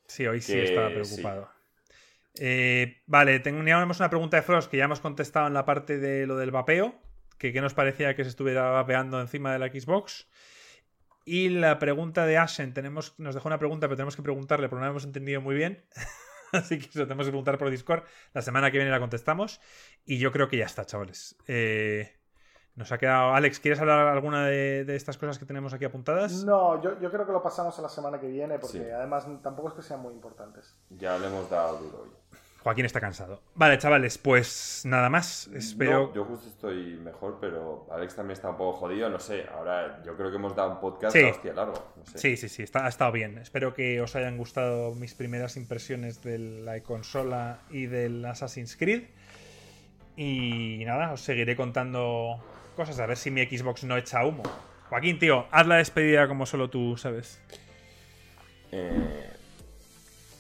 Sí, hoy sí estaba preocupado. Eh, vale, teníamos una pregunta de Frost que ya hemos contestado en la parte de lo del vapeo, que qué nos parecía que se estuviera vapeando encima de la Xbox. Y la pregunta de Ashen, tenemos, nos dejó una pregunta, pero tenemos que preguntarle, porque no la hemos entendido muy bien. Así que eso tenemos que preguntar por Discord. La semana que viene la contestamos. Y yo creo que ya está, chavales. Eh, nos ha quedado. Alex, ¿quieres hablar alguna de, estas cosas que tenemos aquí apuntadas? No, yo, creo que lo pasamos a la semana que viene, porque además tampoco es que sean muy importantes. Ya le hemos dado duro hoy. Joaquín está cansado. Vale, chavales, pues nada más. Espero. yo justo estoy mejor, pero Alex también está un poco jodido. No sé, ahora yo creo que hemos dado un podcast hostia largo. Sí, sí, sí, está, ha estado bien. Espero que os hayan gustado mis primeras impresiones de la consola y del Assassin's Creed. Y nada, os seguiré contando cosas, a ver si mi Xbox no echa humo. Joaquín, tío, haz la despedida como solo tú sabes. Eh,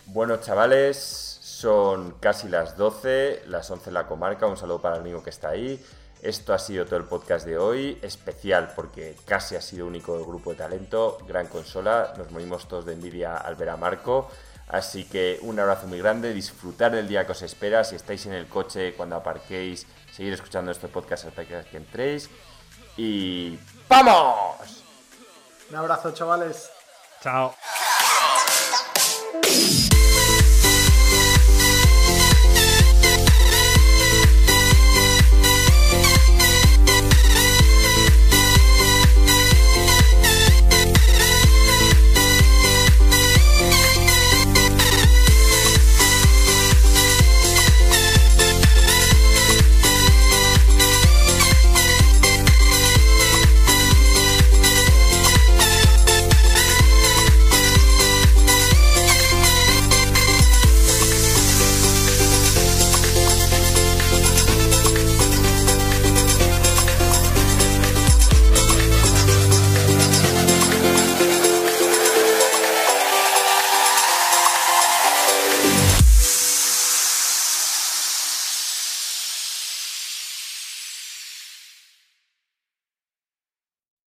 bueno, chavales, son casi las 12, las 11 en la comarca. Un saludo para el amigo que está ahí. Esto ha sido todo el podcast de hoy, especial porque casi ha sido único del grupo de talento, gran consola, nos morimos todos de envidia al ver a Marco, así que un abrazo muy grande, disfrutar del día que os espera, si estáis en el coche, cuando aparquéis, seguir escuchando este podcast hasta que entréis y ¡vamos! Un abrazo chavales. Chao.